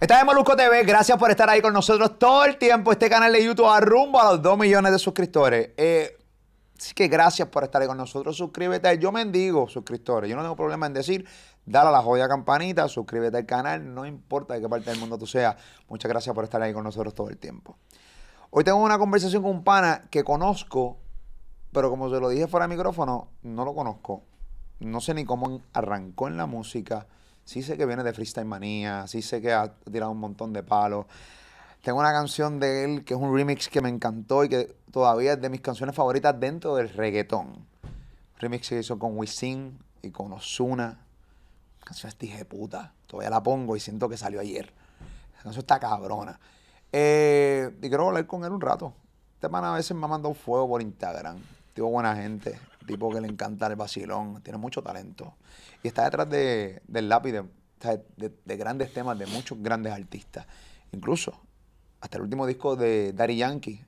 Estás en Molusco TV, gracias por estar ahí con nosotros todo el tiempo. Este canal de YouTube a rumbo a los 2 millones de suscriptores. Eh, así que gracias por estar ahí con nosotros. Suscríbete. Yo mendigo suscriptores. Yo no tengo problema en decir, dale a la joya campanita, suscríbete al canal, no importa de qué parte del mundo tú seas. Muchas gracias por estar ahí con nosotros todo el tiempo. Hoy tengo una conversación con un pana que conozco, pero como se lo dije fuera de micrófono, no lo conozco. No sé ni cómo arrancó en la música Sí sé que viene de Freestyle Manía, sí sé que ha tirado un montón de palos. Tengo una canción de él que es un remix que me encantó y que todavía es de mis canciones favoritas dentro del reggaetón. Remix que hizo con Wisin y con Ozuna. Canción esta de puta. Todavía la pongo y siento que salió ayer. La canción está cabrona. Eh, y quiero hablar con él un rato. Este man a veces me ha mandado fuego por Instagram. Tipo buena gente. Tipo que le encanta el vacilón. Tiene mucho talento. Y está detrás de, del lápiz de, grandes temas de muchos grandes artistas. Incluso hasta el último disco de Daddy Yankee,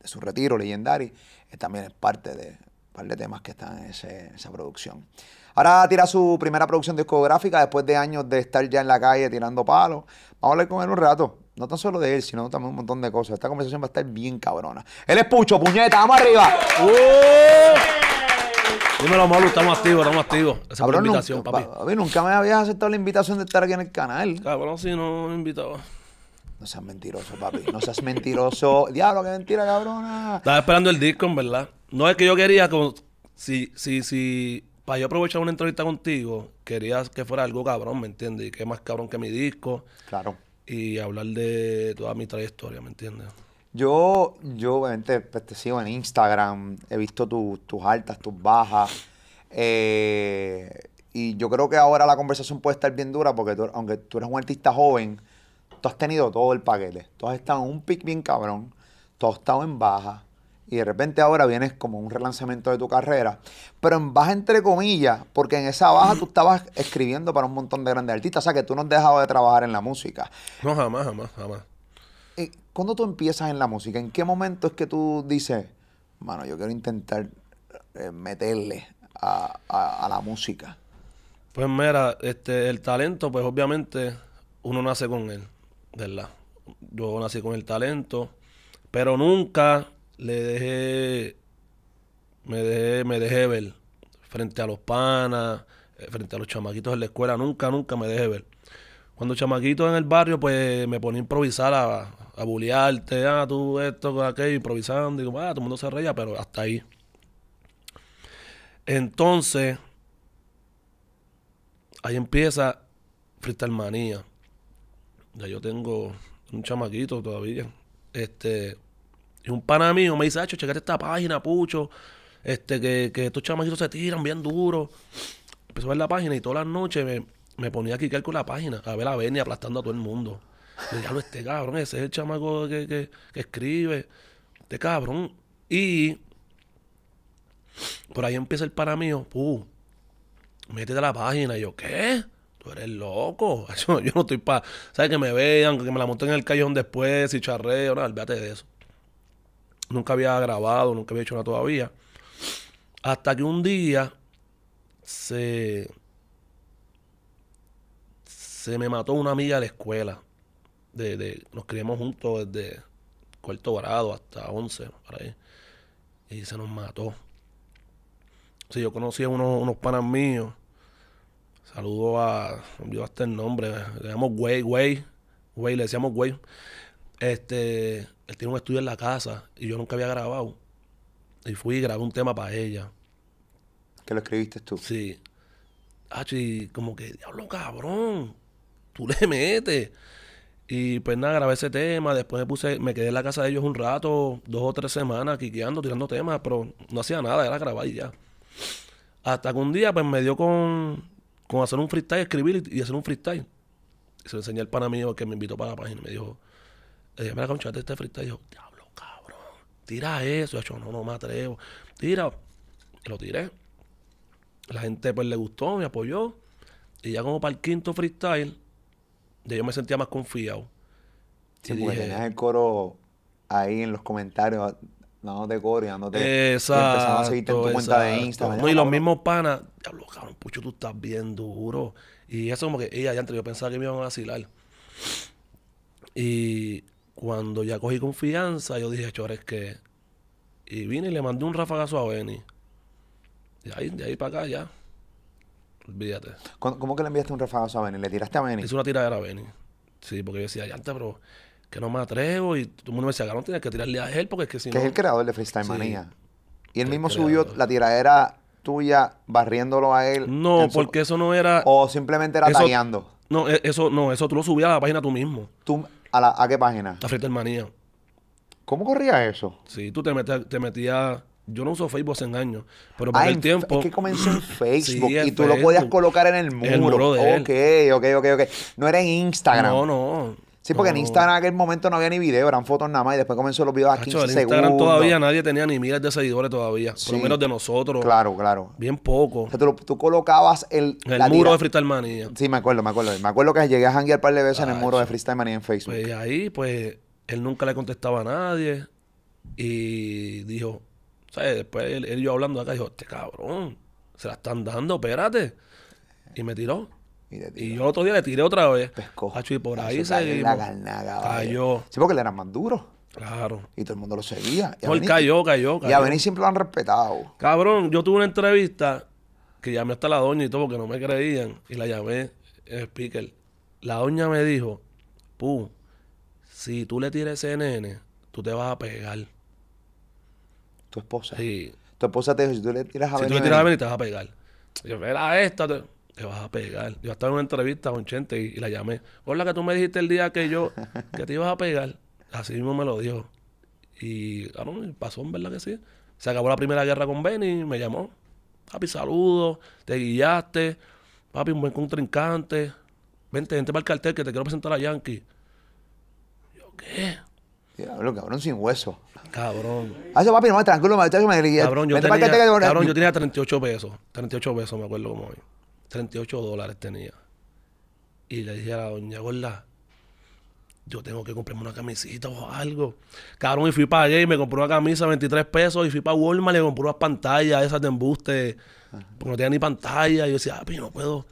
de su retiro, Legendary, también es parte de un par de temas que están en, esa producción. Ahora tira su primera producción discográfica después de años de estar ya en la calle tirando palos. Vamos a hablar con él un rato. No tan solo de él, sino también un montón de cosas. Esta conversación va a estar bien cabrona. Él es Pucho, puñeta, vamos arriba. ¡Uh! Dímelo, Malu, estamos activos, estamos activos. Esa es la invitación, papi. papi. Nunca me habías aceptado la invitación de estar aquí en el canal. Cabrón, si no me invitaba. No seas mentiroso, papi. No seas mentiroso. Diablo, qué mentira, cabrona. Estaba esperando el disco, en verdad. No es que yo quería, como, si, si, si, para yo aprovechar una entrevista contigo, quería que fuera algo cabrón, ¿me entiendes? Y que más cabrón que mi disco. Claro. Y hablar de toda mi trayectoria, ¿me entiendes? Yo, yo obviamente pues, te sigo en Instagram, he visto tus altas, tus bajas. Eh, y yo creo que ahora la conversación puede estar bien dura porque aunque tú eres un artista joven, tú has tenido todo el paquete. Tú has estado en un pic bien cabrón, tú has estado en baja. Y de repente ahora vienes como un relanzamiento de tu carrera. Pero en baja entre comillas, porque en esa baja tú estabas escribiendo para un montón de grandes artistas. O sea que tú no has dejado de trabajar en la música. No, jamás, jamás, jamás. Eh, ¿Cuándo tú empiezas en la música? ¿En qué momento es que tú dices, mano, yo quiero intentar eh, meterle a, la música? Pues mira, este, el talento, pues obviamente uno nace con él, ¿verdad? Yo nací con el talento, pero nunca le dejé, me dejé, me dejé ver frente a los panas, eh, frente a los chamaquitos en la escuela, nunca, nunca me dejé ver. Cuando chamaquito en el barrio, pues me ponía a improvisar, a, a bullearte, ah, tú esto, aquello, improvisando, y digo, ah, todo el mundo se reía, pero hasta ahí. Entonces, ahí empieza Freestyle Manía. Ya yo tengo un chamaquito todavía. Este, y un pana mío me dice, Hacho, checate esta página, pucho. Este, que, que estos chamaquitos se tiran bien duro. Empezó a ver la página y todas las noches me, me ponía a quicar con la página, a ver a Benny aplastando a todo el mundo. Le diablo, este cabrón, ese es el chamaco que, que, escribe. Este cabrón. Y por ahí empieza el para mío, uh, métete a la página. Y yo, ¿qué? Tú eres loco. Yo, no estoy para. ¿Sabes? Que me vean, que me la monten en el callejón después y charreo. No, olvídate de eso. Nunca había grabado, nunca había hecho nada todavía. Hasta que un día se se me mató una amiga de la escuela. De, nos criamos juntos desde cuarto grado hasta once, por ahí. Y se nos mató. Sí, yo conocí a unos, unos panas míos. Saludo a. Yo hasta el nombre. Le llamamos Güey, Güey. Güey, le decíamos Güey. Este. Él tiene un estudio en la casa y yo nunca había grabado. Y fui y grabé un tema para ella. ¿Que lo escribiste tú? Sí. Ah, y como que, diablo, cabrón tú le metes. Y pues nada, grabé ese tema, después me puse, me quedé en la casa de ellos un rato, dos o tres semanas, quiqueando, tirando temas, pero no hacía nada, era grabar y ya. Hasta que un día pues me dio con, con hacer un freestyle, escribir y, hacer un freestyle. Y se lo enseñé al pana mío que me invitó para la página. Me dijo, eh, mira, conchate este freestyle. Y yo, diablo, cabrón, tira eso. Yo, no, no me atrevo. Tira. Y lo tiré. La gente pues le gustó, me apoyó. Y ya como para el quinto freestyle, yo me sentía más confiado. Sí, y porque tenías el coro ahí en los comentarios dándote coro y dándote. Exacto. Empezando a seguirte en tu cuenta de Instagram. y los mismos panas, diablo, cabrón, pucho, tú estás bien duro. Y eso como que, ella ya antes yo pensaba que me iban a vacilar. Y cuando ya cogí confianza, yo dije, chores, que... Y vine y le mandé un rafagazo a Benny. Y ahí, de ahí para acá ya. Olvídate. ¿Cómo, cómo que le enviaste un refagazo a Benny? ¿Le tiraste a Benny? Hice una tiradera a Benny. Sí, porque yo decía, ya antes, pero que no me atrevo. Y todo el mundo me decía, no tienes que tirarle a él porque es que si que no. es el creador de Freestyle Sí. Manía. Y él mismo creador. subió la tiradera tuya barriéndolo a él. No, su- porque eso no era. O simplemente era Eso- tagueando. No, e- eso, no, eso tú lo subías a la página tú mismo. ¿Tú, a, la- ¿A qué página? A Freestyle Manía. ¿Cómo corría eso? Sí, tú te metías, te metías. Yo no uso Facebook hace años, pero Ah, para en el tiempo. Es que comenzó en Facebook Sí, y tú lo podías colocar en el muro. el muro de él. ok, ok, ok, ok. No era en Instagram. No, no. Sí, porque en. Instagram en aquel momento no había ni video, eran fotos nada más y después comenzó los videos a 15 Cacho, en segundos. Instagram todavía nadie tenía ni miles de seguidores todavía. Por Sí. lo menos de nosotros. Claro, claro. Bien poco. O sea, tú, tú colocabas el, el la muro tira- de Freestyle Manía. Sí, me acuerdo, me acuerdo. Me acuerdo que llegué a janguear un par de veces en el muro de. Freestyle Manía en Facebook. Pues ahí, pues, él nunca le contestaba a nadie. Y dijo, ¿sabes? Después él, él y yo hablando acá, dijo, este cabrón, se la están dando, espérate. Y me tiró. Y Y yo el otro día le tiré otra vez. pescó. Hacho, y por ahí cayó seguimos. la carnaga. Cayó. Sí, porque él era más duro. Claro. Y todo el mundo lo seguía. Y No, él Benny- cayó, cayó, Y a cayó. Benny siempre lo han respetado. Cabrón, yo tuve una entrevista que llamé hasta la doña y todo porque no me creían. Y la llamé en speaker. La doña me dijo, Pu, si tú le tiras ese nene, tú te vas a pegar. Tu esposa. Sí. Tu esposa te dijo, si tú le tiras a Si tú le tiras a Benny, te vas a pegar. Y yo, mira esta, te, te vas a pegar. Yo estaba en una entrevista con Chente y, y la llamé. Hola, que tú me dijiste el día que yo, que te ibas a pegar. Así mismo me lo dijo. Y, cabrón, pasó, en verdad que sí. Se acabó la primera guerra con Benny, me llamó. Papi, saludos, te guiaste. Papi, un buen contrincante. Vente, vente para el cartel que te quiero presentar a Yankee. Yo, ¿qué? Diablo, cabrón, sin hueso. Cabrón. Ah, eso, papi, no, tranquilo, me Cabrón, yo para tenía, acá, te- cabrón, yo tenía 38 pesos. 38 pesos, me acuerdo como hoy. 38 dólares tenía. Y le dije a la doña Gorda, yo tengo que comprarme una camisita o algo. Cabrón, y fui para allá y me compré una camisa 23 pesos y fui para Walmart y le compré unas pantallas esas de embuste. Porque no tenía ni pantalla. Y yo decía, ah, pero no puedo.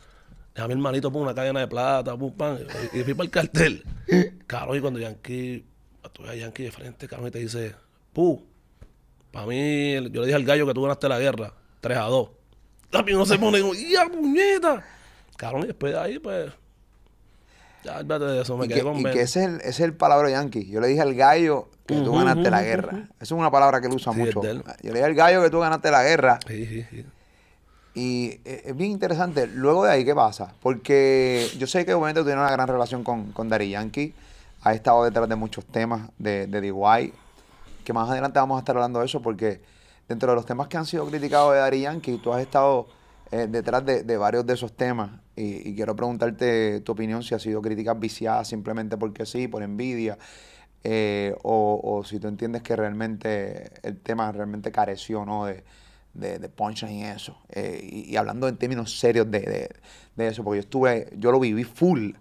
Déjame hermanito, pum, una cadena de plata, pum, pan. Y, y fui para el cartel. Cabrón, y cuando Yankee, tú a Yankee de frente, cabrón, y te dice, pu, para mí, yo le dije al gallo que tú ganaste la guerra, 3 a 2. Papi, uno se pone como, ¡ya, puñeta! Cabrón, y después de ahí, pues, ya, de eso, me Y quedé que, con y Ben. que ese es el, ese es el palabra yankee. Yo le dije al gallo que tú ganaste la guerra. Esa es una palabra que él usa Sí, mucho. Yo le dije al gallo que tú ganaste la guerra. Sí, sí, sí. Y eh, es bien interesante. Luego de ahí, ¿qué pasa? Porque yo sé que obviamente tú tienes una gran relación con, con Daddy Yankee. Ha estado detrás de muchos temas de, de DY. Que más adelante vamos a estar hablando de eso porque dentro de los temas que han sido criticados de Daddy Yankee, tú has estado eh, detrás de, varios de esos temas. Y, quiero preguntarte tu opinión si ha sido críticas viciadas simplemente porque sí, por envidia. eh, o, o si tú entiendes que realmente el tema realmente careció, ¿no? De, de, de y eso. Eh, y, y hablando en términos serios de- de eso, porque yo estuve, yo lo viví full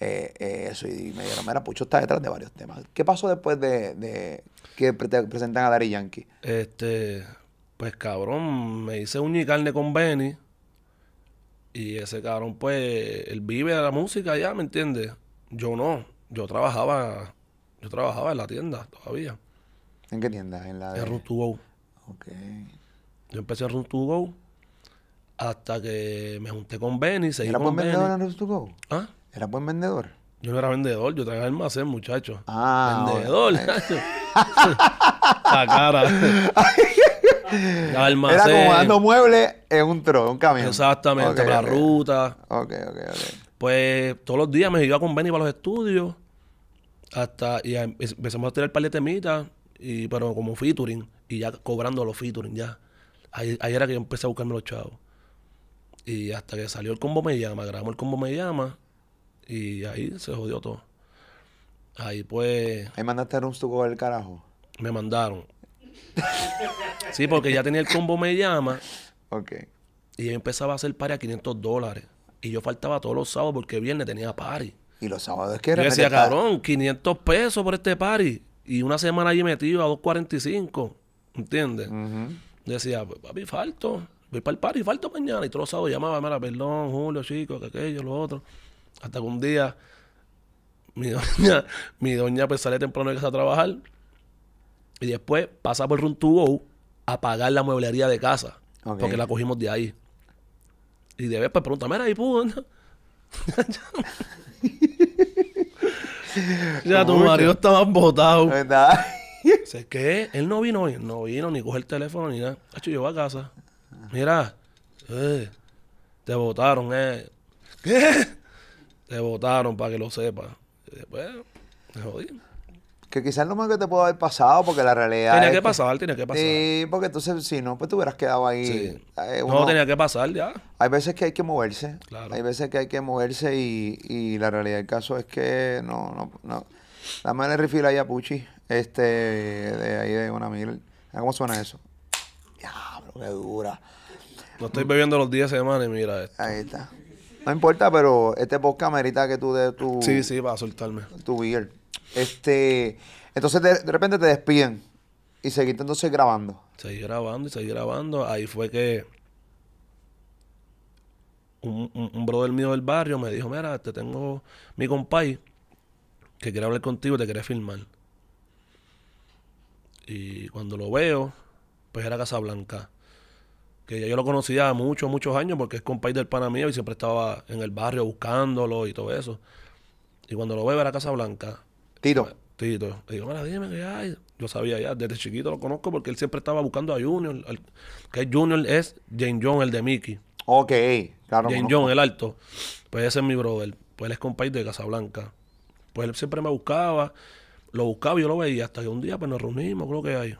eh, eh, eso y me dijeron, mira, Pucho está detrás de varios temas. ¿Qué pasó después de, de que te presentan a Daddy Yankee? Este, pues cabrón, me hice uña y carne con Benny. Y ese cabrón, pues, él vive de la música ya, ¿me entiendes? Yo no. Yo trabajaba, yo trabajaba en la tienda todavía. ¿En qué tienda? En la de... En Run to Go. Ok. Yo empecé en Run to Go hasta que me junté con Benny, seguí ¿Era con Benny. vendedor en Roots to Go? ¿Ah? ¿Era buen vendedor? Yo no era vendedor, yo en almacén, muchacho. Ah, vendedor. La cara. Era almacén. como dando muebles en un tro, un camión. Exactamente, Ok, para la ruta. Ok, ok, ok. Pues todos los días me iba con Benny para los estudios. Hasta, y em- empezamos a tirar par de temitas, y, pero como featuring, y ya cobrando los featuring, ya. Ahí, ahí era que yo empecé a buscarme los chavos. Y hasta que salió el combo Me Llama, grabamos el combo Me Llama, y ahí se jodió todo. Ahí pues Ahí mandaste a Go el carajo. me mandaron. Sí, porque ya tenía el combo Me Llama, Ok. y yo empezaba a hacer pari a 500 dólares. Y yo faltaba todos los sábados porque viernes tenía pari. Y los sábados es que Yo de decía, cabrón, 500 pesos por este party. Y una semana allí metido a 2.45. ¿Entiendes? Ujú. Yo decía, pues, papi, falto. Voy para el party, falto mañana. Y todos los sábados llamaba, mira, perdón, Julio, chico, que aquello, lo otro. Hasta que un día Mi doña, mi doña pues sale temprano de casa a trabajar y después pasa por Run to Go a pagar la mueblería de casa. Porque la cogimos de ahí. Y de vez pues pregunta, mira, ¿y pudo? ya tu marido estaba botado. ¿Verdad? Dice, ¿qué? Él no vino hoy. No vino, ni coge el teléfono, ni nada. Hacho, yo voy a casa. Mira, eh, te votaron, eh. ¿Qué? Te votaron para que lo sepas. Y después, me jodí. que quizás lo más que te pudo haber pasado, porque la realidad. Tenía es que pasar, tenía que pasar. Sí, porque entonces, si no, pues tú hubieras quedado ahí. Sí. Eh, No, tenía que pasar ya. Hay veces que hay que moverse. Claro. Hay veces que hay que moverse y, y la realidad del caso es que no, no, no. Dame el refill ahí a Puchi. Este, de ahí de una mil. ¿Cómo suena eso? Diablo, qué dura. No estoy bebiendo los días de semana y mira esto. Ahí está. No importa, pero este podcast merita que tú des tu, Sí, sí, para soltarme. tu beer. Este, entonces de, de repente te despiden y seguiste entonces grabando. Seguí grabando y seguí grabando. Ahí fue que un, un, un brother mío del barrio me dijo, mira, te tengo mi compay que quiere hablar contigo y te quiere filmar. Y cuando lo veo, pues era Casablanca. Que ya yo lo conocía muchos, muchos años porque es compay del pana mío y siempre estaba en el barrio buscándolo y todo eso. Y cuando lo veo era Casablanca. Tito. Tito. Le digo, mira, dime qué hay. Yo sabía ya, desde chiquito lo conozco porque él siempre estaba buscando a Junior. al- que Junior es Jane John, el de Mickey. Ok, claro. Jane. John, el alto. Pues ese es mi brother. Pues él es compay de Casablanca. Pues él siempre me buscaba. Lo buscaba y yo lo veía. Hasta que un día pues nos reunimos, creo que hay.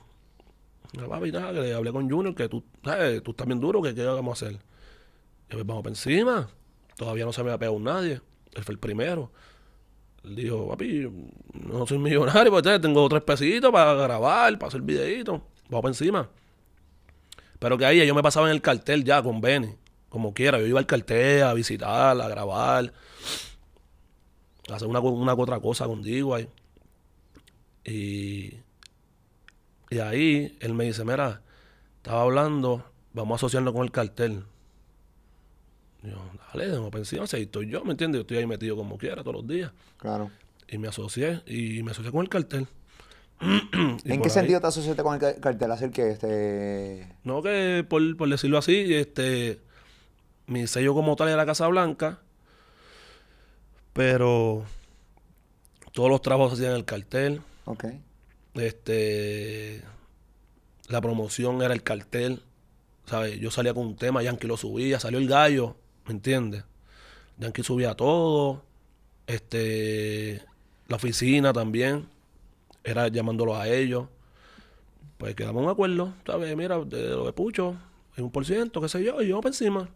Mira, papi, nada, que le hablé con Junior que tú, ¿sabes? tú estás bien duro, que qué vamos a hacer. Y pues vamos para encima. Todavía no se me ha pegado nadie. Él fue el primero. Él dijo, papi, no soy millonario, pues tengo tres pesitos para grabar, para hacer videitos. Vamos para encima. Pero que ahí yo me pasaba en el cartel ya con Benny. Como quiera, yo iba al cartel a visitar, a grabar, a hacer una, una otra cosa contigo ahí. Y, y ahí él me dice, mira, estaba hablando, vamos a asociarnos con el cartel. Y yo, dale, para encima, si ahí estoy yo, ¿me entiendes? Yo estoy ahí metido como quiera todos los días. Claro. Y me asocié, y me asocié con el cartel. ¿En qué ahí- sentido te asociaste con el ca- cartel? ¿Hacer que este... No, que por, por decirlo así, este mi sello como tal era Casa Blanca, pero todos los trabajos se hacían en el cartel, Ok. Este la promoción era el cartel, ¿sabes? Yo salía con un tema, Yankee lo subía, salió el gallo, ¿me entiendes? Yankee subía todo, este la oficina también, era llamándolo a ellos. Pues quedamos un acuerdo, ¿sabes? Mira, de lo de Pucho, es un por ciento, qué sé yo, y yo para encima.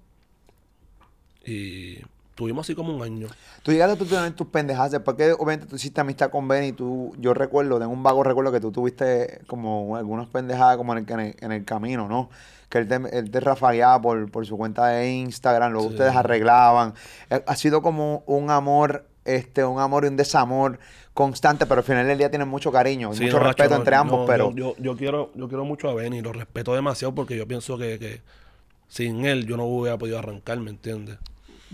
Y tuvimos así como un año. Tú llegaste a tener tus pendejadas, después que obviamente tú hiciste amistad con Benny, y tú, yo recuerdo, tengo un vago recuerdo que tú tuviste como algunas pendejadas como en el, en el, en el camino, ¿no? Que él te, él te rafagueaba por, por su cuenta de Instagram, luego Sí. ustedes arreglaban. Eh, Ha sido como un amor, este, un amor y un desamor constante, pero al final del día tienen mucho cariño, y Sí, mucho no, respeto no, entre ambos, no, pero... Yo, yo, yo quiero, yo quiero mucho a Benny, lo respeto demasiado porque yo pienso que, que sin él yo no hubiera podido arrancar, ¿me entiendes?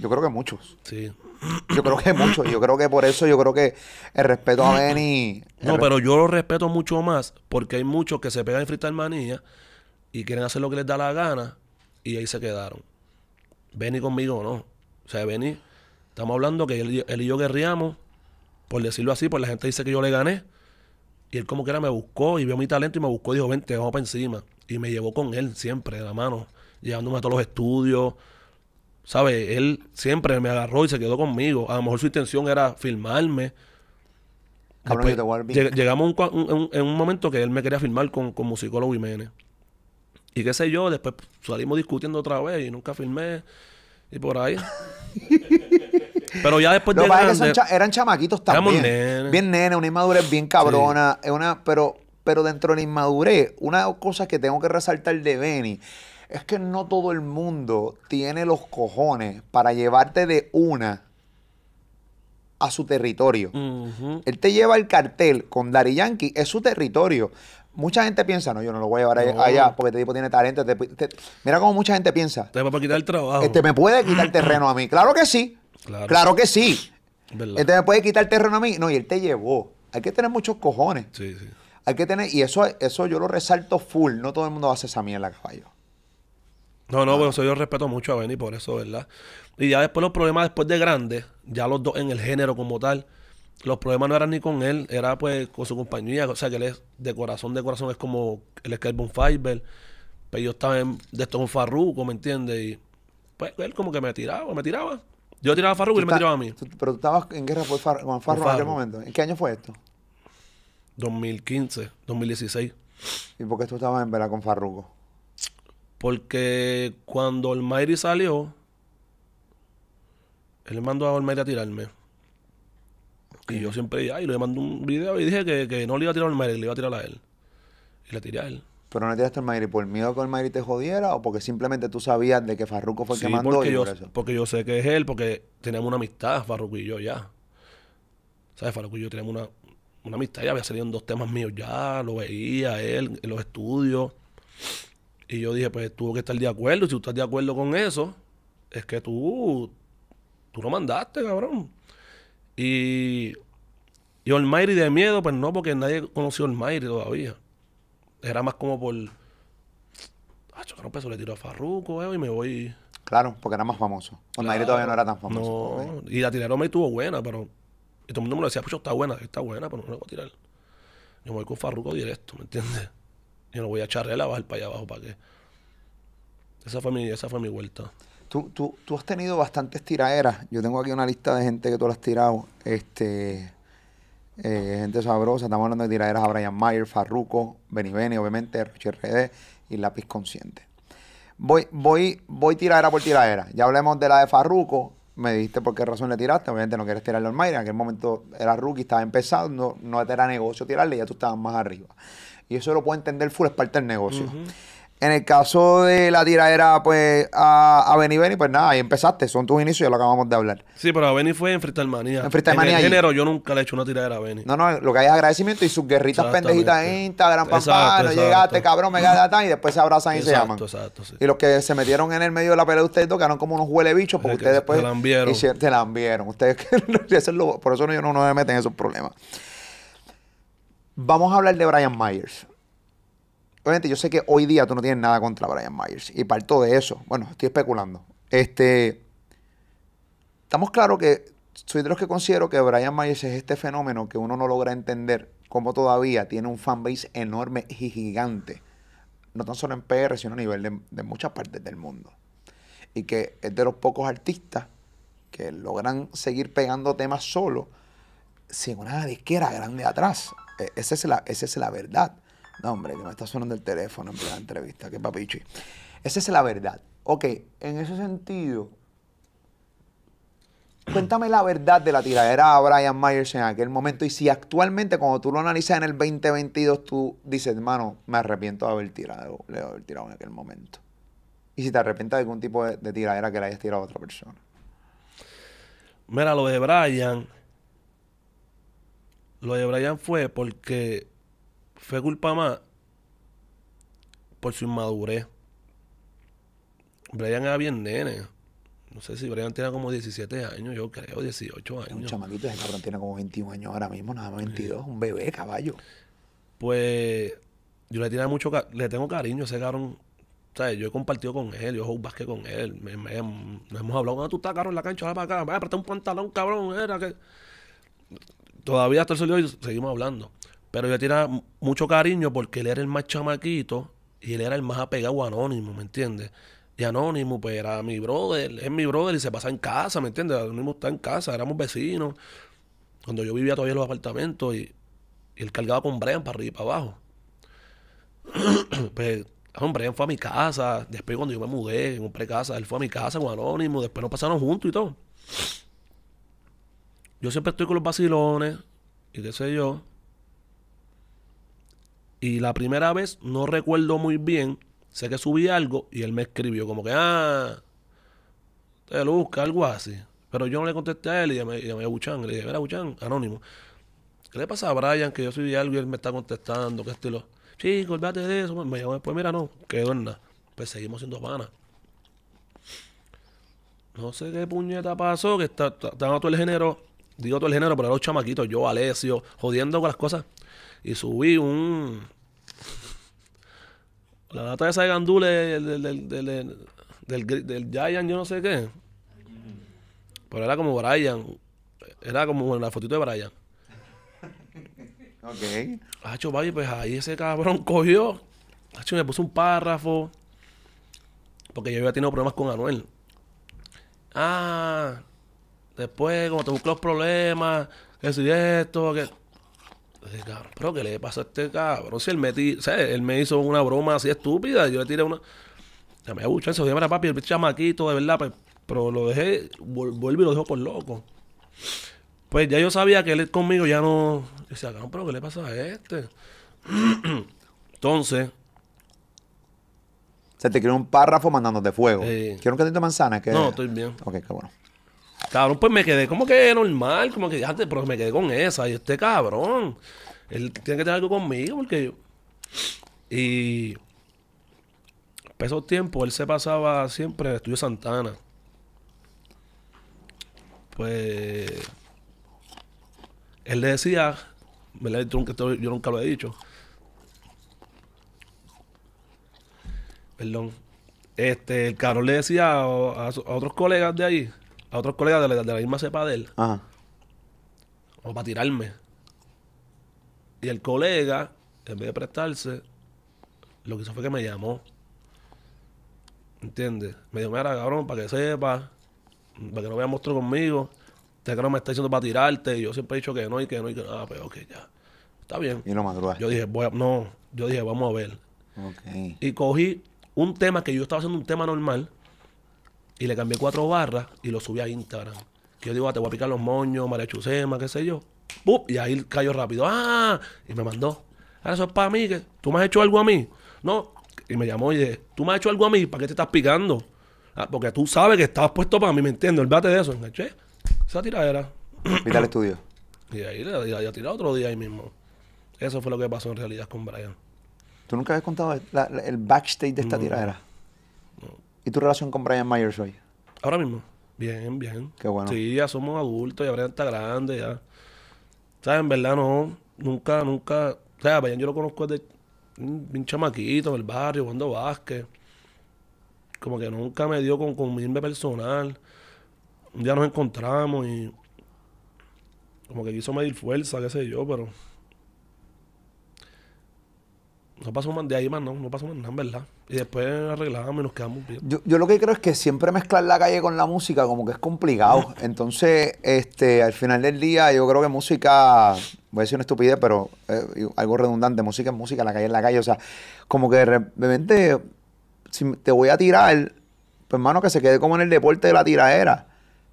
Yo creo que muchos. Sí. Yo creo que muchos. Yo creo que por eso yo creo que el respeto a Benny. No, pero yo lo respeto mucho más porque hay muchos que se pegan en freestyle manía y quieren hacer lo que les da la gana y ahí se quedaron. Benny conmigo no. O sea, Benny, estamos hablando que él, y- él y yo guerreamos, por decirlo así, pues la gente dice que yo le gané. Y él como que era me buscó y vio mi talento y me buscó y dijo, vente, vamos para encima. Y me llevó con él siempre, de la mano, llevándome a todos los estudios. ¿Sabes? Él siempre me agarró y se quedó conmigo. A lo mejor su intención era filmarme. Después lleg- llegamos a un un- un- en un momento que él me quería filmar con, con musicólogo Jiménez. Y qué sé yo, después salimos discutiendo otra vez y nunca filmé. Y por ahí. Pero ya después de cha- eran chamaquitos también. nenes. Bien nene, una inmadurez bien cabrona. es una, pero, pero dentro de la inmadurez, una cosa que tengo que resaltar de Benny es que no todo el mundo tiene los cojones para llevarte de una a su territorio. Él te lleva el cartel con Daddy Yankee, es su territorio. Mucha gente piensa, no, yo no lo voy a llevar allá- No. allá porque este tipo tiene talento. te- te- mira cómo mucha gente piensa. Te va a quitar el trabajo. Este me puede quitar terreno a mí. Claro que sí. Claro. Claro que sí. ¿Verdad? Entonces me puede quitar el terreno a mí. No, y él te llevó. Hay que tener muchos cojones. Sí, sí. Hay que tener, y eso, eso yo lo resalto full. No todo el mundo hace esa mierda, caballo. No, no, bueno, eso yo respeto mucho a Benny por eso, ¿verdad? Y ya después los problemas, después de grande, ya los dos en el género como tal, los problemas no eran ni con él, era pues con su compañía. O sea, que él es de corazón, de corazón, es como él es Kelvin Fiber. Pero yo estaba en, de esto con Farruko, ¿me entiendes? Y pues él como que me tiraba, me tiraba. Yo tiraba a Farruko y él me tiraba a mí. pero tú estabas en guerra por Far- con Farro en aquel momento. ¿En qué año fue esto? 2015, 2016. ¿Y por qué tú estabas en vera con Farruko? Porque cuando Mayri salió, él mandó a Olmairi a tirarme. Y yo siempre, ay, le mandé un video y dije que, que no le iba a tirar al Mayri, que le iba a tirar a él. Y le tiré a él. ¿Pero no tiraste el Mayri por miedo que Mayri te jodiera o porque simplemente tú sabías de que Farruko fue el Sí, que mandó porque y yo, por eso? porque yo sé que es él, porque teníamos una amistad, Farruko y yo ya. ¿Sabes? Farruko y yo teníamos una, una amistad, ya había salido en dos temas míos ya, lo veía él en los estudios. Y yo dije, pues tuvo que estar de acuerdo. Si tú estás de acuerdo con eso, es que tú, tú lo mandaste, cabrón. Y, y Olmairi de miedo, pues no, porque nadie conoció a Olmairi todavía. Era más como por. Ah, no peso, le tiro a Farruko, eh, y me voy. Claro, porque era más famoso. El Mayri todavía no era tan famoso. Y la tirada me estuvo buena, pero. Y todo el mundo me lo decía, pues está buena, está buena, pero no le voy a tirar. Yo me voy con Farruko directo, ¿me entiendes? Yo no voy a echarle a bajar para allá abajo, ¿para qué? Esa fue mi, esa fue mi vuelta. Tú, tú, tú has tenido bastantes tiraderas. Yo tengo aquí una lista de gente que tú las has tirado. Este, eh, gente sabrosa. Estamos hablando de tiraderas a Brian Mayer, Farruko, Benny Benny, obviamente, Roche RD y Lápiz Consciente. Voy, voy, voy tiradera por tiradera. Ya hablemos de la de Farruko. Me dijiste por qué razón le tiraste. Obviamente no quieres tirarle al Mayra. En aquel momento era rookie, estaba empezando. No te era negocio tirarle, ya tú estabas más arriba. Y eso lo puedo entender full, es parte del negocio. En el caso de la tiradera, pues, a, a Benny Benny, pues nada, ahí empezaste. Son tus inicios, ya lo acabamos de hablar. Sí, pero a Benny fue en Freestyle Manía. En Freestyle Manía género yo nunca le he hecho una tiradera a Benny. No, no, lo que hay es agradecimiento y sus guerritas pendejitas en Instagram, pam, no llegaste, cabrón, me tan y después se abrazan y se Exacto, llaman. exacto, sí. Y los que se metieron en el medio de la pelea de ustedes dos quedaron como unos huele bichos porque ustedes después se la enviaron. se la enviaron. Ustedes, por eso no, no, no me meten en esos problemas. Vamos a hablar de Brian Myers. Obviamente, yo sé que hoy día tú no tienes nada contra Brian Myers. Y parto de eso. Bueno, estoy especulando. Este. Estamos claros que soy de los que considero que Brian Myers es este fenómeno que uno no logra entender cómo todavía tiene un fanbase enorme y gigante. No tan solo en PR, sino a nivel de, de muchas partes del mundo. Y que es de los pocos artistas que logran seguir pegando temas solo sin una disquera grande atrás. Esa es la, esa es la verdad. No, hombre, que me está sonando el teléfono en plena entrevista. Qué papichi. Esa es la verdad. Ok, en ese sentido, cuéntame la verdad de la tiradera a Brian Myers en aquel momento y si actualmente, cuando tú lo analizas en el 2022, tú dices, hermano, me arrepiento de haber tirado, de haber tirado en aquel momento. Y si te arrepientes de algún tipo de, de tiradera que le hayas tirado a otra persona. Mira, lo de Brian. Lo de Brian fue porque fue culpa más por su inmadurez. Brian era bien nene. No sé si Brian tenía como 17 años, yo creo, 18 Un años. chamaquito, ese cabrón tiene como 21 años ahora mismo, nada más 22, un bebé, caballo. Pues yo le tenía mucho, le tengo cariño a ese cabrón. ¿Sabes? Yo he compartido con él, yo juego básquet con él. Me, me- nos hemos hablado, ah, tú estás, cabrón, en la cancha, va para acá, va a apretar un pantalón, cabrón, era que... Todavía hasta el sol de seguimos hablando. Pero yo tenía mucho cariño porque él era el más chamaquito y él era el más apegado a Anónimo, ¿me entiendes? Y Anónimo, pues era mi brother, es mi brother y se pasa en casa, ¿me entiendes? Anónimo está en casa, éramos vecinos. Cuando yo vivía todavía en los apartamentos y, él cargaba con Brian para arriba y para abajo. pues, hombre, Brian fue a mi casa. Después, cuando yo me mudé, compré casa, él fue a mi casa con Anónimo. Después nos pasaron juntos y todo. Yo siempre estoy con los vacilones y qué sé yo. Y la primera vez no recuerdo muy bien. Sé que subí algo y él me escribió como que, ah, te busca, algo así. Pero yo no le contesté a él y llamé, llamé a Buchan. Le dije, mira, Buchan, anónimo. ¿Qué le pasa a Brian que yo subí algo y él me está contestando? ¿Qué estilo? Chico, olvídate de eso. Me llamó después, mira, no, quedó en. Pues seguimos siendo panas. No sé qué puñeta pasó, que está, está- estaba todo el género digo todo el género, pero era los chamaquitos, yo, Alessio, jodiendo con las cosas. Y subí un. La lata esa de gandule del, del, del, del, del, Giant, yo no sé qué. Pero era como Brian. Era como la fotito de Brian. Ok. Hacho, papi, pues ahí ese cabrón cogió. Hacho, me puso un párrafo. Porque yo había tenido problemas con Anuel. Ah, después, como te busco los problemas, que si esto, que. Dije, cabrón, pero ¿qué le pasó a este cabrón? Si él me, ¿sabes? él me hizo una broma así estúpida, y yo le tiré una. Ya me abuchó eso, mira, papi, el chamaquito, de verdad, pues, pero lo dejé, vuel- vuelvo y lo dejo por loco. Pues ya yo sabía que él conmigo ya no. Yo decía, cabrón, pero ¿qué le pasa a este? Entonces, Se te creó un párrafo mandándote fuego. Sí. ¿Quiero un cantito de manzana? Que... no, estoy bien. Ok, qué bueno. Cabrón, pues me quedé como que normal, como que antes, pero me quedé con esa. Y este cabrón, él tiene que tener algo conmigo porque yo. Y. Para esos tiempos, él se pasaba siempre en el estudio Santana. Pues. Él le decía. ¿verdad? Yo yo nunca lo he dicho. Perdón. Este, el cabrón le decía a, a otros colegas de ahí, a otros colegas de la, de la misma cepa de él, Ajá. o para tirarme. Y el colega, en vez de prestarse, lo que hizo fue que me llamó. ¿Entiendes? Me dijo, mira, cabrón, para que sepa, para que no veas monstruo conmigo, este cabrón me está diciendo para tirarte, y yo siempre he dicho que no, y que no, y que no, ah, pero ok, ya. Está bien. Y lo madrugaste. Yo dije, voy a- no, yo dije, vamos a ver. Ok. Y cogí un tema que yo estaba haciendo un tema normal y le cambié cuatro barras y lo subí a Instagram. Que yo digo, ah, te voy a picar los moños, María Chusema, qué sé yo. ¡Pup! Y ahí cayó rápido. ¡Ah! Y me mandó. Ahora eso es para mí, que tú me has hecho algo a mí. No. Y me llamó y dije, tú me has hecho algo a mí, ¿para qué te estás picando? Ah, porque tú sabes que estabas puesto para mí, ¿me entiendes? Olvídate de eso. Enganché esa tiradera. Viste al estudio. Y ahí le había tirado otro día ahí mismo. Eso fue lo que pasó en realidad con Brian. ¿Tú nunca habías contado el, la- el backstage de esta tiradera? ¿Y tu relación con Brian Myers hoy? Ahora mismo. Bien, bien. Qué bueno. Sí, ya somos adultos, ya Brian está grande, ya. ¿Sabes? En verdad no. Nunca, nunca. O sea, Brian yo lo conozco desde un, chamaquito en el barrio, jugando básquet. Como que nunca me dio con, con mi personal. Un día nos encontramos y. Como que quiso medir fuerza, qué sé yo, pero. No pasó más de ahí más, no. No pasó más nada, en verdad. Y después arreglamos y nos quedamos bien. Yo, yo lo que creo es que siempre mezclar la calle con la música como que es complicado. Entonces, este, al final del día, yo creo que música, voy a decir una estupidez, pero eh, algo redundante, música es música, la calle es la calle. O sea, como que de repente, si te voy a tirar, pues hermano, que se quede como en el deporte de la tiradera.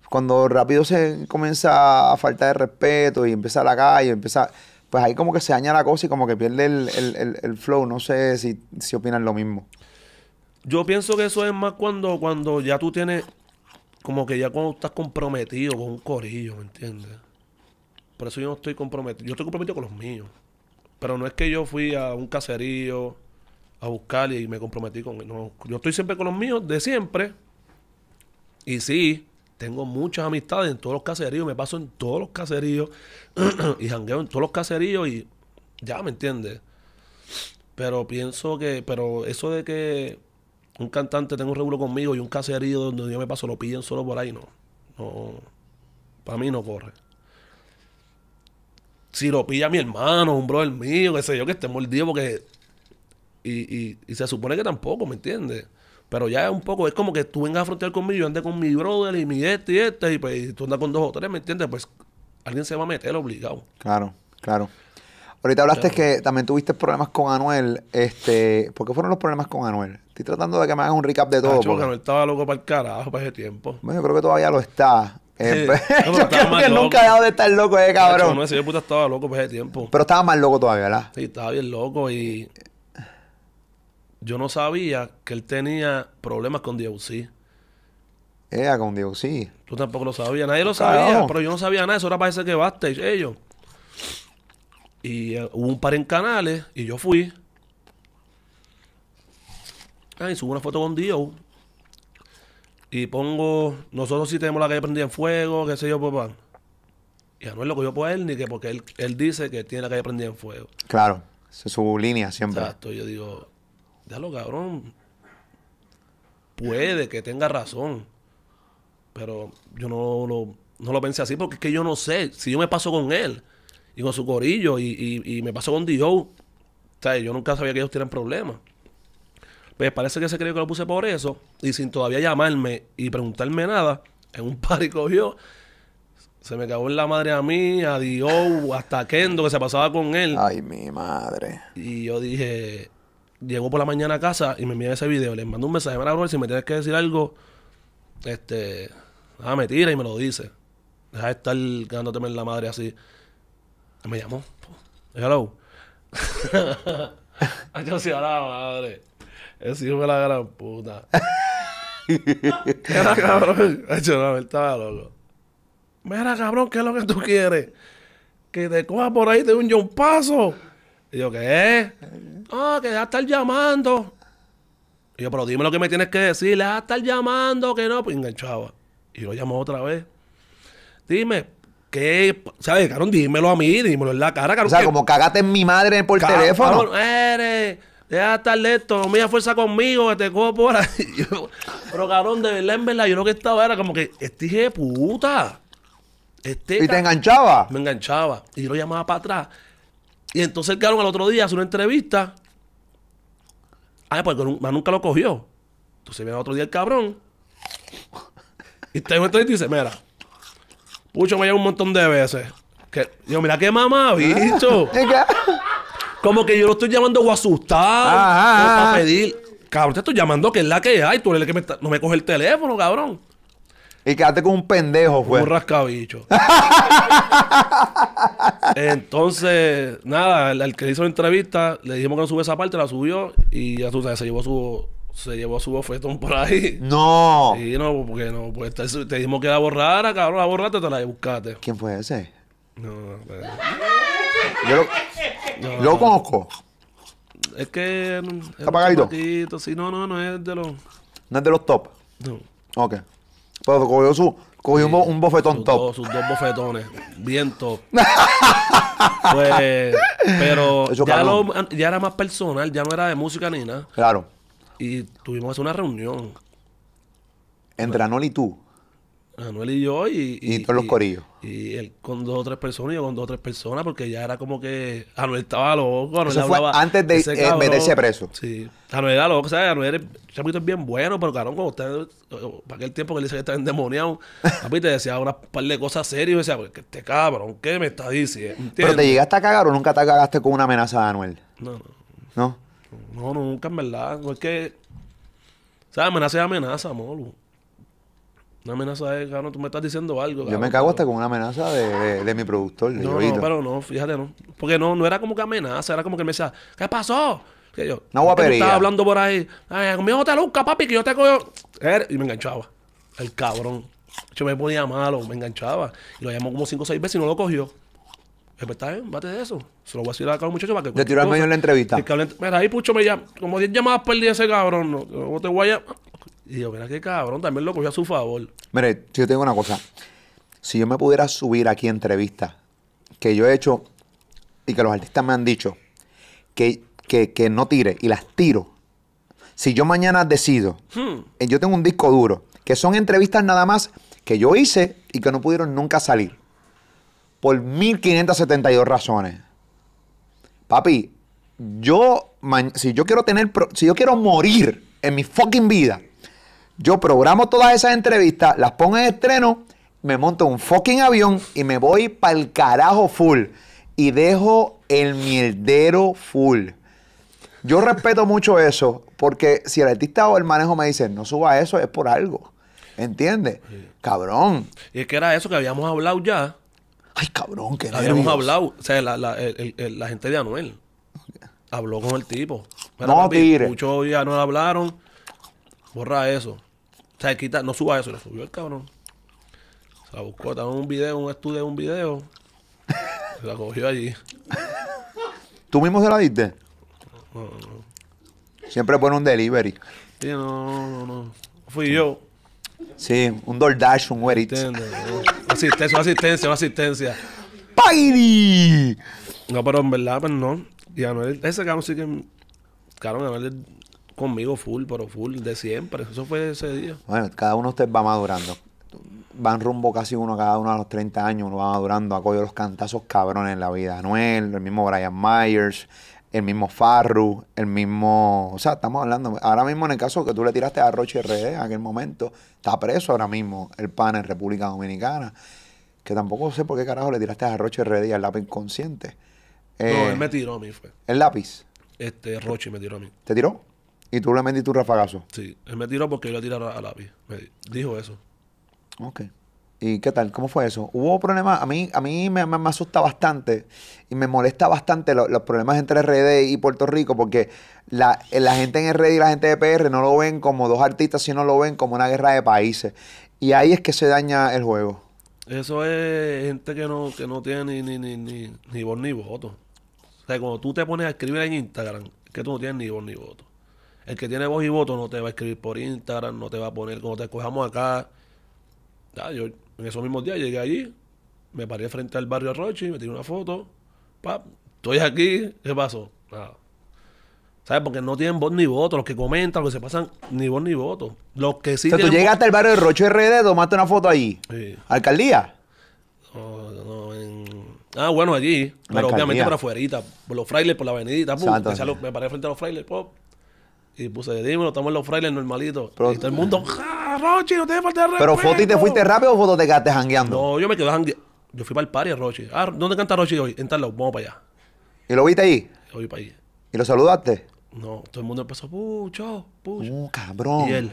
Cuando rápido se comienza a faltar de respeto y empieza la calle, empieza, pues ahí como que se daña la cosa y como que pierde el, el- el- flow. No sé si, si opinan lo mismo. Yo pienso que eso es más cuando, cuando ya tú tienes, como que ya cuando estás comprometido con un corillo, ¿me entiendes? Por eso yo no estoy comprometido. Yo estoy comprometido con los míos. Pero no es que yo fui a un caserío a buscar y me comprometí con No, yo estoy siempre con los míos de siempre. Y sí, tengo muchas amistades en todos los caseríos. Me paso en todos los caseríos. y jangueo en todos los caseríos y ya, ¿me entiendes? Pero pienso que, pero eso de que un cantante tenga un regulo conmigo y un caserío donde yo me paso lo pillen solo por ahí, no. No. Para mí no corre. Si lo pilla mi hermano, un brother mío, qué sé yo, que esté mordido porque. Y, y, y se supone que tampoco, ¿me entiendes? Pero ya es un poco, es como que tú vengas a frontear conmigo, yo ande con mi brother y mi este y este, y pues y tú andas con dos o tres, ¿me entiendes? Pues alguien se va a meter obligado. Claro, claro. Ahorita hablaste que también tuviste problemas con Anuel. Este, ¿Por qué fueron los problemas con Anuel? Estoy tratando de que me hagas un recap de todo. Tacho, porque- que no estaba loco para el carajo para ese tiempo. Bueno, yo creo que todavía lo está. Eh, Sí. pero No, yo estaba creo más que loco. nunca ha dejado de estar loco, eh, cabrón. no, ese puta estaba loco para ese tiempo. Pero estaba más loco todavía, ¿verdad? Sí, estaba bien loco y yo no sabía que él tenía problemas con DOC. Era con sí. Tú tampoco lo sabías, nadie lo Carajo. sabía, pero yo no sabía nada, eso era para ese que backstage ellos. Y eh, hubo un par en canales y yo fui. Ah, y subo una foto con Dio. Y pongo, nosotros sí tenemos la calle prendida en fuego, qué sé yo, papá. Y Anuel lo cogió por él, ni que porque él, él dice que tiene la calle prendida en fuego. Claro. Esa es su línea siempre. Exacto. Yo digo, déjalo, cabrón. Puede que tenga razón. Pero yo no lo, no lo pensé así porque es que yo no sé. Si yo me paso con él y con su corillo y, y, y me paso con Dio, sea, yo nunca sabía que ellos tienen problemas. Pues parece que se creyó que lo puse por eso y sin todavía llamarme y preguntarme nada, en un par y cogió. Se me cagó en la madre a mí, a Dio, hasta a Kendo que se pasaba con él. Ay, mi madre. Y yo dije, llegó por la mañana a casa y me envió ese video. Le mandó un mensaje, mira, bro, si me tienes que decir algo, este, ah, me tira y me lo dice. Deja de estar ganándoteme en la madre así. Me llamó. Hello. Yo sí a la madre. Ese hijo de la gran puta. Era cabrón. Yo no, estaba loco. Mira, cabrón, ¿qué es lo que tú quieres? Que te coja por ahí de un John Paso. Y yo, ¿qué? Ah, que ya estar llamando. Y yo, pero dime lo que me tienes que decir. Le vas a estar llamando, que no. Pues enganchaba. Y lo llamó otra vez. Dime, ¿qué? ¿Sabes, cabrón? Dímelo a mí, dímelo en la cara, cabrón. O sea, que- como cagate en mi madre por Cabrón, teléfono. eres, deja de estar me da fuerza conmigo, que te cojo por ahí. Yo, pero cabrón, de verdad, en verdad, yo lo que estaba era como que, este hijo de puta. Este Y te enganchaba. me enganchaba. Y yo lo llamaba para atrás. Y entonces el cabrón al otro día hace una entrevista. Ah, pues más nunca lo cogió. Entonces viene al otro día el cabrón. Y te entrevista y dice, mira, Pucho me llama un montón de veces. Que, yo, mira qué mamá, bicho. Como que yo lo estoy llamando o asustado. Ajá. para pedir. Cabrón, te estoy llamando que es la que hay. Tú eres el que me está- no me coge el teléfono, cabrón. Y quedaste con un pendejo, Un fue. rascabicho. Entonces, nada, el, el que hizo la entrevista, le dijimos que no sube esa parte, la subió y ya tú sabes, se llevó su, se llevó su bofetón por ahí. No. Y no, porque no, pues te, te dijimos que la borrara, cabrón, la borraste, te la buscaste. ¿Quién fue ese? No, no, Yo lo, no, yo lo conozco. Es que. es un apagadito? Sí, no, no, no es de los. No es de los top. No. Ok. Pero cogió su. Cogió un, bo- un bofetón sus top. Dos, sus dos bofetones. Bien top. pues, pero ya, cabrón. lo- ya era más personal, ya no era de música ni nada. Claro. Y tuvimos una reunión, Entre Anol y tú. Anuel y yo, y... Y todos los corillos. Y él con dos o tres personas y yo con dos o tres personas, porque ya era como que Anuel estaba loco. Anuel Eso fue hablaba- antes de, eh, meterse preso. Sí. Anuel era loco, ¿sabes? Anuel chapito es bien bueno, pero cabrón, como usted, para aquel tiempo que él dice que está endemoniado, papi te decía una par de cosas serias y decía, "Pues, que este cabrón, ¿qué me está diciendo? Pero te llegaste a cagar o nunca te cagaste con una amenaza de Anuel. No, no, ¿No? no, nunca en verdad. No es que, ¿sabes? Amenaza es amenaza, molo. Una amenaza es, cabrón, tú me estás diciendo algo. Yo me cago pero- hasta con una amenaza de, de- de mi productor, de No, no, pero no, fíjate, no. Porque no, no era como que amenaza, era como que él me decía, ¿qué pasó? Que yo, Una "¿Por qué tú guapería. Estaba hablando por ahí, ay, conmigo te luzca, papi, que yo te cojo. Y me enganchaba. El cabrón. Yo me ponía malo, me enganchaba. Y lo llamó como cinco o seis veces y no lo cogió. Pues está bien, bate de eso. Se lo voy a decir a los muchachos para que. Le tiró al medio en la entrevista. Mira, ahí Pucho me llama. Como 10 llamadas perdí ese cabrón. No, no te voy a. Y yo, mira qué cabrón, también lo cogió a su favor. Mire, si yo te digo una cosa. Si yo me pudiera subir aquí entrevistas que yo he hecho y que los artistas me han dicho que, que, que no tire y las tiro. Si yo mañana decido, Hmm. eh, yo tengo un disco duro, que son entrevistas nada más que yo hice y que no pudieron nunca salir. Por 1572 razones. Papi, yo, si yo quiero tener, si yo quiero morir en mi fucking vida, yo programo todas esas entrevistas, las pongo en estreno, me monto un fucking avión y me voy para el carajo full. Y dejo el mierdero full. Yo respeto mucho eso, porque si el artista o el manejo me dice, no suba eso, es por algo. ¿Entiendes? Cabrón. Y es que era eso que habíamos hablado ya. Ay, cabrón, qué Habíamos hablado, o sea, la, la, el- la gente de Anuel habló con el tipo. No tire. Muchos y Anuel hablaron, borra eso. O sea, quita, no suba eso, le subió el cabrón. Se la buscó, estaba en un video, un estudio de un video. Se la cogió allí. ¿Tú mismo se la diste? Siempre pone un delivery. Sí, no, no, no. Fui yo, Sí, un DoorDash, un Uber asistencia, una asistencia, una asistencia. ¡Pairi! No, pero en verdad, pues no. Y Anuel, ese cabrón sí que. Cabrón, Anuel conmigo full, pero full de siempre. Eso fue ese día. Bueno, cada uno de ustedes va madurando. Van rumbo casi uno cada uno a los 30 años, uno va madurando, ha cogido los cantazos cabrones en la vida. Anuel, el mismo Brian Myers, el mismo Farru, el mismo. O sea, estamos hablando. Ahora mismo, en el caso que tú le tiraste a Roche RD en aquel momento, está preso ahora mismo el pan en República Dominicana. Que tampoco sé por qué carajo le tiraste a Roche RD al lápiz inconsciente. no, Eh, él me tiró a mí, fue. El lápiz, Este, Rochi me tiró a mí. ¿te tiró? Y tú le metiste tu rafagazo. Sí, él me tiró porque yo le tiré a, lápiz. Me di- dijo eso. Ok. ¿Y qué tal? ¿Cómo fue eso? ¿Hubo problemas? A mí, a mí me, me- me asusta bastante y me molesta bastante lo- los problemas entre RD y Puerto Rico porque la, la gente en RD y la gente de PR no lo ven como dos artistas, sino lo ven como una guerra de países. Y ahí es que se daña el juego. Eso es gente que no, que no tiene ni, ni, ni, ni, ni voz ni voto. O sea, cuando tú te pones a escribir en Instagram, que tú no tienes ni voz ni voto. El que tiene voz y voto no te va a escribir por Instagram, no te va a poner, cuando te cojamos acá. Ya, yo en esos mismos días llegué allí, me paré frente al barrio Rochi, me tiré una foto, pap, estoy aquí, ¿qué pasó? Nada. ¿Sabes? Porque no tienen voz ni voto, los que comentan, los que se pasan, ni voz ni voto. Los que sí o sea, tú llegaste al barrio de Rocho RD, tomaste una foto allí. Sí. ¿Alcaldía? No, no, en... Ah, bueno, allí. Pero alcaldía. obviamente por afuerita. Por los frailes, por la avenida. pum, me paré frente a los frailes. pop, y puse, dímelo, estamos en los frailes normalitos. Pero- y todo el mundo, ¡ja, Rochi, no te falta de ¿Pero respeto! foto y te fuiste rápido o foto te quedaste jangueando? No, yo me quedé jangue- Yo fui para el party, Rochi. Ah, ¿dónde canta Rochi hoy? En tal lado, vamos para allá. ¿Y lo viste ahí? Yo voy para allí. ¿Y lo saludaste? No, todo el mundo empezó, Pucho, Pucho. Uh, cabrón. Y él,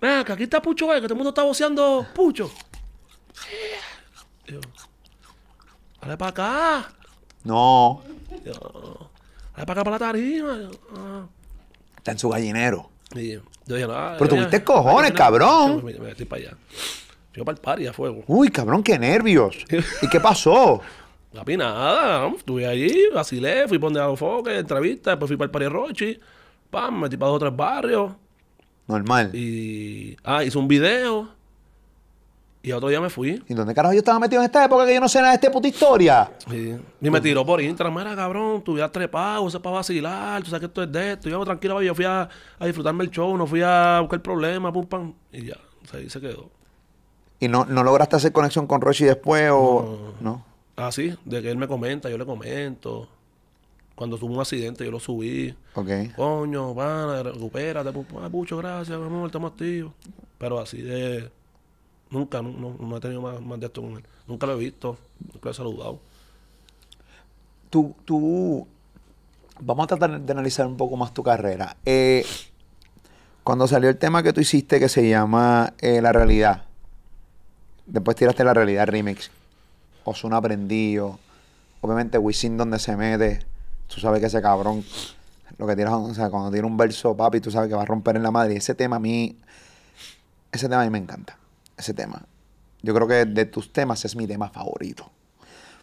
ven, que aquí está Pucho, eh, que todo el mundo está voceando Pucho. Y yo, dale para acá. No. Yo, dale para acá para la tarima. Yo, ah. Está en su gallinero. Y yo dije, no, Pero tuviste ya, cojones, cabrón. yo Me, me metí para allá. Yo para el party a fuego. Uy, cabrón, qué nervios. ¿Y qué pasó? La nada, estuve allí, vacilé, fui por donde a los foques, entrevista, después fui para el party de Rochi, pam, me metí para dos o tres barrios. Normal. ¿Y, Y. Ah, hice un video. Y otro día me fui. dónde carajo yo estaba metido en esta época que yo no sé nada de esta puta historia? Y, y me tiró por Instagram. Mira, cabrón, tú ya trepado, eso es para vacilar. Tú sabes que esto es de esto. Y yo, tranquilo, yo fui a, a disfrutarme el show, no fui a buscar problemas, pum, pam. Y ya, o sea, ahí se quedó. ¿Y no, no lograste hacer conexión con Rochi después o...? No. Ah, sí, de que él me comenta, yo le comento. Cuando tuvo un accidente, yo lo subí. Ok. Coño, pana, recupérate. pum, pum. Ah, mucho gracias, mi amor, estamos activos. Pero así de. Nunca, no, no, no he tenido más, más de esto con él. Nunca lo he visto, nunca lo he saludado. Tú, tú... Vamos a tratar de analizar un poco más tu carrera. Eh, cuando salió el tema que tú hiciste que se llama eh, La Realidad, después tiraste La Realidad Remix, Ozuna Prendido, obviamente Wisin donde se mete, tú sabes que ese cabrón, lo que tiras, o sea, cuando tira un verso, papi, tú sabes que va a romper en la madre. Ese tema a mí, ese tema a mí me encanta, ese tema. Yo creo que de tus temas es mi tema favorito.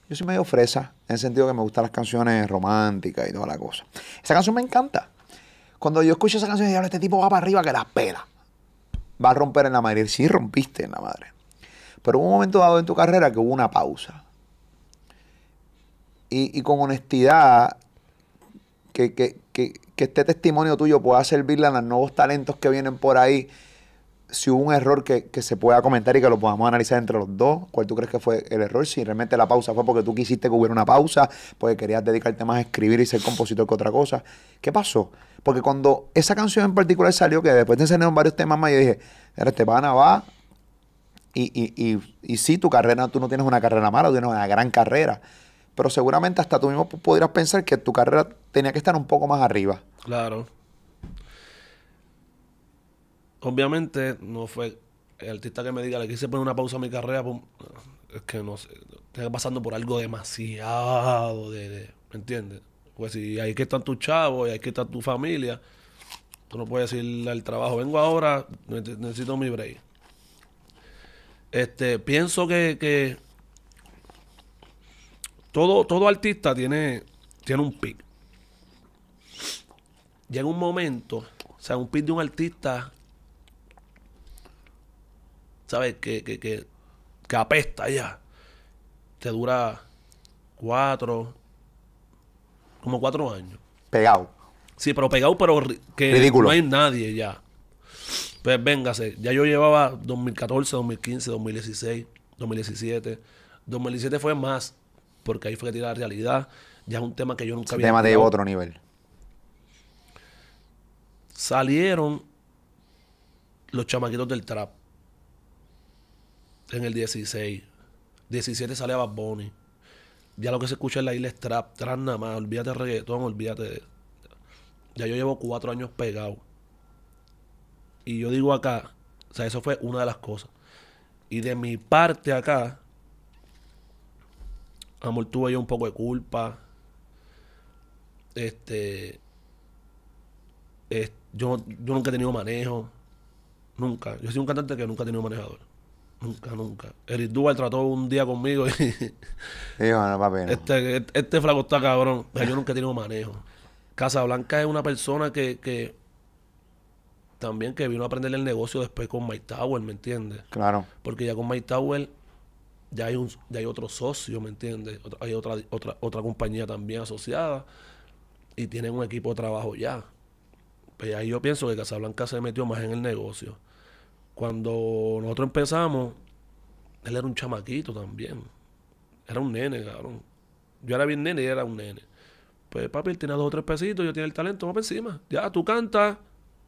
Yo soy medio fresa, en el sentido que me gustan las canciones románticas y toda la cosa. Esa canción me encanta. Cuando yo escucho esa canción, digo, este tipo va para arriba que la pela. Va a romper en la madre. Sí rompiste en la madre. Pero hubo un momento dado en tu carrera que hubo una pausa. Y, y con honestidad, que, que- que- que este testimonio tuyo pueda servirle a los nuevos talentos que vienen por ahí. Si hubo un error que, que se pueda comentar y que lo podamos analizar entre los dos, ¿cuál tú crees que fue el error? Si realmente la pausa fue porque tú quisiste que hubiera una pausa, porque querías dedicarte más a escribir y ser compositor que otra cosa. ¿Qué pasó? Porque cuando esa canción en particular salió, que después te salieron varios temas más, yo dije, "Mira, este pana va y, y, y, y sí, tu carrera, tú no tienes una carrera mala, tú tienes una gran carrera. Pero seguramente hasta tú mismo podrías pensar que tu carrera tenía que estar un poco más arriba. Claro. Obviamente no fue el artista que me diga, le quise poner una pausa a mi carrera, pum, es que no sé, estoy pasando por algo demasiado de, de- ¿me entiendes? Pues si hay que estar tus chavos y hay que estar tu familia, tú no puedes decirle al trabajo, vengo ahora, ne- necesito mi break. Este, pienso que, que todo, todo artista tiene, tiene un pic llega un momento, o sea, un pit de un artista, ¿sabes? Que, que, que, que apesta ya, te dura cuatro, como cuatro años. Pegado. Sí, pero pegado, pero que Ridículo. no hay nadie ya. Pues véngase, ya yo llevaba 2014, 2015, 2016, 2017. 2017 fue más, porque ahí fue que tiré la realidad. Ya es un tema que yo nunca Ese había tema te lleva a otro nivel. Salieron los chamaquitos del trap. En el 16. 17 sale Bad Bunny. Ya lo que se escucha en la isla es trap, trap nada más. Olvídate de reggaetón, olvídate de... Ya yo llevo cuatro años pegado. Y yo digo acá, o sea, eso fue una de las cosas. Y de mi parte acá, amor, tuve yo un poco de culpa. Este... es- yo, yo nunca he tenido manejo. Nunca. Yo soy un cantante que nunca ha tenido manejador. Nunca, nunca. Eric Duval trató un día conmigo y Sí, bueno, papi, no. este, este, flaco está cabrón. Yo nunca he tenido manejo. Casablanca es una persona que, que también que vino a aprender el negocio después con Mike Tower, ¿me entiendes? Claro. Porque ya con Mike Tower ya hay un, ya hay otro socio, ¿me entiendes? Otra- hay otra, otra, otra compañía también asociada y tienen un equipo de trabajo ya. Pues ahí yo pienso que Casablanca se metió más en el negocio. Cuando nosotros empezamos, él era un chamaquito también. Era un nene, cabrón. Yo era bien nene y era un nene. Pues papi, él tiene dos o tres pesitos, yo tiene el talento, vamos encima. Ya, tú cantas,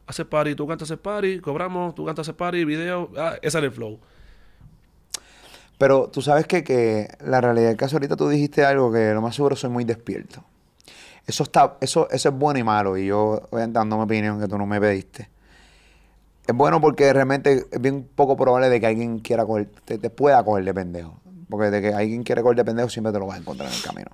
haces party, tú cantas, haces party, cobramos, tú cantas, haces party, video. Ah, ese era el flow. Pero tú sabes que, que la realidad del caso ahorita tú dijiste algo que lo más seguro soy muy despierto. Eso está, eso, eso es bueno y malo. Y yo voy dando mi opinión que tú no me pediste. Es bueno porque realmente es bien poco probable de que alguien quiera te, pueda coger de pendejo. Porque de que alguien quiere coger de pendejo siempre te lo vas a encontrar en el camino.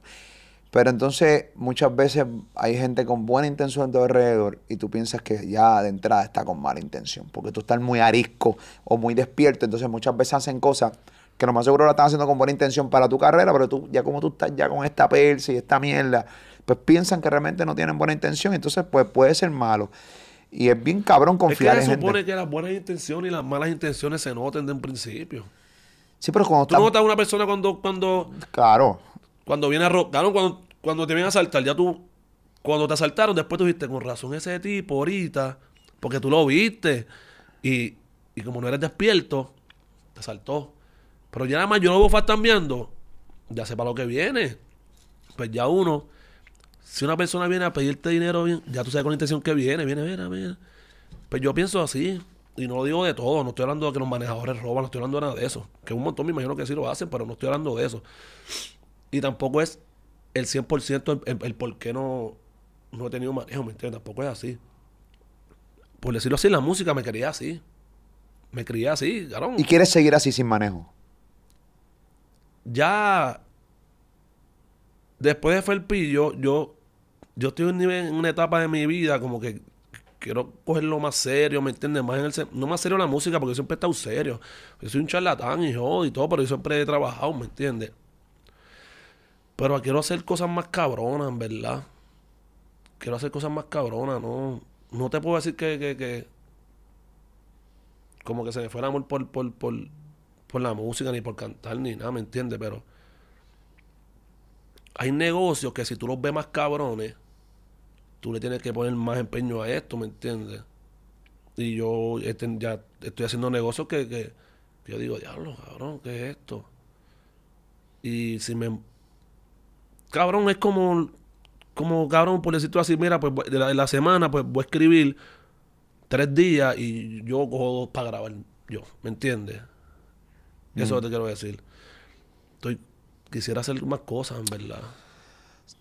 Pero entonces muchas veces hay gente con buena intención en tu alrededor y tú piensas que ya de entrada está con mala intención. Porque tú estás muy arisco o muy despierto. Entonces muchas veces hacen cosas que lo más seguro lo están haciendo con buena intención para tu carrera, pero tú ya como tú estás ya con esta persa y esta mierda, pues piensan que realmente no tienen buena intención. Entonces pues puede ser malo. Y es bien cabrón Es que confiar se en gente. supone que las buenas intenciones y las malas intenciones se noten de un principio. Sí, pero cuando Tú notas a una persona cuando, cuando, Claro. cuando viene a ro- claro, cuando, cuando te vienen a asaltar, ya tú, cuando te asaltaron, después tú dijiste, con razón ese tipo ahorita, porque tú lo viste. Y, y como no eres despierto, te asaltó. Pero ya nada más yo lo veo cambiando, ya sé para lo que viene. Pues ya uno, si una persona viene a pedirte dinero, ya tú sabes con la intención que viene, viene, mira, mira. Pues yo pienso así. Y no lo digo de todo, no estoy hablando de que los manejadores roban, no estoy hablando de nada de eso. Que un montón me imagino que sí lo hacen, pero no estoy hablando de eso. Y tampoco es el 100% el, el, el por qué no, no he tenido manejo, ¿me entiendes? Tampoco es así. Por decirlo así, la música me quería así. Me crié así, cabrón. Y quieres seguir así sin manejo. Ya después de Felpi, yo, yo, yo estoy en, una etapa de mi vida como que quiero cogerlo más serio, ¿me entiendes? Más no más serio la música, porque yo siempre he estado serio. Yo soy un charlatán y jodo y todo, pero yo siempre he trabajado, ¿me entiendes? Pero quiero hacer cosas más cabronas, verdad. Quiero hacer cosas más cabronas, no, no te puedo decir que, que, que como que se me fue el amor por, por, por, por la música, ni por cantar, ni nada, ¿me entiendes? Pero hay negocios que si tú los ves más cabrones, tú le tienes que poner más empeño a esto, ¿me entiendes? Y yo este, ya estoy haciendo negocios que, que, que yo digo, diablo, cabrón, ¿qué es esto? Y si me... Cabrón, es como, como cabrón, por decirlo así, mira, pues de la, de la semana, pues voy a escribir tres días y yo cojo dos para grabar yo, ¿me entiendes? Eso es lo que te quiero decir. Estoy, quisiera hacer más cosas, en verdad.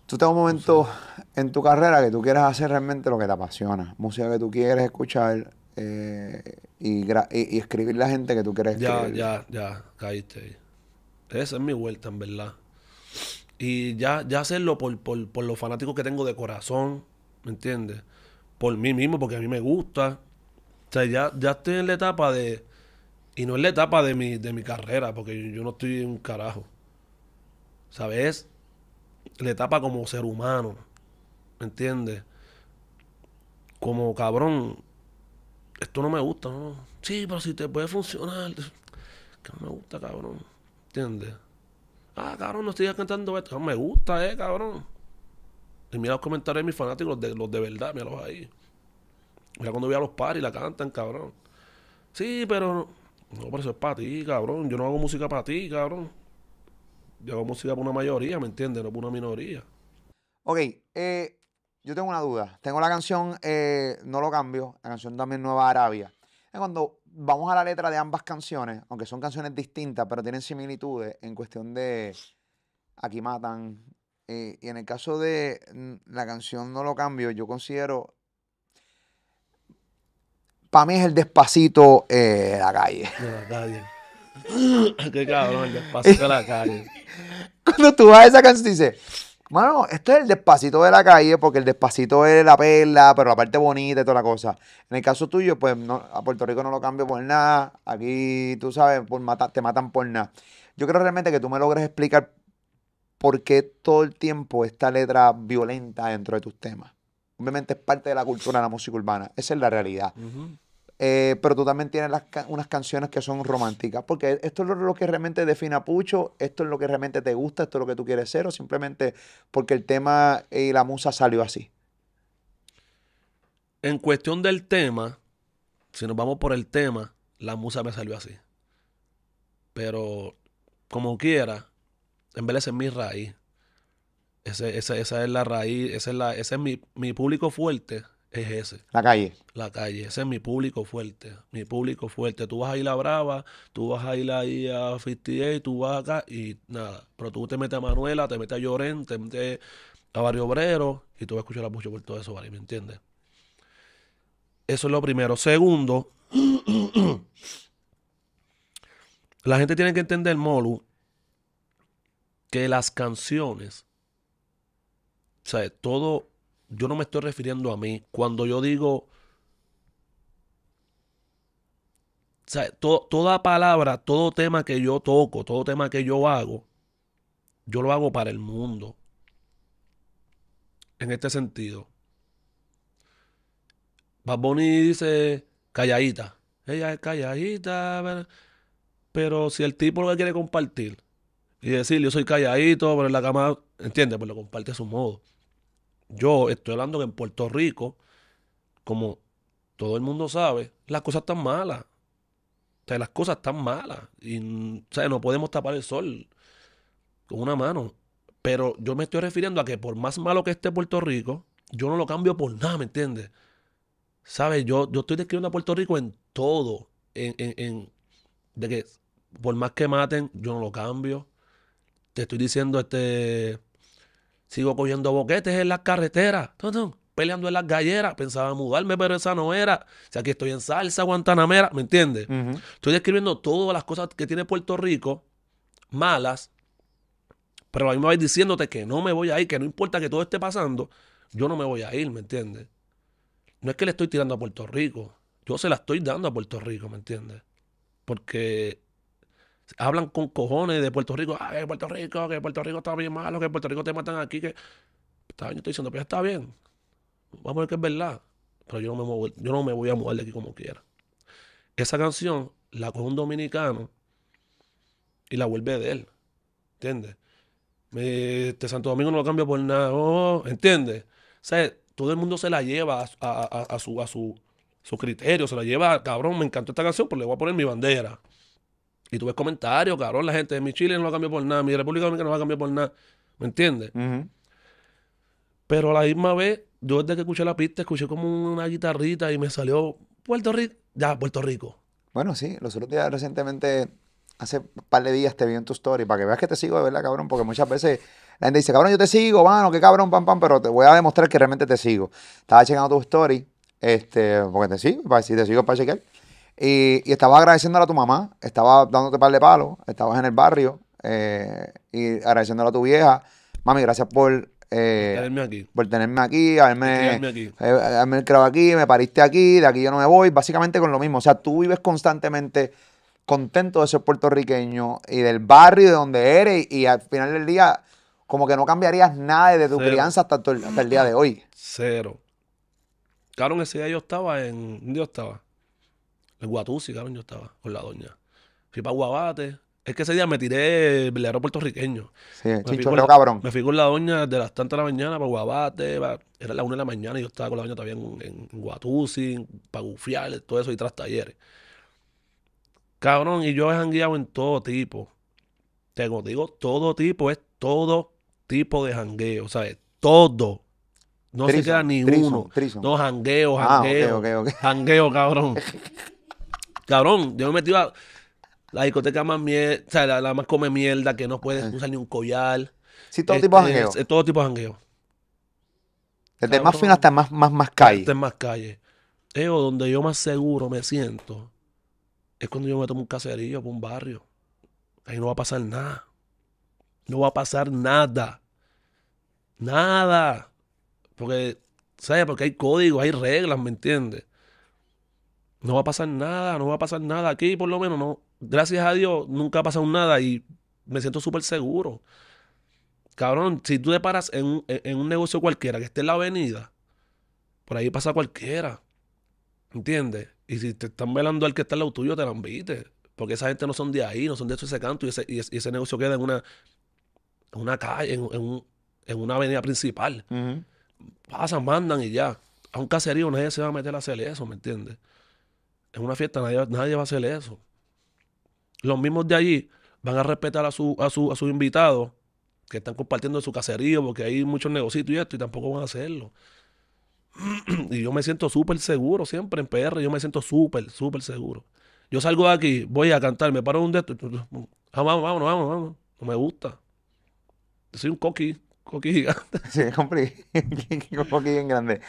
Tú tengas un momento en tu carrera que tú quieras hacer realmente lo que te apasiona. Música que tú quieres escuchar eh, y, gra- y, y escribir la gente que tú quieres Ya, escribir. ya, ya, caíste ahí. Esa es mi vuelta, en verdad. Y ya, ya hacerlo por, por, por los fanáticos que tengo de corazón, ¿me entiendes? Por mí mismo, porque a mí me gusta. O sea, ya, ya estoy en la etapa de... Y no es la etapa de mi, de mi carrera, porque yo, yo no estoy en un carajo. ¿Sabes? La etapa como ser humano, ¿me entiendes? Como cabrón, esto no me gusta, ¿no? Sí, pero si te puede funcionar. Que no me gusta, cabrón. entiendes? Ah, cabrón, no estoy cantando esto. Me gusta, eh, cabrón. Y mira los comentarios de mis fanáticos, los de, los de verdad, míralos ahí. Mira cuando voy a los paris la cantan, cabrón. Sí, pero no, pero eso es para ti, cabrón. Yo no hago música para ti, cabrón. Hago música para una mayoría, ¿me entiendes? No para una minoría. Ok, eh, yo tengo una duda. Tengo la canción eh, No lo cambio, la canción también Nueva Arabia. Es cuando vamos a la letra de ambas canciones, aunque son canciones distintas, pero tienen similitudes en cuestión de Aquí matan. eh, y en el caso de la canción No lo cambio, yo considero. Para mí es el despacito eh, la calle. De la calle. Qué cabrón, el despacito de la calle. Cuando tú vas a esa canción, dices, mano, esto es el despacito de la calle, porque el despacito es la perla, pero la parte bonita y toda la cosa. En el caso tuyo, pues no, a Puerto Rico no lo cambio por nada. Aquí, tú sabes, por mata- te matan por nada. Yo creo realmente que tú me logres explicar por qué todo el tiempo esta letra violenta dentro de tus temas. Obviamente es parte de la cultura de la música urbana. Esa es la realidad. Ujú. Eh, pero tú también tienes unas canciones que son románticas, porque esto es lo, que realmente define a Pucho, esto es lo que realmente te gusta, esto es lo que tú quieres ser, o simplemente porque el tema y la musa salió así. En cuestión del tema, si nos vamos por el tema, la musa me salió así. Pero, como quiera, en vez es mi raíz. Ese- esa, esa es la raíz, esa es, la, ese es mi, mi público fuerte, es ese. La calle. La calle, ese es mi público fuerte, mi público fuerte. Tú vas a ir a Brava, tú vas a ir ahí a 58, tú vas acá y nada. Pero tú te metes a Manuela, te metes a Llorén, te metes a Barrio Obrero y tú vas a escuchar mucho por todo eso, ¿vale? ¿Me entiendes? Eso es lo primero. Segundo, la gente tiene que entender, Molu, que las canciones, o sea, todo, yo no me estoy refiriendo a mí. Cuando yo digo, o sea, to- toda palabra, todo tema que yo toco, todo tema que yo hago, yo lo hago para el mundo. En este sentido. Bad Bunny dice calladita. Ella es calladita. pero- si el tipo lo quiere compartir y decir yo soy calladito, pero en la cama, ¿entiendes? Pues lo comparte a su modo. Yo estoy hablando que en Puerto Rico, como todo el mundo sabe, las cosas están malas. O sea, las cosas están malas. Y o sea, no podemos tapar el sol con una mano. Pero yo me estoy refiriendo a que por más malo que esté Puerto Rico, yo no lo cambio por nada, ¿me entiendes? ¿Sabes? Yo, yo estoy describiendo a Puerto Rico en todo. En, en- en- de que por más que maten, yo no lo cambio. Te estoy diciendo, este. Sigo cogiendo boquetes en las carreteras. peleando en las galleras. Pensaba mudarme, pero esa no era. O sea, aquí estoy en salsa guantanamera. ¿Me entiendes? Estoy describiendo todas las cosas que tiene Puerto Rico, malas, pero a mí me vais diciéndote que no me voy a ir, que no importa que todo esté pasando, yo no me voy a ir, ¿me entiendes? No es que le estoy tirando a Puerto Rico, yo se la estoy dando a Puerto Rico, ¿me entiendes? Porque hablan con cojones de Puerto Rico, que Puerto Rico, que Puerto Rico está bien malo, que Puerto Rico te matan aquí, que... Está yo estoy diciendo, pues está bien, vamos a ver que es verdad, pero yo no me, muevo- yo no me voy a mudar de aquí como quiera esa canción la coge un dominicano y la vuelve de él. ¿Entiendes? Este Santo Domingo no lo cambia por nada. oh, ¿Entiendes? O sea, todo el mundo se la lleva a, a- a- a su, a su, su criterio. Se la lleva, cabrón, me encantó esta canción, pues le voy a poner mi bandera. Y tú ves comentarios, cabrón, la gente de mi Chile no lo cambia por nada, mi República Dominicana no va a cambiar por nada. ¿Me entiendes? Pero a la misma vez, yo desde que escuché la pista, escuché como una guitarrita y me salió Puerto Rico. Ya, Puerto Rico. Bueno, sí, los otros días recientemente, hace un par de días te vi en tu story para que veas que te sigo de verdad, cabrón, porque muchas veces la gente dice, cabrón, yo te sigo, mano, qué cabrón, pam, pam, pero te voy a demostrar que realmente te sigo. Estaba checando tu story, este, porque te sigo, para si te sigo para chequear. Y, y estaba agradeciéndole a tu mamá, estaba dándote par de palos, estabas en el barrio, eh, y agradeciéndole a tu vieja. Mami, gracias por, eh, Tenerme aquí. por tenerme aquí, haberme, aquí. eh, haberme criado aquí, me pariste aquí, de aquí yo no me voy, básicamente con lo mismo. O sea, tú vives constantemente contento de ser puertorriqueño y del barrio de donde eres y, y al final del día como que no cambiarías nada de tu Cero. crianza hasta, hasta el día de hoy. Cero. Cabrón, ese día yo estaba en. ¿Dónde yo estaba? En Guatusi, cabrón, yo estaba con la doña. Fui para Guabate. Es que ese día me tiré el velero puertorriqueño. Sí, Me con la, cabrón. me fui con la doña de las tantas de la mañana para Guabate, era la una de la mañana y yo estaba con la doña todavía en, en, en Guatusi, para gufiar, todo eso y tras talleres. Cabrón, y yo he jangueado en todo tipo. Tengo, digo, todo tipo, es todo tipo de jangueo, ¿sabes? Todo. No se queda ni uno. No, jangueo, Ah, jangueo. ok. Jangueo, cabrón. cabrón, yo me metí a la discoteca más mierda, o sea, la, la más come mierda, que no puedes usar ni un collar. Sí, todo tipo de Este, jangueo. es- todo tipo de jangueo. Desde más fino hasta más, más, más calle. Es más calle. Eo, donde yo más seguro me siento es cuando yo me tomo un caserillo por un barrio. Ahí no va a pasar nada. No va a pasar nada. Nada. Porque, ¿sabes? Porque hay códigos, hay reglas, ¿me entiendes? No va a pasar nada, no va a pasar nada. Aquí, por lo menos, no. Gracias a Dios, nunca ha pasado nada y me siento súper seguro. Cabrón, si tú te paras en un, en- un negocio cualquiera que esté en la avenida, por ahí pasa cualquiera. ¿Entiendes? Y si te están velando al que está al lado tuyo, te la invite. Porque esa gente no son de ahí, no son de ese canto y ese, y ese, y ese negocio queda en una, en una calle, en, en un- en una avenida principal. Pasan, mandan y ya. A un caserío nadie se va a meter a hacer eso, ¿me entiendes? En una fiesta nadie, nadie va a hacer eso. Los mismos de allí van a respetar a su, a su, a sus invitados que están compartiendo su caserío porque hay muchos negocios y esto y tampoco van a hacerlo. y yo me siento súper seguro siempre en PR, yo me siento súper, súper seguro. Yo salgo de aquí, voy a cantar, me paro en un de estos, vamos, vámonos, vámonos, vámonos. No me gusta. Soy un coqui, coqui gigante. Sí, compré. Poquito bien grande.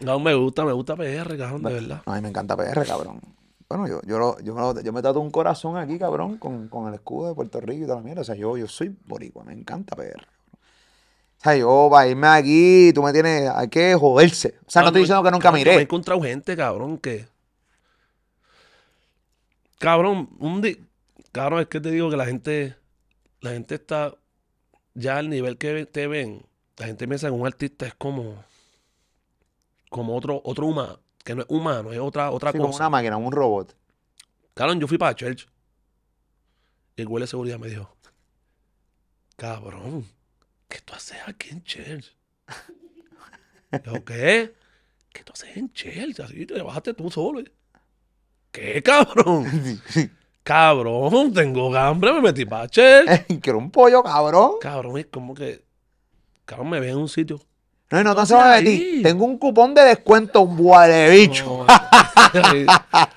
No me gusta, me gusta PR, cabrón, de verdad. No, a mí me encanta PR, cabrón. Bueno, yo, yo, lo- yo, me lo- yo me tatué un corazón aquí, cabrón, con, con el escudo de Puerto Rico y toda la mierda. O sea, yo, yo soy boricua, me encanta PR. O sea, yo para irme aquí, tú me tienes, hay que joderse. O sea, no estoy diciendo que nunca cabrón, yo Me he miré. encontrado gente, cabrón, que. Cabrón, un di... Cabrón, es que te digo que la gente. La gente está. Ya al nivel que te ven, la gente piensa que un artista es como. Como otro, otro humano. Que no es humano, es otra, otra Sí, como cosa. una máquina, un robot. Cabrón, yo fui para Church. Y el güey de seguridad me dijo: Cabrón, ¿qué tú haces aquí en Church? Yo, ¿qué? ¿Qué tú haces en Chelsea? Así te bajaste tú solo. ¿Qué, cabrón? Cabrón, tengo hambre, me metí para Chelsea. Quiero un pollo, cabrón. Cabrón, es como que. Cabrón, me ve en un sitio. No, no sabes de ahí. ti. Tengo un cupón de descuento, un bicho. No, ahí,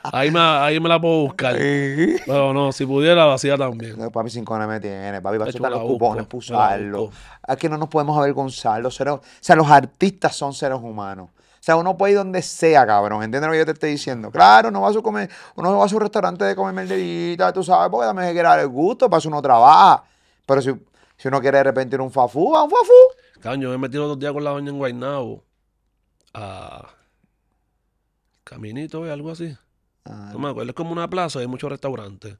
ahí me, ahí me la puedo buscar. Pero no, si pudiera, vacía también. No, papi, cinco me tiene, papi, para me los cupones, usarlo. busco. Aquí no nos podemos avergonzar. Los seres, o sea, los artistas son seres humanos. O sea, uno puede ir donde sea, cabrón. ¿Entiendes lo que yo te estoy diciendo? Claro, no va a su comer, uno va a su restaurante de comer merderita, tú sabes, porque también hay que dar el gusto, para eso uno trabaja. Pero si, si uno quiere de repente ir a un fafú, va a un fafú. Cabrón, yo me metí los dos días con la doña en Guaynabo. A. Caminito, algo así. Ah, No me acuerdo. Es como una plaza, hay muchos restaurantes.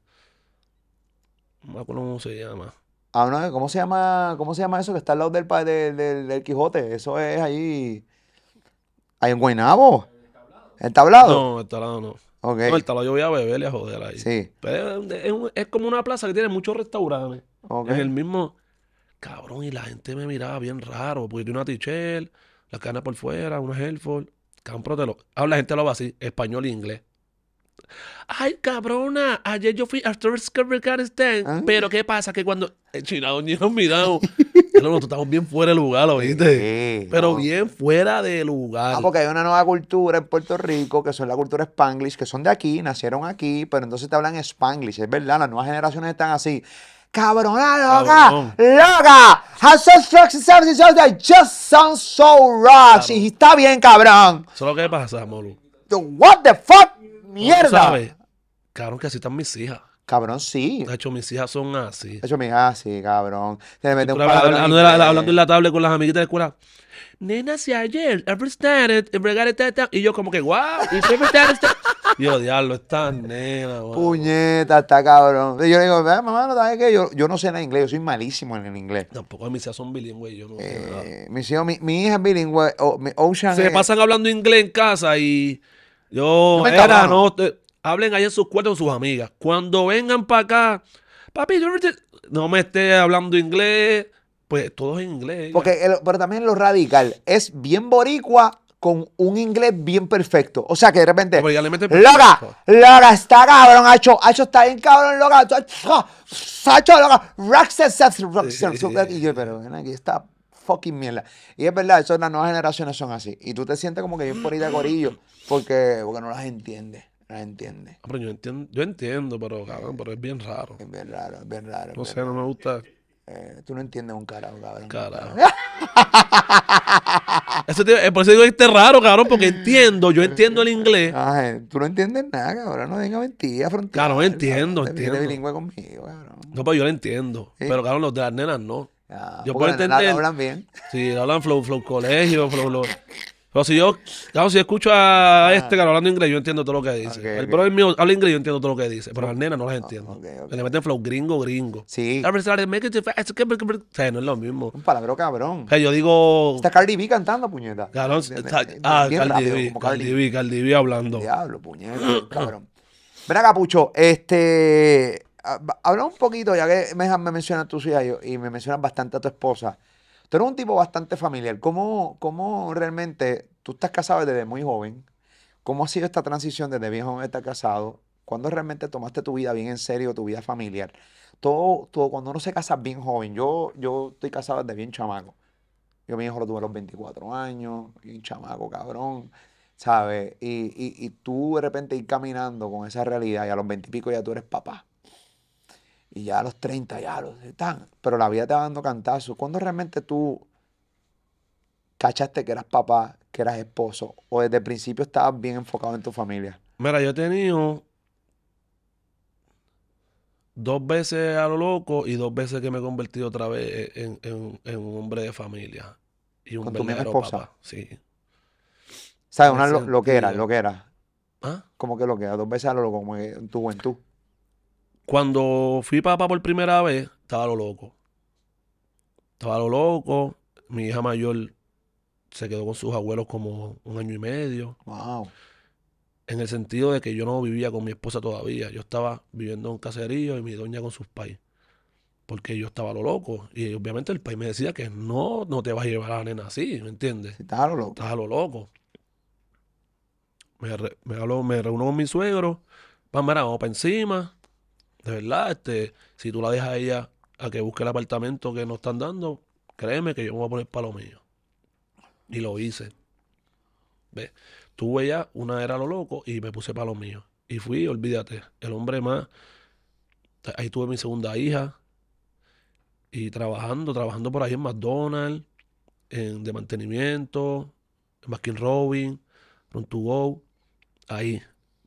No me acuerdo cómo se llama. ah, no, ¿cómo se llama, cómo se llama eso que está al lado del, del, del- del Quijote? Eso es ahí, en Guaynabo. ¿El tablado? No, el talado no. Ok, No, el talado yo voy a beber y a joder ahí. sí, Pero es, es un- es como una plaza que tiene muchos restaurantes. ok. En el mismo. Cabrón, y la gente me miraba bien raro. Porque tiene una tichel, la carne por fuera, una Helford. Cabrón, te lo. Habla, la gente lo va así, español e inglés. Ay, cabrona, ayer yo fui a Afghanistan. Ah. Pero ¿qué pasa? Que cuando. El chinado ni nos miramos. no, no, tú estamos bien fuera de lugar, ¿oíste? Sí, Pero no. bien fuera de lugar. Ah, porque hay una nueva cultura en Puerto Rico que son la cultura Spanglish, que son de aquí, nacieron aquí, pero entonces te hablan Spanglish, es verdad, las nuevas generaciones están así. Cabrona loca, Cabrón. loca. How so so they just sound so rocks. Y está bien, cabrón. Eso es lo que pasa, Molu. What the fuck? ¿Tú Mierda. sabes? Cabrón, que así están mis hijas. Cabrón, sí. De hecho, mis hijas son así. De hecho, mi hija, sí, cabrón. Se le mete un hablando, en la tablet con las amiguitas de la escuela. Nena, si ayer, every started, every got it, ta, ta", y yo como que, wow, y every started, ta". Y yo, diablo, esta nena, wow. Puñeta, está cabrón. Y yo le digo, "Ve, mamá, no sabes qué, yo, yo no sé nada de inglés, yo soy malísimo en el inglés. Tampoco mis hijas son bilingües, yo no sé nada. Eh, mis hijos- mi, mi hija es bilingüe, o- mi Ocean Se es- pasan hablando inglés en casa y yo, No me era, no, te- hablen ahí en sus cuartos con sus amigas. Cuando vengan para acá, papi, yo no me estés hablando inglés. Pues todo es inglés. Porque, el- pero también lo radical es bien boricua con un inglés bien perfecto. O sea que de repente, loca, loca, está cabrón, Hacho, Hacho está bien cabrón, loca, Hacho, loca, y yo, pero ven aquí está fucking mierda. Y es verdad, eso las nuevas generaciones son así. Y tú te sientes como que bien por ahí de corillo, porque, porque no las entiendes, no las entiendes. Ah, pero yo entiendo, yo entiendo, pero cabrón, pero es bien raro. Es bien raro, es bien raro. No sé, no me gusta. Eh, tú no entiendes un carajo, cabrón. Carajo. Eso te- eh, por eso digo que este raro, cabrón, porque entiendo, yo entiendo el inglés. Ay, tú no entiendes nada, cabrón. No venga mentira, frontal. Claro, entiendo, cabrón. Entiendo. bilingüe conmigo, cabrón. No, pero yo lo entiendo. Pero cabrón, los de las nenas no. Ya, Yo puedo entender. hablan bien. Si hablan flow, flow colegio, flow, flow. Pero si yo, claro, si escucho a este cabrón hablando inglés, yo entiendo todo lo que dice. Ok, el mío habla inglés, yo entiendo todo lo que dice. Pero las nenas no las entiendo. ok, ok. Le meten flow gringo, gringo. Sí. O sea, no es lo mismo. Un palabrón cabrón. O sea, yo digo. Está Cardi B cantando, puñeta. Cabrón, está- ah, rápido, Cardi B, como Cardi B, Cardi B hablando. Diablo, puñeta, cabrón. Ven acá, Pucho, este... hab- Habla un poquito, ya que me, me mencionas tus hijas y, y me mencionas bastante a tu esposa. Tú eres un tipo bastante familiar. ¿Cómo, cómo realmente tú estás casado desde muy joven? ¿Cómo ha sido esta transición desde bien joven estar casado? ¿Cuándo realmente tomaste tu vida bien en serio, tu vida familiar? Todo, todo cuando uno se casa bien joven. Yo, yo estoy casado desde bien chamaco. Yo mi hijo lo tuve a los 24 años, un chamaco, cabrón, ¿sabes? Y, y, y tú de repente ir caminando con esa realidad y a los 20 y pico ya tú eres papá. Y ya a los 30 ya los están. Pero la vida te va dando cantazos. ¿Cuándo realmente tú cachaste que eras papá, que eras esposo? ¿O desde el principio estabas bien enfocado en tu familia? Mira, yo he tenido dos veces a lo loco y dos veces que me he convertido otra vez en, en- en un hombre de familia. Y un ¿Con tu misma esposa? papá. Sí. ¿Sabes? Una lo, lo que era, lo que era. ¿Ah? ¿Cómo que lo que era? Dos veces a lo loco, como que en tu juventud. Cuando fui papá por primera vez, estaba lo loco. Estaba lo loco. Mi hija mayor se quedó con sus abuelos como un año y medio. Wow. En el sentido de que yo no vivía con mi esposa todavía. Yo estaba viviendo en un caserío y mi doña con sus pais. Porque yo estaba lo loco. Y obviamente el país me decía que no, no te vas a llevar a la nena así, ¿me entiendes? Estás a lo loco. Estás a lo loco. Me, re- me, hablo- me reúno con mi suegro. Vamos, mira, vamos para encima. De verdad, este, si tú la dejas a ella a que busque el apartamento que nos están dando, créeme que yo me voy a poner para lo mío. Y lo hice. Ve, tuve ya una era lo loco y me puse para lo mío. Y fui, olvídate, el hombre más. Ahí tuve mi segunda hija. Y trabajando, trabajando por ahí en McDonald's, en, de mantenimiento, en Baskin Robin, Run to Go, ahí,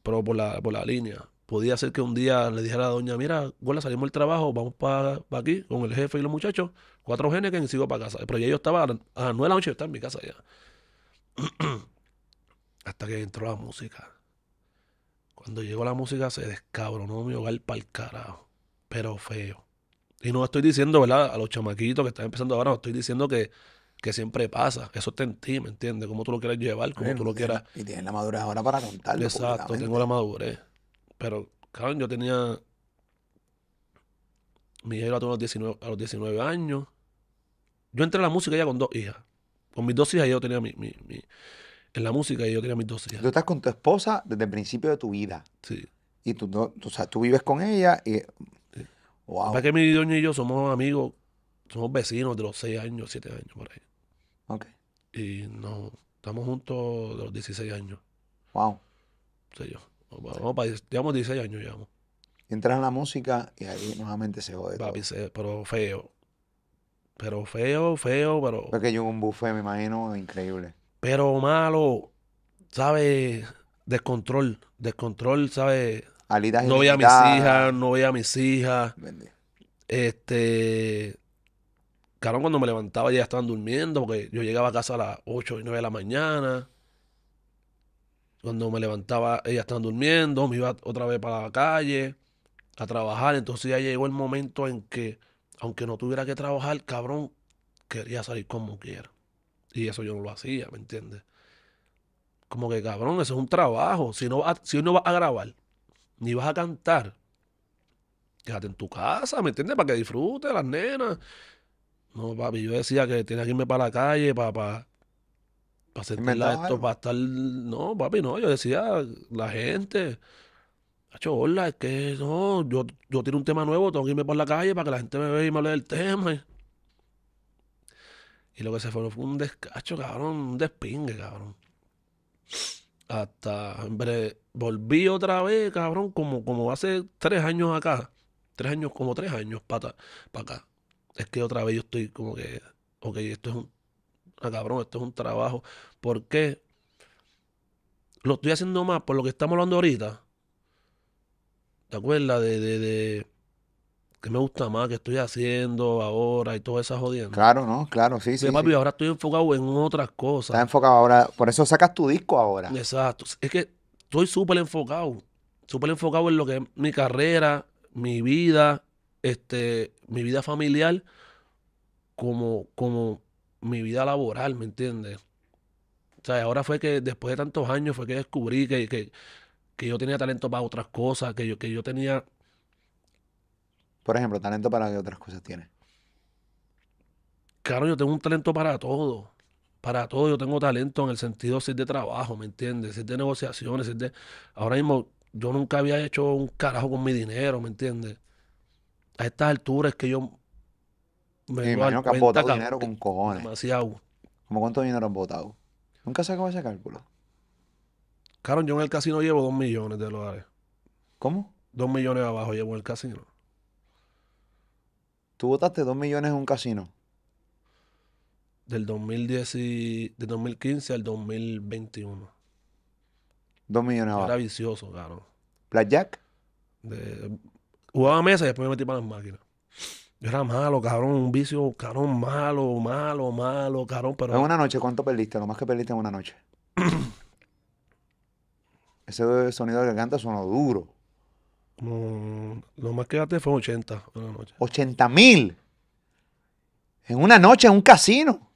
pero por la, por la línea. Podía ser que un día le dijera a la doña, mira, Gola, salimos del trabajo, vamos para aquí con el jefe y los muchachos, cuatro genes que sigo para casa. Pero ya yo estaba a las nueve de la noche, yo estaba en mi casa ya. Hasta que entró la música. Cuando llegó la música se descabronó mi hogar para el carajo. Pero feo. Y no estoy diciendo, ¿verdad? A los chamaquitos que están empezando ahora, no estoy diciendo que, que siempre pasa. Eso está en ti, ¿me entiendes? Como tú lo quieras llevar, como tú lo quieras. Y tienes la madurez ahora para contarlo. Exacto, tengo la madurez. Pero, cabrón, yo tenía. Mi hija la tuve a los 19, a los 19 años. Yo entré en la música ya con dos hijas. Con mis dos hijas yo tenía mi, mi, mi- En la música yo tenía mis dos hijas. Tú estás con tu esposa desde el principio de tu vida. Sí. Y tú, no, tú, o sea, tú vives con ella y... Wow. Para que mi doña y yo somos amigos, somos vecinos de los 6 años, 7 años por ahí. Ok. Y no, estamos juntos de los 16 años. Wow. Sé yo. Vamos para, llevamos 16 años, llevamos. Entras en la música y ahí nuevamente se jode todo. Papi, se- pero feo. Pero feo, feo, pero, Porque yo un buffet, me imagino, increíble. pero malo. ¿Sabes? Descontrol. Descontrol, ¿sabes? Alitas No veía a mis hijas, no veía a mis hijas. Bendito. Este. Cabrón, cuando me levantaba ya estaban durmiendo, porque yo llegaba a casa a las 8 y 9 de la mañana. Cuando me levantaba, ellas estaban durmiendo, me iba otra vez para la calle a trabajar. Entonces ya llegó el momento en que, aunque no tuviera que trabajar, cabrón, quería salir como quiera. Y eso yo no lo hacía, ¿me entiendes? Como que, cabrón, eso es un trabajo. Si no, si no vas a grabar, ni vas a cantar, quédate en tu casa, ¿me entiendes? Para que disfrutes las nenas. No, papi, yo decía que tenía que irme para la calle para, para, para sentirla esto, para estar... No, papi, no, yo decía, la gente... Hacho, hola, es que no, yo, yo tiro un tema nuevo, tengo que irme por la calle para que la gente me vea y me hable del tema. Y, y lo que se fue fue un descacho, cabrón, un despingue, cabrón. Hasta, hombre, volví otra vez, cabrón, como, como hace tres años acá. Tres años, como tres años para acá. Es que otra vez yo estoy como que, ok, esto es un, ah, cabrón, esto es un trabajo. ¿Por qué? Lo estoy haciendo más por lo que estamos hablando ahorita. ¿Te acuerdas de, de, de qué me gusta más que estoy haciendo ahora y todas esas jodiendas? Claro, ¿no? Claro, sí, sí. Mira, papi, sí. ahora estoy enfocado en otras cosas. Estás enfocado ahora. Por eso sacas tu disco ahora. Exacto. Es que estoy súper enfocado. Súper enfocado en lo que es mi carrera, mi vida, este, mi vida familiar, como, como mi vida laboral, ¿me entiendes? O sea, ahora fue que después de tantos años fue que descubrí que, que, que yo tenía talento para otras cosas, que yo, que yo tenía, Por ejemplo, talento para que otras cosas tienes. claro, yo tengo un talento para todo. Para todo yo tengo talento en el sentido si es de trabajo, ¿me entiendes? Si es de negociaciones, si es de... Ahora mismo yo nunca había hecho un carajo con mi dinero, ¿me entiendes? A estas alturas es que yo me imagino que has cabrón, dinero con cojones. demasiado. ¿Cómo cuánto dinero has botado? Nunca sacado ese cálculo. Claro, yo en el casino llevo dos millones de dólares. ¿Cómo? Dos millones abajo llevo en el casino. Tú botaste dos millones en un casino. Del 2010 y- del 2015 al 2021. Dos millones Yo era abajo. vicioso, claro. Blackjack. De, jugaba mesa y después me metí para las máquinas. Yo era malo, cabrón, un vicio, cabrón, malo, malo, malo, cabrón, pero En una noche, ¿cuánto perdiste? Lo más que perdiste en una noche. Ese sonido de garganta sonó duro. lo más que gasté fue 80 en la noche. 80 mil. En una noche en un casino.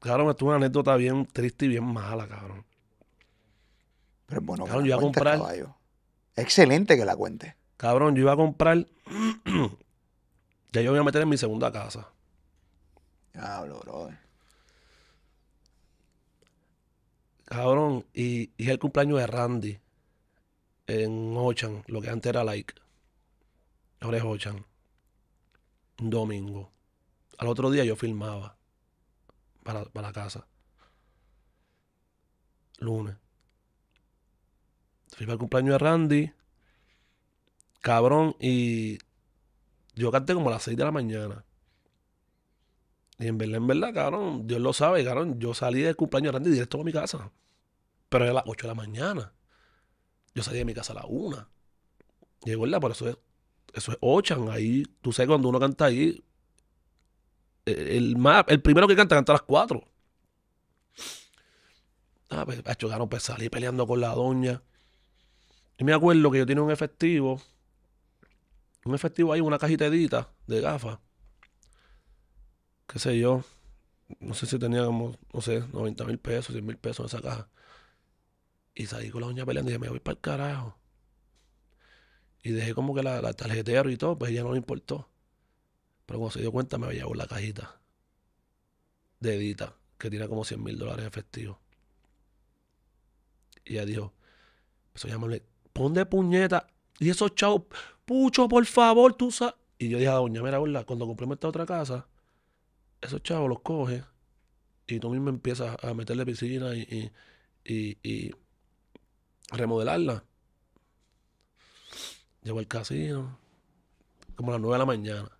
Cabrón, estuvo una anécdota bien triste y bien mala, cabrón. Pero bueno yo iba a comprar- caballo. Excelente que la cuente. Cabrón, yo iba a comprar. ya yo me iba a meter en mi segunda casa. Diablo, brother. Cabrón, y, y el cumpleaños de Randy en Ochan, lo que antes era like. Ahora es Ochan. Un domingo. Al otro día yo filmaba para, para la casa. Lunes. Fui para el cumpleaños de Randy. Cabrón, y yo canté como a las 6 de la mañana. Y en verdad, en verdad, cabrón, Dios lo sabe, cabrón. Yo salí del cumpleaños de Randy directo a mi casa. Pero era a las 8 de la mañana. Yo salí de mi casa a las 1. Y es verdad, por eso es, eso es Ochan. Ahí, tú sabes, cuando uno canta ahí, el, el el primero que canta, canta a las 4. Ah, pues, macho, cabrón, pues salí peleando con la doña. Y me acuerdo que yo tenía un efectivo. Un efectivo ahí, una cajita edita de gafas. Qué sé yo. No sé si tenía como, no sé, 90 mil pesos, 100 mil pesos en esa caja. Y salí con la doña peleando y dije, me voy para el carajo. Y dejé como que la, la tarjetero y todo, pues ella no le importó. Pero cuando se dio cuenta me había llevado la cajita de Edita, que tiene como 100 mil dólares en efectivo. Y ella dijo, empezó a llamarle, pon de puñeta. Y esos chavos, pucho, por favor, tú sabes. Y yo dije a doña, mira, gorda, cuando compremos esta otra casa, esos chavos los coges y tú mismo empiezas a meterle piscina y, y, remodelarla. Llegó al casino, como a las 9 de la mañana.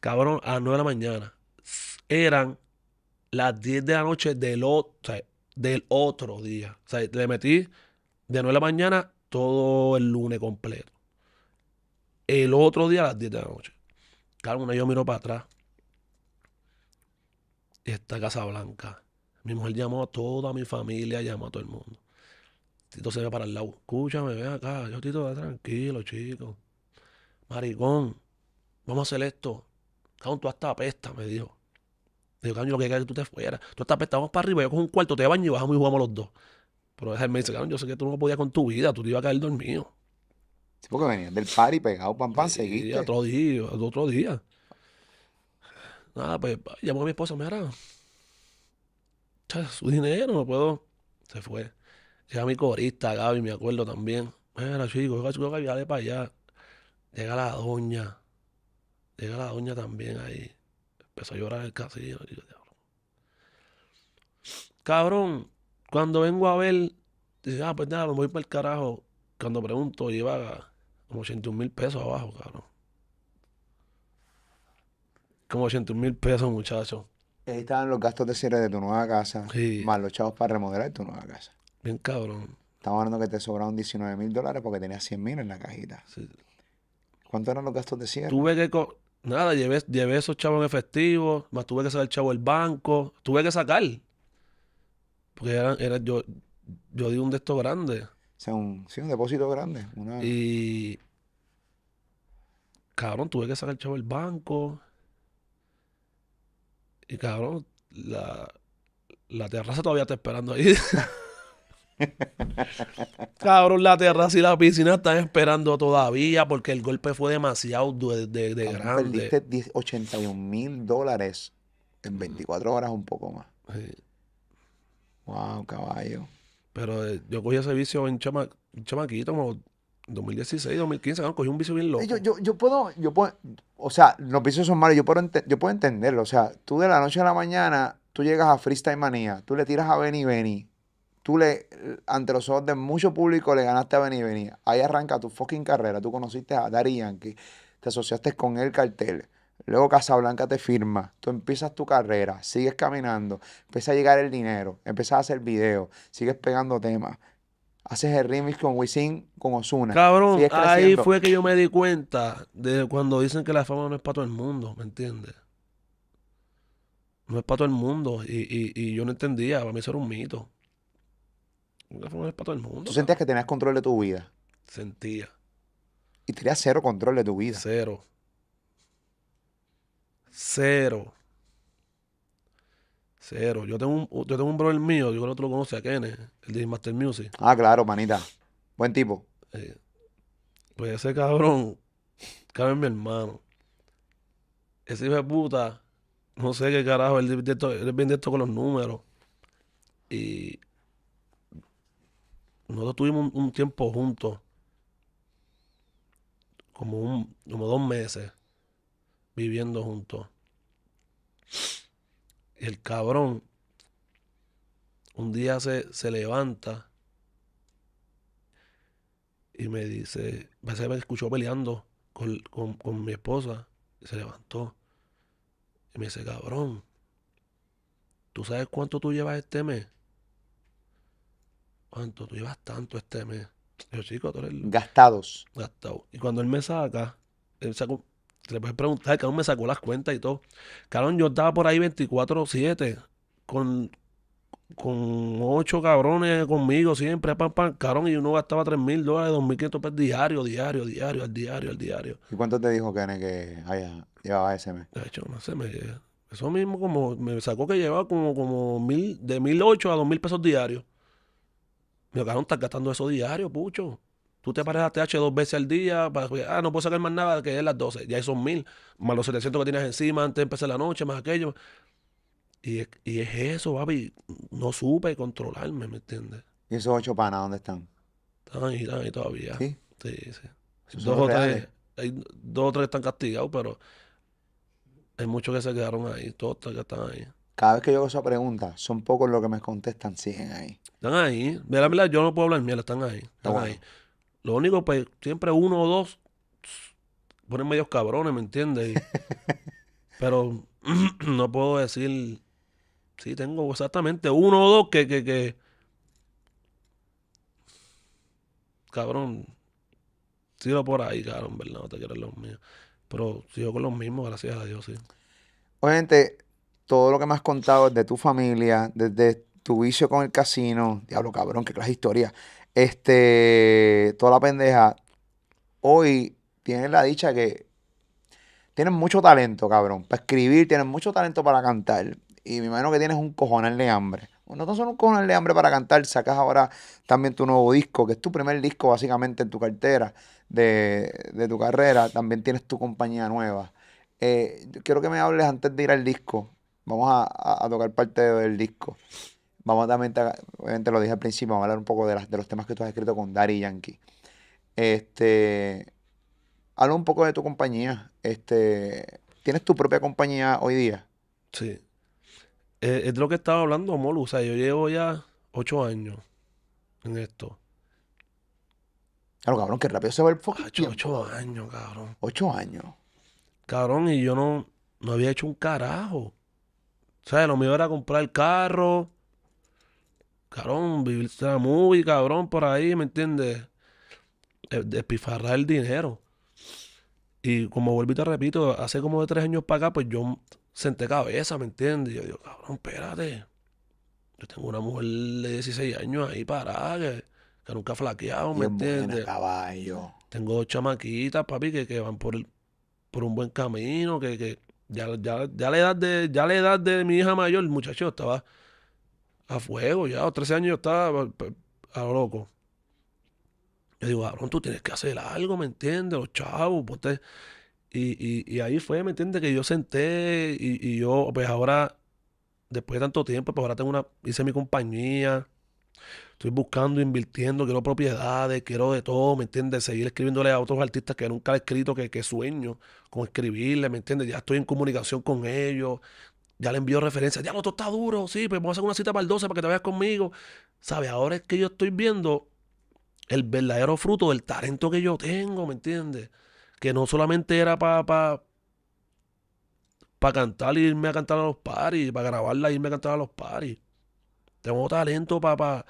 Cabrón, a las 9 de la mañana. Eran las 10 de la noche del, o- o sea, del otro día. O sea, le metí de 9 de la mañana todo el lunes completo. El otro día a las 10 de la noche. Una yo miro para atrás. Esta Casa Blanca. Mi mujer llamó a toda mi familia, llamó a todo el mundo. Tito se ve para el lado. Escúchame, ven acá. Yo, Tito, ve tranquilo, chico. Maricón, vamos a hacer esto. Cabrón, tú hasta apesta, me dijo. Digo, cabrón, yo lo que es que tú te fueras. Tú hasta apesta, vamos para arriba, yo cojo un cuarto, te baño y bajamos y jugamos los dos. Pero él me dice, cabrón, yo sé que tú no podías con tu vida, tú te ibas a caer dormido. Sí, porque venías del party pegado, pam, pam, seguiste. otro día, otro día. Nada, pues llamó a mi esposa, mira, su dinero, no puedo. Se fue. Llega mi corista, Gaby, me acuerdo también. Mira, chico, chico, Gaby, dale para allá. Llega la doña. Llega la doña también ahí. Empezó a llorar el. Y yo, "Diablo". Cabrón, cuando vengo a ver, dice, ah, pues nada, me voy para el carajo. Cuando pregunto, lleva como 81 mil pesos abajo, cabrón. Como 81 mil pesos, muchacho. Ahí estaban los gastos de cierre de tu nueva casa, Sí. más los chavos para remodelar tu nueva casa. Bien cabrón. Estamos hablando que te sobraron 19 mil dólares porque tenías 100 mil en la cajita. Sí. ¿Cuántos eran los gastos de cierre? Tuve que... co- Nada, llevé, llevé esos chavos en efectivo, más tuve que sacar el chavo del banco. Tuve que sacar. Porque era, era yo, yo di un de estos grandes. O sea, un, sí, un depósito grande. Una... Y... Cabrón, tuve que sacar el chavo del banco. Y cabrón, la, la terraza todavía está esperando ahí. Cabrón, la terraza y la piscina están esperando todavía porque el golpe fue demasiado de, de- de grande. Perdiste 10 81 mil dólares en 24 horas, un poco más. Sí. Wow, caballo. Pero eh, yo cogí ese vicio en chama, un chamaquito, como 2016, 2015, cabrón, cogí un vicio bien loco. Yo, yo, yo puedo, yo puedo, o sea, los vicios son malos, yo puedo, ente- yo puedo entenderlo. O sea, tú de la noche a la mañana, tú llegas a Freestyle Manía, tú le tiras a Benny Benny, tú le, ante los ojos de mucho público, le ganaste a Benny Benny. Ahí arranca tu fucking carrera. Tú conociste a Daddy Yankee, te asociaste con el cartel. Luego Casablanca te firma, tú empiezas tu carrera, sigues caminando, empieza a llegar el dinero, empiezas a hacer videos, sigues pegando temas, haces el remix con Wisin, con Ozuna. Cabrón, ahí fue que yo me di cuenta de cuando dicen que la fama no es para todo el mundo, ¿me entiendes? No es para todo el mundo. Y, y, y yo no entendía, para mí eso era un mito. La fama no es para todo el mundo. Tú sentías que tenías control de tu vida. Sentía. y tenías cero control de tu vida. Cero. Cero. Cero. Yo tengo un, yo tengo un brother mío, yo creo que tú lo conoces a Kenneth, el de Master Music. Ah, claro, manita. Buen tipo. Eh, pues ese cabrón, cabrón mi hermano. Ese hijo de puta, no sé qué carajo, él, él es bien de esto con los números. Y nosotros tuvimos un, un tiempo juntos, como, un, como dos meses, viviendo juntos. Y el cabrón, un día se, se levanta y me dice, me escuchó peleando con, con- con mi esposa y se levantó. Y me dice, cabrón, ¿tú sabes cuánto tú llevas este mes? ¿Cuánto? Tú llevas tanto este mes. Y yo, chico, tú eres Gastados. gastado. Y cuando él me saca, él sacó, le puedes preguntar, cabrón, me sacó las cuentas y todo. Cabrón, yo estaba por ahí 24-7 con, con ocho cabrones conmigo siempre, pam, pam, cabrón, y uno gastaba 3 mil dólares, 2 mil quinientos pesos diario, diario, diario, al diario, al diario. ¿Y cuánto te dijo Kene que haya, llevaba ese mes? De hecho, no sé, me, eso mismo como, me sacó que llevaba como, como mil, de mil ocho a dos mil pesos diarios. Me cabrón, estás gastando eso diario, pucho. Tú te paras a TH dos veces al día, para, ah, no puedo sacar más nada que es las 12. Ya son mil, más los 700 que tienes encima antes de empezar la noche, más aquello. Y es, y es eso, papi. No supe controlarme, ¿me entiendes? ¿Y esos ocho panas dónde están? Están ahí, están ahí todavía. ¿Sí? Sí, sí. Dos o tres, hay dos o tres que están castigados, pero hay muchos que se quedaron ahí, todos que están ahí. Cada vez que yo hago esa pregunta, son pocos los que me contestan, siguen ahí. Están ahí. Mira, mira, yo no puedo hablar mierda, están ahí. Están ahí. Lo único, pues, siempre uno o dos ponen medios cabrones, ¿me entiendes? Y- pero no puedo decir. Sí, tengo exactamente uno o dos que, que, que. Cabrón. Sigo por ahí, cabrón, ¿verdad? No te quiero los míos. Pero sigo con los mismos, gracias a Dios, sí. Obviamente, todo lo que me has contado de tu familia, desde tu vicio con el casino, diablo cabrón, qué clase de historia. Este, toda la pendeja. Hoy tienes la dicha que tienes mucho talento, cabrón, para escribir, tienes mucho talento para cantar. Y me imagino que tienes un cojonal de hambre. no tan solo un cojonal de hambre para cantar, sacas ahora también tu nuevo disco, que es tu primer disco básicamente en tu cartera de, de tu carrera, también tienes tu compañía nueva. Eh, quiero que me hables antes de ir al disco, vamos a- a tocar parte del disco. Vamos también, obviamente lo dije al principio, vamos a hablar un poco de, las, de los temas que tú has escrito con Daddy Yankee. Este, habla un poco de tu compañía. Este, ¿tienes tu propia compañía hoy día? Sí. Eh, es de lo que estaba hablando, Molu. O sea, yo llevo ya ocho años en esto. Claro, cabrón, que rápido se va el Ocho, tiempo. ocho años, cabrón. Ocho años. Cabrón, y yo no, no había hecho un carajo. O sea, lo mío era comprar el carro. Cabrón, vivir la movie, cabrón, por ahí, ¿me entiendes? Eh, Despifarrar el dinero. Y como vuelvo y te repito, hace como de tres años para acá, pues yo senté cabeza, ¿me entiendes? Y yo digo, cabrón, espérate. Yo tengo una mujer de 16 años ahí parada, que, que nunca ha flaqueado, ¿me entiendes? caballo. Tengo dos chamaquitas, papi, que, que van por, el- por un buen camino, que, que ya, ya, ya la edad de, ya la edad de mi hija mayor, muchacho estaba a fuego, ya a los 13 años yo estaba a lo loco. Yo digo, cabrón, tú tienes que hacer algo, ¿me entiendes? Los chavos, ponte- Y, y, y ahí fue, ¿me entiendes? Que yo senté y, y yo, pues ahora, después de tanto tiempo, pues ahora tengo una, hice mi compañía. Estoy buscando, invirtiendo, quiero propiedades, quiero de todo, ¿me entiendes? Seguir escribiéndole a otros artistas que nunca he escrito, que, que sueño con escribirle, ¿me entiendes? Ya estoy en comunicación con ellos, ya le envío referencias, ya no, esto está duro, sí, pues vamos a hacer una cita para el 12 para que te vayas conmigo. ¿Sabes? Ahora es que yo estoy viendo el verdadero fruto del talento que yo tengo, ¿me entiendes? Que no solamente era para pa, pa cantar y irme a cantar a los paris, para grabarla e irme a cantar a los paris. Tengo talento para pa,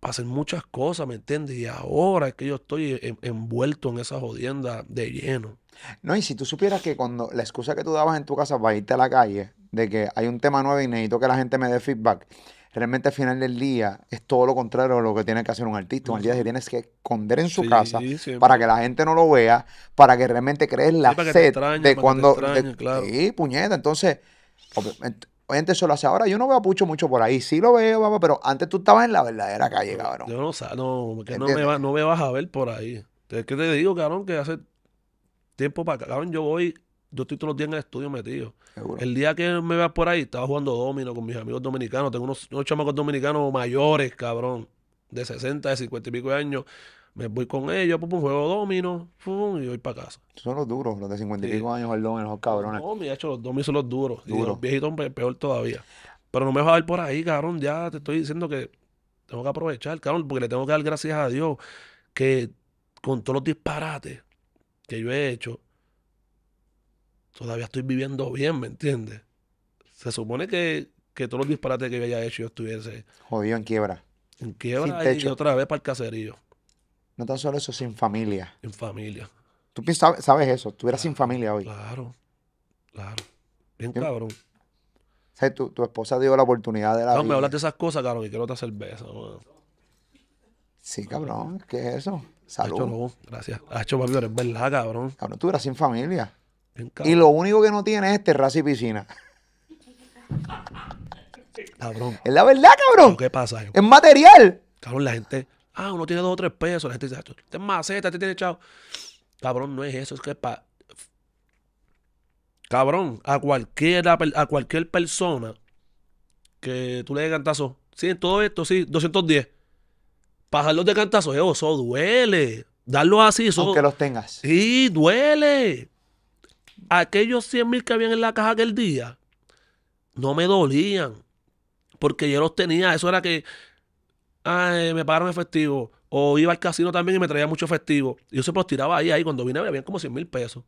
pa hacer muchas cosas, ¿me entiendes? Y ahora es que yo estoy en- envuelto en esa jodienda de lleno. No, y si tú supieras que cuando la excusa que tú dabas en tu casa para irte a la calle, de que hay un tema nuevo y necesito que la gente me dé feedback, realmente al final del día es todo lo contrario a lo que tiene que hacer un artista. Un artista se tienes que esconder en su Sí, casa siempre. para que la gente no lo vea, para que realmente crees la te sed de para que te cuando... de- claro. Sí, puñeta. Entonces, obviamente, eso lo hace ahora. Yo no veo a Pucho mucho por ahí. Sí lo veo, papá, pero antes tú estabas en la verdadera calle, cabrón. Yo no sé, no, que no me, va- no me vas a ver por ahí. Es que te digo, cabrón, que hace tiempo para acá, cabrón, yo voy, yo estoy todos los días en el estudio metido. Seguro. El día que me veas por ahí, estaba jugando domino con mis amigos dominicanos. Tengo unos, unos chamacos dominicanos mayores, cabrón, de 60, de 50 y pico de años. Me voy con ellos, pum, juego domino, pum, y voy para casa. Son los duros, los de 50 y Sí. pico años, perdón, los cabrones. No, mi hecho, los domis son los duros. Y Duros. los viejitos pe- peor todavía. Pero no me vas a ver por ahí, cabrón. Ya te estoy diciendo que tengo que aprovechar, cabrón, porque le tengo que dar gracias a Dios que con todos los disparates que yo he hecho, todavía estoy viviendo bien, ¿me entiendes? Se supone que, que todos los disparates que yo haya hecho yo estuviese Jodido en quiebra. en quiebra Sin y otra vez para el caserío, No tan solo eso, sin familia. en familia. Tú piensas, sabes eso, estuvieras sin familia hoy. Claro, claro. Bien Yo- cabrón. O sea, tu, tu esposa dio la oportunidad de la No, me hablas de esas cosas, cabrón, y quiero otra cerveza. ¿no? Sí, cabrón, ¿qué es eso? Hacho, Salud. no, gracias. Hacho, papi, pero es verdad, cabrón. Cabrón, tú eras sin familia. Bien Y lo único que no tienes es terraza y piscina. Cabrón. Es la verdad, cabrón. ¿Qué pasa? Es material. Cabrón, la gente, ah, uno tiene dos o tres pesos. La gente dice, "Acho, este es maceta, este tiene chavo. Cabrón, no es eso, es que pa... Cabrón, a cualquiera, per- a cualquier persona que tú le des cantazo, sí, en todo esto, sí, 210. Pajarlos de cantazo, eso duele. Darlos así, eso. Aunque los tengas. Sí, duele. Aquellos 100 mil que habían en la caja aquel día no me dolían. Porque yo los tenía. Eso era que ay, me pagaron efectivo. O iba al casino también y me traía mucho efectivo. Y yo siempre los tiraba ahí. Ahí cuando vine habían como 100 mil pesos.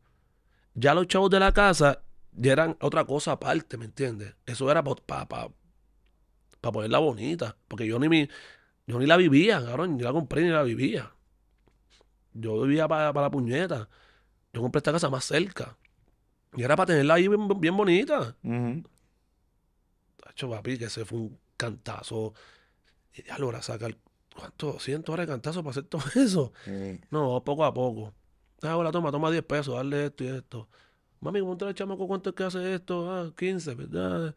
Ya los chavos de la casa ya eran otra cosa aparte, ¿me entiendes? Eso era para pa, pa ponerla bonita. Porque yo ni, mi, yo ni la vivía, cabrón. Ni la compré ni la vivía. Yo vivía para la puñeta. Yo compré esta casa más cerca. Y era para tenerla ahí bien, bien bonita. Ujú. Tacho, papi, que se fue un cantazo. Y ya logra sacar, ¿cuánto? 200 horas de cantazo para hacer todo eso. Sí. No, poco a poco. Ah, hola, toma, toma 10 pesos, darle esto y esto. Mami, ¿cómo te el chamaco cuánto es que hace esto? Ah, 15, ¿verdad?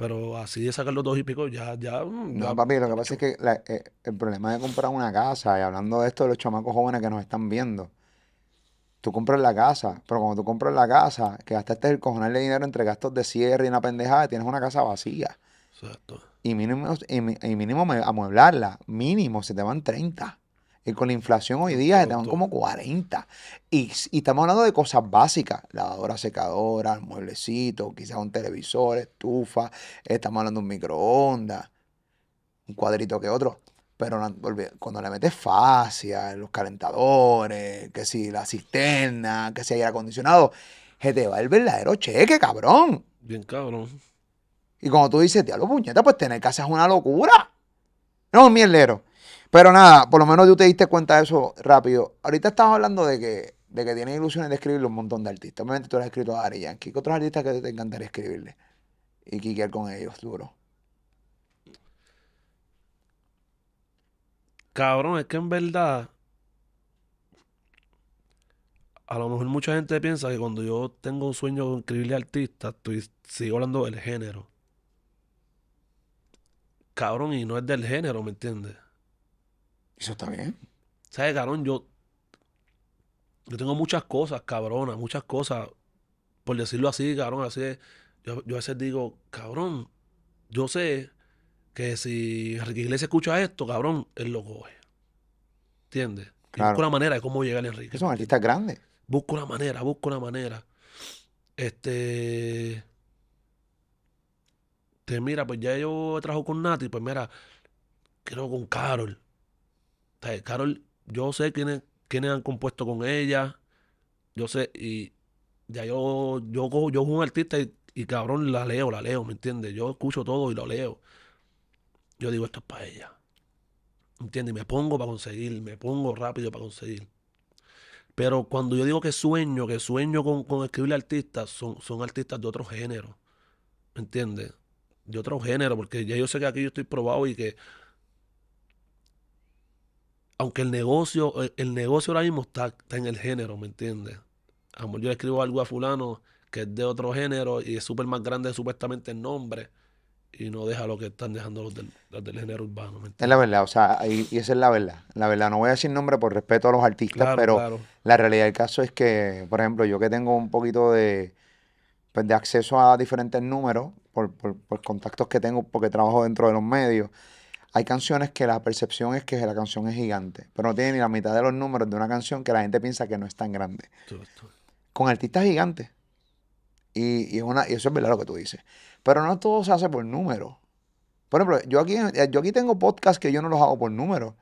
Pero así de sacar los dos y pico, ya, ya. mm, No, ya- papi, lo que pasa es que la- eh, el problema de comprar una casa, y hablando de esto de los chamacos jóvenes que nos están viendo, tú compras la casa, pero cuando tú compras la casa, que gastaste el cojonal de dinero entre gastos de cierre y una pendejada, tienes una casa vacía. Exacto. Y mínimo, y, y mínimo amueblarla, mínimo se te van 30. Y con la inflación hoy día se te van Correcto. como 40. Y, y estamos hablando de cosas básicas, lavadora, secadora, mueblecito, quizás un televisor, estufa, estamos hablando de un microondas, un cuadrito que otro. Pero cuando le metes fascia, los calentadores, que si la cisterna, que si aire acondicionado, se te va el verdadero cheque, cabrón. Bien cabrón. Y cuando tú dices, diablo, puñeta, pues tener casa es una locura. No, un mierdero. Pero nada, por lo menos tú te diste cuenta de eso rápido. Ahorita estamos hablando de que, de que tienes ilusiones de escribirle un montón de artistas. Obviamente tú has escrito a Ari Yankee. ¿Qué otros artistas que te encantaría escribirle? Y quiquear con ellos, duro. Cabrón, es que en verdad. A lo mejor mucha gente piensa que cuando yo tengo un sueño de escribirle artista, estoy, sigo hablando del género. Cabrón, y no es del género, ¿me entiendes? Eso está bien. ¿Sabes, cabrón? Yo, yo tengo muchas cosas, cabrona, muchas cosas. Por decirlo así, cabrón, así es. Yo, yo a veces digo, cabrón, yo sé que si Enrique Iglesias escucha esto, cabrón, él lo coge. ¿Entiendes? Claro. Busco una manera de cómo llegar a Enrique. Que son artistas grandes. Busco una manera, busco una manera. Este. Te mira, pues ya yo trabajo con Nati, pues mira, quiero con Carol. Carol, yo sé quiénes, quiénes han compuesto con ella. Yo sé, y ya yo, yo cojo, yo soy un artista y, y cabrón la leo, la leo, ¿me entiendes? Yo escucho todo y lo leo. Yo digo, esto es para ella. ¿Entiendes? Me pongo para conseguir, me pongo rápido para conseguir. Pero cuando yo digo que sueño, que sueño con, con escribirle artistas, son, son artistas de otro género. ¿Me entiendes? De otro género, porque ya yo sé que aquí yo estoy probado y que aunque el negocio, el, el negocio ahora mismo está, está en el género, ¿me entiendes? A lo mejor yo le escribo algo a fulano que es de otro género y es súper más grande supuestamente el nombre y no deja lo que están dejando los del, los del género urbano, ¿me Es la verdad, o sea, y, y esa es la verdad. La verdad, no voy a decir nombre por respeto a los artistas, Claro, pero claro. la realidad del caso es que, por ejemplo, yo que tengo un poquito de, pues, de acceso a diferentes números, por, por- por contactos que tengo, porque trabajo dentro de los medios, hay canciones que la percepción es que la canción es gigante, pero no tiene ni la mitad de los números de una canción que la gente piensa que no es tan grande. Con artistas gigantes. Y, y es una, y eso es verdad lo que tú dices. Pero no todo se hace por números. Por ejemplo, yo aquí, yo aquí tengo podcasts que yo no los hago por números.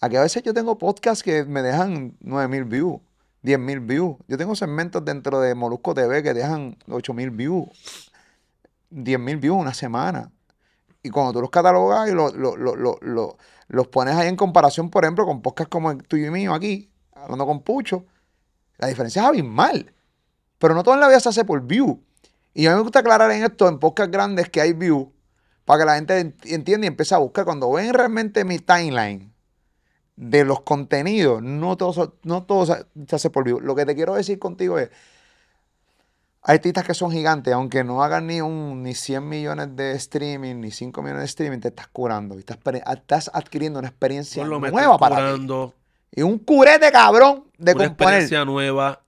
Aquí a veces yo tengo podcasts que me dejan 9000 views, 10000 views. Yo tengo segmentos dentro de Molusco TV que dejan 8000 views, 10000 views una semana. Y cuando tú los catalogas y lo- lo- lo- lo- lo- los pones ahí en comparación, por ejemplo, con podcasts como el tuyo y mío aquí, hablando con Pucho, la diferencia es abismal. Pero no todo en la vida se hace por view. Y a mí me gusta aclarar en esto, en podcasts grandes, que hay view, para que la gente ent- entienda y empiece a buscar. Cuando ven realmente mi timeline de los contenidos, no todo, no todo se, hace por view. Lo que te quiero decir contigo es, artistas que son gigantes, aunque no hagan ni un ni 100 millones de streaming, ni 5 millones de streaming, te estás curando. y Estás, adquiriendo una experiencia lo nueva para ti. curando, Y un curete, cabrón, de una componer. experiencia nueva.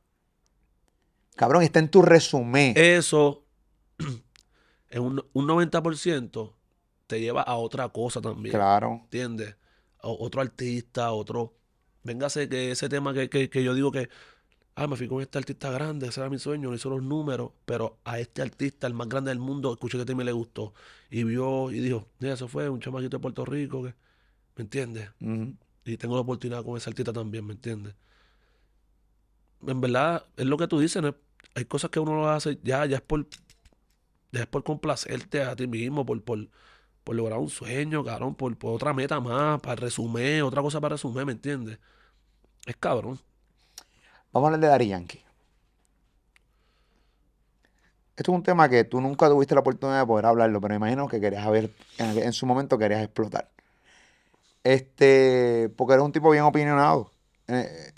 Cabrón, está en tu resumen. Eso, en un, un 90% te lleva a otra cosa también. Claro. ¿Entiendes? A otro artista, otro. Véngase que ese tema que, que, que yo digo que, ah, me fui con este artista grande, ese era mi sueño, no hizo los números, pero a este artista, el más grande del mundo, escuché que este me le gustó. Y vio y dijo, mira, eso fue un chamaquito de Puerto Rico, que, ¿me entiendes? Y tengo la oportunidad con ese artista también, ¿me entiendes? En verdad, es lo que tú dices, ¿no? Hay cosas que uno lo hace ya, ya es por, ya es por complacerte a ti mismo, por, por, por lograr un sueño, cabrón, por, por otra meta más, para resumir, otra cosa para resumir, ¿me entiendes? Es cabrón. Vamos a hablar de Daddy Yankee. Esto es un tema que tú nunca tuviste la oportunidad de poder hablarlo, pero me imagino que querías haber, en, su momento querías explotar. Este, porque eres un tipo bien opinionado. Eh,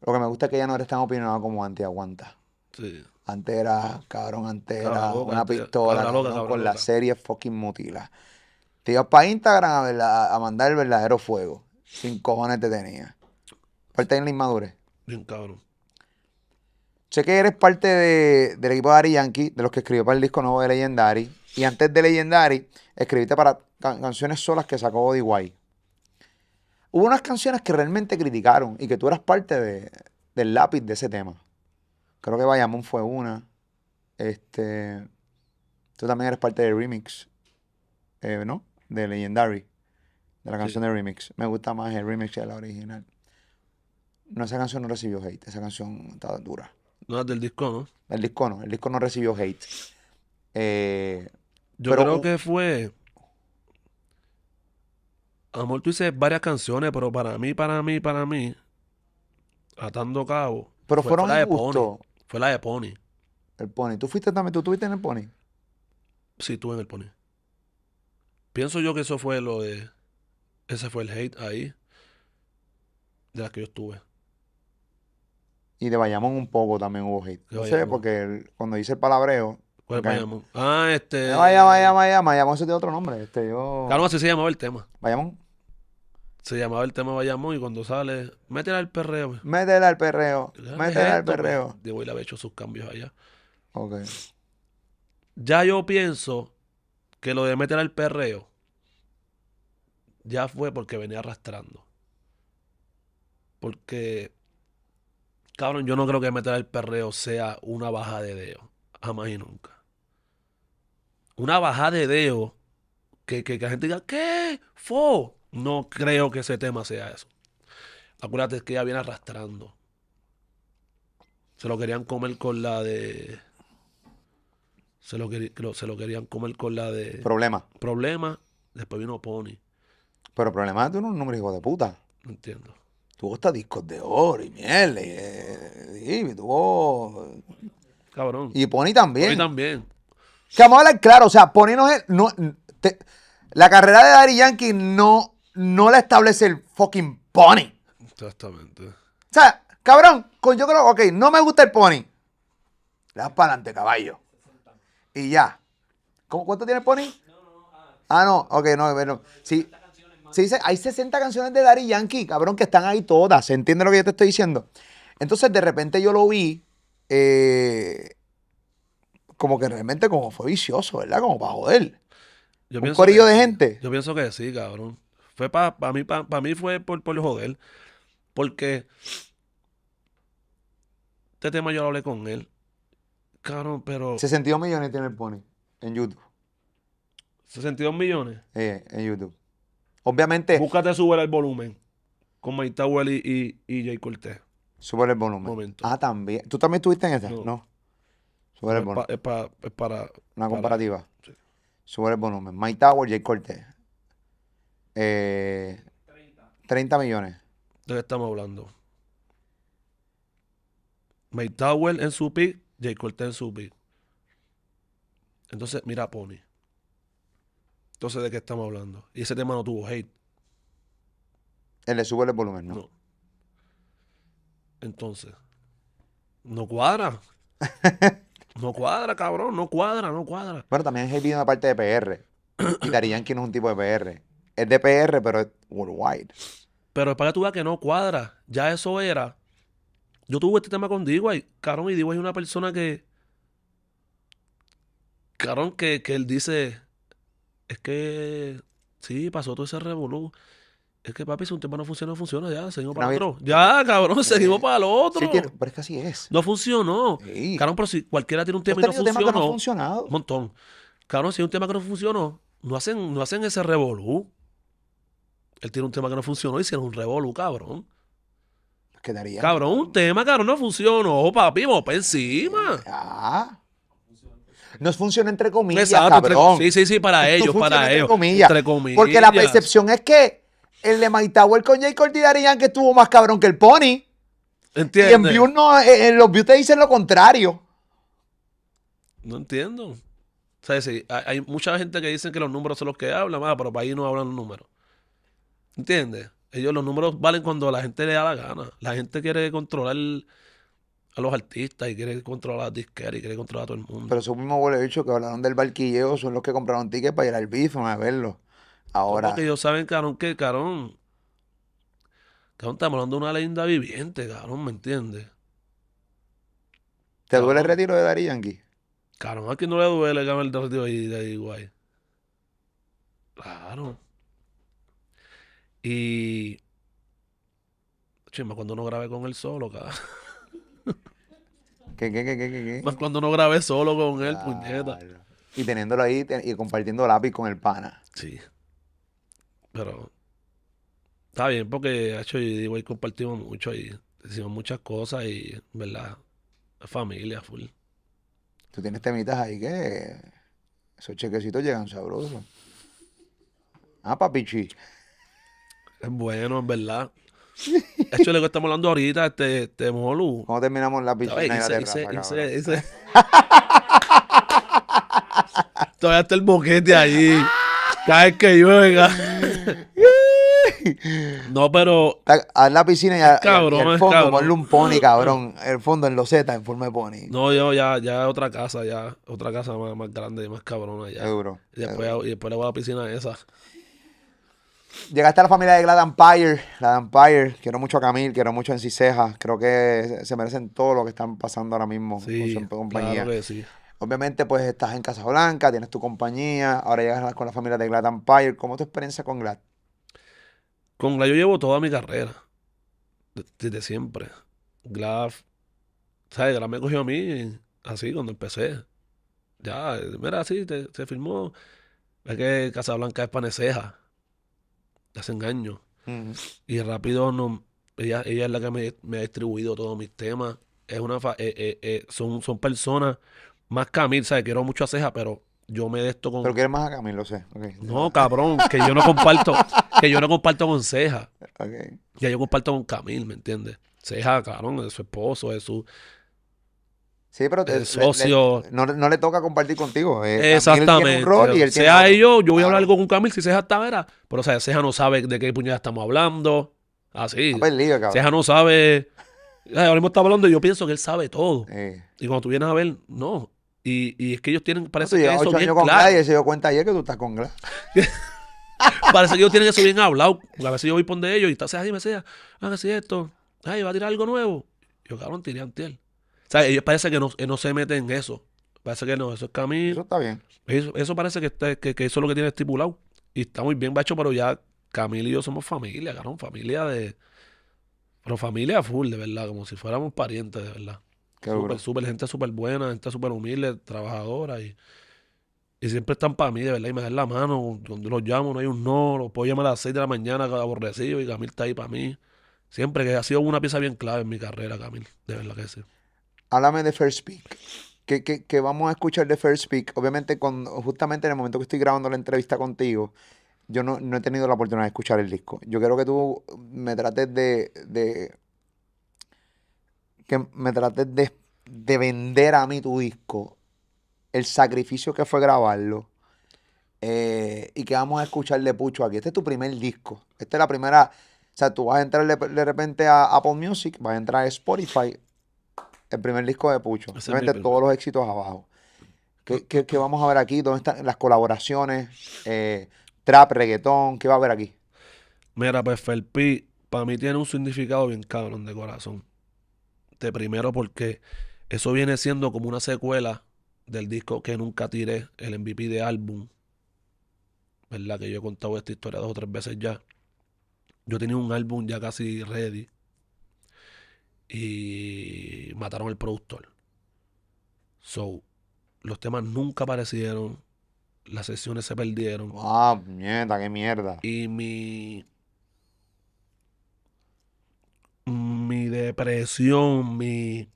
lo que me gusta es que ya no eres tan opinionado como antes, aguanta. Sí. Antes era, cabrón, antes era una pistola loca, con la serie fucking mutila. Te ibas para Instagram a, mandar el verdadero fuego. Sin cojones te tenía. Parte en la inmadurez. Bien cabrón. Sé que eres parte de- del equipo de Ari Yankee, de los que escribió para el disco nuevo de Legendary. Y antes de Legendary, escribiste para ca- canciones solas que sacó Body White. Hubo unas canciones que realmente criticaron y que tú eras parte de- del lápiz de ese tema. Creo que Bayamón fue una. Este, tú también eres parte del remix, eh, ¿no? De Legendary, de la canción de remix. Me gusta más el remix que la original. No, esa canción no recibió hate, esa canción estaba dura. No es del disco, ¿no? El disco no, el disco no recibió hate. Eh, Yo Pero creo que fue. Amor, tú dices varias canciones, pero para mí, para mí, para mí, atando cabo. pero fue- fueron fue la de. Pony. Fue la de Pony. El Pony. ¿Tú fuiste también? ¿Tú estuviste en el Pony? Sí, estuve en el Pony. Pienso yo que eso fue lo de. Ese fue el hate ahí. De las que yo estuve. Y de Bayamón un poco también hubo hate. De No sé, Bayamón. porque el- cuando dice el palabreo, ¿Cuál Ok. Bayamón? Ah, este. Eh, Vaya, vaya, vaya, Bayamón ese tiene otro nombre. Este, yo... Claro, así se llamaba el tema. Bayamón, Se llamaba el tema Bayamón y cuando sale, métela al perreo. métela al perreo, ¿Qué es métela al esto? perreo. Digo, y le había hecho sus cambios allá. Ok. Ya yo pienso que lo de meter al perreo ya fue porque venía arrastrando. Porque, cabrón, yo no creo que meter al perreo sea una baja de deo. Jamás y nunca. Una baja de deo que, que, que la gente diga, ¿qué? ¿Fo? No creo que ese tema sea eso. Acuérdate que ya viene arrastrando. Se lo querían comer con la de. Se lo, se lo querían comer con la de Problema. Problema. Después vino Pony. Pero el problema eres un número hijo de puta. No entiendo. Tuvo hasta discos de oro y mierda. Y, eh, y tuvo... Cabrón. Y Pony Pony también. también. Que vamos a hablar claro, o sea, Pony no es. No, te- la carrera de Daddy Yankee no, no la establece el fucking Pony. Exactamente. O sea, cabrón, con yo creo, ok, no me gusta el Pony. Le das para adelante, caballo. Y ya. ¿Cómo, ¿Cuánto tiene el Pony? Ah, no, ok, no, bueno. Sí, sí, dice, hay 60 canciones de Daddy Yankee, cabrón, que están ahí todas. ¿Se entiende lo que yo te estoy diciendo? Entonces, de repente yo lo vi. eh, como que realmente como fue vicioso, ¿verdad? Como para joder. Yo Un corillo que de gente. Yo pienso que sí, cabrón. Fue para mí, para mí fue por, por joder. Porque este tema yo lo hablé con él. Cabrón, pero 62 millones tiene el Pony en YouTube. 62 millones. eh, en YouTube. Obviamente, Búscate subir el volumen. Con Mike Tower y, y, y Jay Cortez. sube el volumen. Momento. Ah, también. ¿Tú también estuviste en esa? No. No. Sube el Es, volumen. pa- es pa- es para. Una para- comparativa. sí. Sube el volumen. Mike Tower, Jay Cortez. Eh, 30 millones. ¿De qué estamos hablando? Mike Tower en su pick, Jay Cortez en su pick. Entonces, mira Pony. Entonces, ¿de qué estamos hablando? Y ese tema no tuvo hate. Él le sube el volumen, ¿no? No. Entonces, no cuadra. No cuadra, cabrón, no cuadra, no cuadra. Bueno, también es una parte de PR. Y Daddy Yankee no es un tipo de PR. Es de PR, pero es worldwide. Pero es para que tú veas que no cuadra. Ya eso era. Yo tuve este tema con D-Way. Cabrón, y D-Way es una persona que. Cabrón, que, que él dice. Es que. Sí, pasó todo ese revolú. Es que, papi, si un tema no funciona, no funciona. Ya, seguimos para el otro. Ya, cabrón, seguimos para el otro. Sí, tiene- pero es que así es. No funcionó. Sí. Cabrón, pero si cualquiera tiene un ¿Tú has tema y no funcionó. funcionado? Un montón. Cabrón, si hay un tema que no funcionó, no hacen, no hacen ese revolú. Él tiene un tema que no funcionó y hicieron un revolú, cabrón. Que Daddy Yankee- Cabrón, un tema, cabrón, no funcionó, papi, vamos para encima. Ah. No funciona entre comillas, Exacto, entre- cabrón. sí, sí, sí, para Esto ellos, para entre ellos. comillas. Entre comillas. Porque la percepción es que el de Mike Tower con y Daddy Yankee estuvo más cabrón que el Pony. Y en views no, eh, en los views te dicen lo contrario. No entiendo. O sea, sí, hay, mucha gente que dicen que los números son los que hablan, más, pero para ahí no hablan los números. ¿Entiendes? Ellos, los números valen cuando la gente le da la gana. La gente quiere controlar a los artistas y quiere controlar las disqueras y quiere controlar a todo el mundo. Pero esos mismos huele bicho que hablaron del barquilleo son los que compraron tickets para ir al bifo a verlo. Ahora, Porque ellos saben, cabrón, que, cabrón, cabrón, estamos hablando de una leyenda viviente, cabrón, ¿me entiendes? ¿te duele el retiro de Dari Yankee? Cabrón, a quien no le duele, cabrón, el retiro ahí de ahí, guay. Claro. Y... Chima, cuando no grabé con él solo, cabrón. ¿Qué, qué, qué, qué, qué? Más cuando no grabé solo con él, puñeta. Y teniéndolo ahí te- y compartiendo lápiz con el pana. Sí. Pero está bien porque hecho y digo, y compartimos mucho y decimos muchas cosas y, ¿verdad? Es familia, full. Tú tienes temitas ahí que esos chequecitos llegan sabrosos. Ah, papichi. Es bueno, en verdad. De hecho, lo que estamos hablando ahorita, este, este Molu. ¿Cómo terminamos la piscina ¿sabes? y la terraza, Todavía está el boquete ahí. Cada vez que llueva. No, pero Haz la piscina y, a- y cabrón, al es fondo cabrón. ponle un pony, cabrón. El fondo en loseta en forma de pony. no, yo ya, ya otra casa, ya, otra casa más, más grande y más cabrona ya. Y después, y después le voy a la piscina esa. Llegaste a la familia de Glad Empire. Glad Empire. Quiero mucho a Camil, quiero mucho a Enciseja. Creo que se- merecen todo lo que están pasando ahora mismo con Sí, su compañía. claro que sí. Obviamente, pues estás en Casablanca, tienes tu compañía. Ahora llegas con la familia de Glad Empire. ¿Cómo es tu experiencia con Glad? Con Glad yo llevo toda mi carrera. de- Desde siempre. Glad, ¿sabes? Glad me cogió a mí así cuando empecé. Ya, mira, así se firmó. Es que Casablanca es paneceja. Hace años. Y rápido no, ella, ella es la que me, me ha distribuido todos mis temas. Es una fa- eh, eh, eh, son, son personas más Camil, ¿sabes? Quiero mucho a Ceja, pero yo me de esto con. Pero quieres más a Camil, lo sé. No, cabrón, que yo no comparto, que yo no comparto con Ceja. Ok. Ya yo comparto con Camil, ¿me entiendes? Ceja, cabrón, es su esposo, es su. Sí, pero te- El le- socio. le- no, no le toca compartir contigo. eh, Exactamente. rol y él sea otro. yo, yo voy a hablar con Camil si Ceja está vera. Pero, o sea, Ceja no sabe de qué puñada estamos hablando. Así. Está perdido, cabrón. Ceja no sabe. Ahora mismo está hablando y yo pienso que él sabe todo. Y cuando tú vienes a ver, no. Y, y es que ellos tienen, parece que eso ocho bien años con claro. Y se dio cuenta ayer que tú estás con Glad. Parece que ellos tienen eso bien hablado. A veces yo voy por de ellos y está Ceja, dime Ceja, ah, que si esto. Ay, va a tirar algo nuevo. Yo, cabrón, tiré antier. O sea, ellos parece que no, eh, no se meten en eso. Parece que no, eso es Eso camino. está bien. Eso, eso parece que, está- que, que eso es lo que tiene estipulado. Y está muy bien bacho, pero ya Camila y yo somos familia, cabrón. Familia de. Pero familia full, de verdad. Como si fuéramos parientes, de verdad. Súper, súper, gente súper buena, gente súper humilde, trabajadora y, y siempre están para mí, de verdad, y me dan la mano. Cuando los llamo, no hay un no, los puedo llamar a las 6 de la mañana, aborrecido, y Camil está ahí para mí. Siempre que ha sido una pieza bien clave en mi carrera, Camil, de verdad que sí. Háblame de First Speak. ¿Qué, qué- qué vamos a escuchar de First Speak? Obviamente, con, justamente en el momento que estoy grabando la entrevista contigo, yo no, no he tenido la oportunidad de escuchar el disco. Yo quiero que tú me trates de, de- que me trates de, de vender a mí tu disco, el sacrificio que fue grabarlo, eh, y que vamos a escuchar de Pucho aquí. Este es tu primer disco. Esta es la primera. O sea, tú vas a entrar de, de repente a Apple Music, vas a entrar a Spotify, el primer disco de Pucho. Obviamente todos los éxitos abajo. ¿Qué, qué- qué vamos a ver aquí? ¿Dónde están las colaboraciones? Eh, trap, reggaetón, ¿qué va a haber aquí? Mira, pues Felpi, para mí tiene un significado bien cabrón de corazón. De primero porque eso viene siendo como una secuela del disco que nunca tiré, el MVP de álbum. ¿Verdad? Que yo he contado esta historia dos o tres veces ya. Yo tenía un álbum ya casi ready. Y mataron al productor. So, los temas nunca aparecieron. Las sesiones se perdieron. Ah, mierda, qué mierda. Y mi. Mi depresión, mi.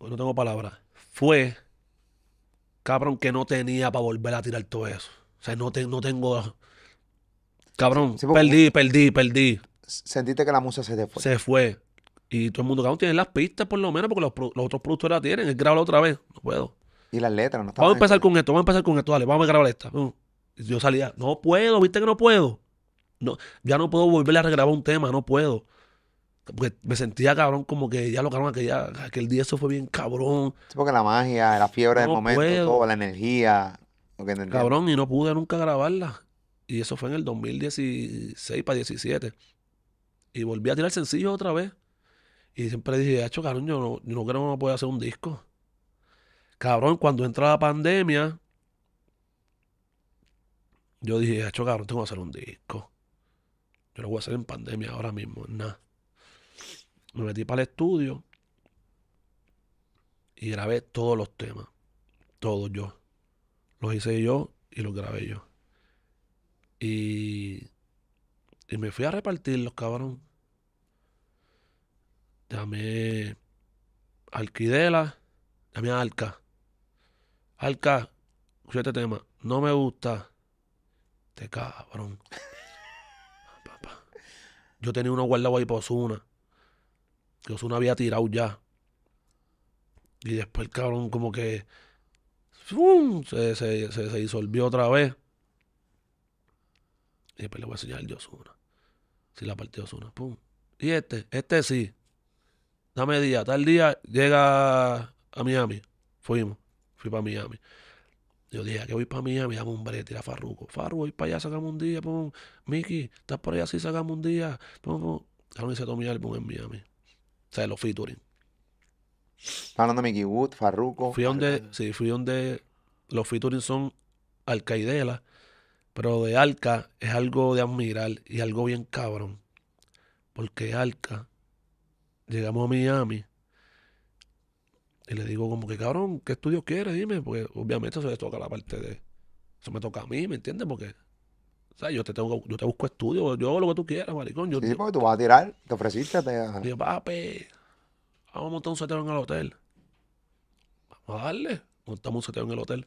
No tengo palabras. Fue. Cabrón, que no tenía para volver a tirar todo eso. O sea, no, te- no tengo. Cabrón, Sí, porque- perdí, perdí, perdí. Sentiste que la musa se te fue. Se fue. Y todo el mundo, cabrón, tiene las pistas por lo menos, porque los, los otros productores la tienen. Él graba otra vez. No puedo. Y las letras no Vamos a empezar con esto, vamos a empezar con esto, dale, vamos a grabar esta. Uh. Y Yo salía, no puedo, viste que no puedo. No, ya no puedo volver a regrabar un tema, no puedo. Porque me sentía cabrón como que ya lo cabrón, aquella, aquel día eso fue bien cabrón. Sí, porque la magia, la fiebre del momento, puedo. todo, la energía. Lo que. Cabrón, y no pude nunca grabarla. Y eso fue en el 2016 para 17. Y volví a tirar sencillo otra vez. Y siempre dije, hecho, cabrón, yo no, yo no creo que no pueda hacer un disco. Cabrón, cuando entra la pandemia, yo dije, hecho, cabrón, tengo que hacer un disco. Yo lo voy a hacer en pandemia ahora mismo, nada. Me metí para el estudio y grabé todos los temas. Todos yo. Los hice yo y los grabé yo. Y, y me fui a repartirlos, cabrón. Llamé Alquidela, llamé a Alca. Alca, escucha este tema. No me gusta. Este cabrón. Papá. Yo tenía uno guardado ahí por Osuna. Que Osuna había tirado ya. Y después el cabrón como que se, se, se, se disolvió otra vez. Y después le voy a enseñar el de Osuna. Si la parte de Osuna. Pum. Y este, este sí. Dame día. Tal día llega a Miami. Fuimos. Fui para Miami. Yo dije, que voy para Miami, dame un brete, tira Farruko. Farruko, voy para allá, sacamos un día, pum. Mickey, estás por allá, sí, sacamos un día. Pum, pum. Hice todo mi álbum en Miami. O sea, los featuring. Hablando de Mickey Wood, Farruko. Fui donde, sí, fui donde los featuring son Alcaidela, pero de Alca es algo de admirar y algo bien cabrón. Porque Alca, llegamos a Miami y le digo como que cabrón, ¿qué estudio quieres? Dime, porque obviamente eso le toca la parte de, eso me toca a mí, ¿me entiendes? Porque, o sea, yo te tengo, yo te busco estudio, yo hago lo que tú quieras, maricón. Yo, Sí, porque tú vas a tirar, te ofreciste. Te... Digo, papi, vamos a montar un seteo en el hotel. Vamos a darle. Montamos un seteo en el hotel.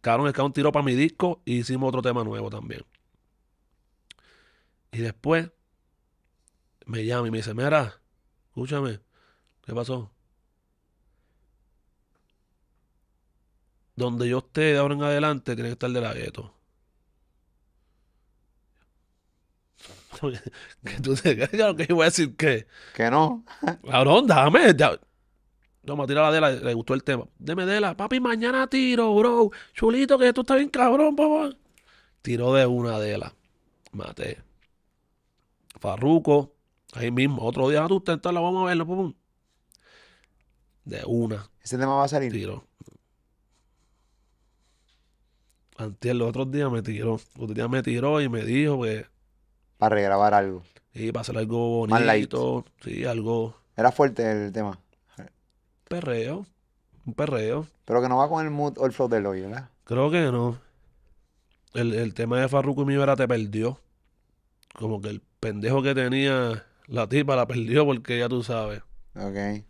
Cabrón, el cabrón tiró para mi disco y hicimos otro tema nuevo también. Y después me llama y me dice, mira, escúchame, ¿qué pasó? Donde yo esté de ahora en adelante tiene que estar de la gueto. que tú te claro que yo voy a decir que Que no. Cabrón, dame. Ya. Toma, tira la de la, le gustó el tema. Deme de la. Papi, mañana tiro, bro. Chulito, que esto está bien cabrón, papá. Tiró de una de la. Maté. Farruco. Ahí mismo. Otro día, tú tentarla, vamos a verlo. pum. De una. Ese tema va a salir. Tiró. Antier, los otros días me tiró. Los otros días me tiró y me dijo que. Para regrabar algo. Y para hacer algo Más light. bonito. Sí, algo. Era fuerte el tema. Perreo. Un perreo. Pero que no va con el mood o el flow del hoy, ¿verdad? Creo que no. El, el tema de Farruko y mi vera te perdió. Como que el pendejo que tenía la tipa la perdió porque ya tú sabes. Ok.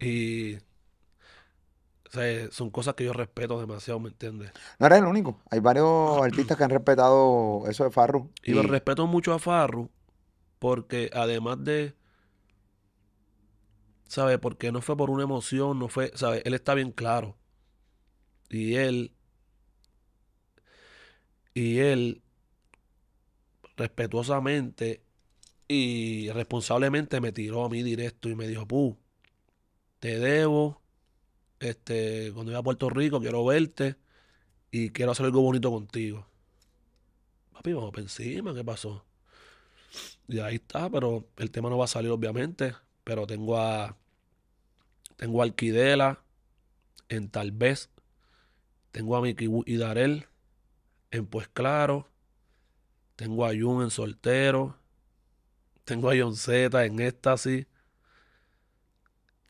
Y. O sea, son cosas que yo respeto demasiado, ¿me entiendes? No eres el único. Hay varios artistas que han respetado eso de Farru. Y lo respeto mucho a Farru porque además de. ¿Sabes? Porque no fue por una emoción, no fue. ¿Sabes? Él está bien claro. Y él. Y él. Respetuosamente y responsablemente me tiró a mí directo y me dijo: Pu, te debo. Este, cuando voy a Puerto Rico, quiero verte y quiero hacer algo bonito contigo. Papi, vamos para encima, ¿qué pasó? Y ahí está, pero el tema no va a salir obviamente. Pero tengo a. Tengo a Alquidela en Tal vez. Tengo a Wu y Darel en Pues Claro. Tengo a Jun en Soltero. Tengo a John Z en Éxtasis.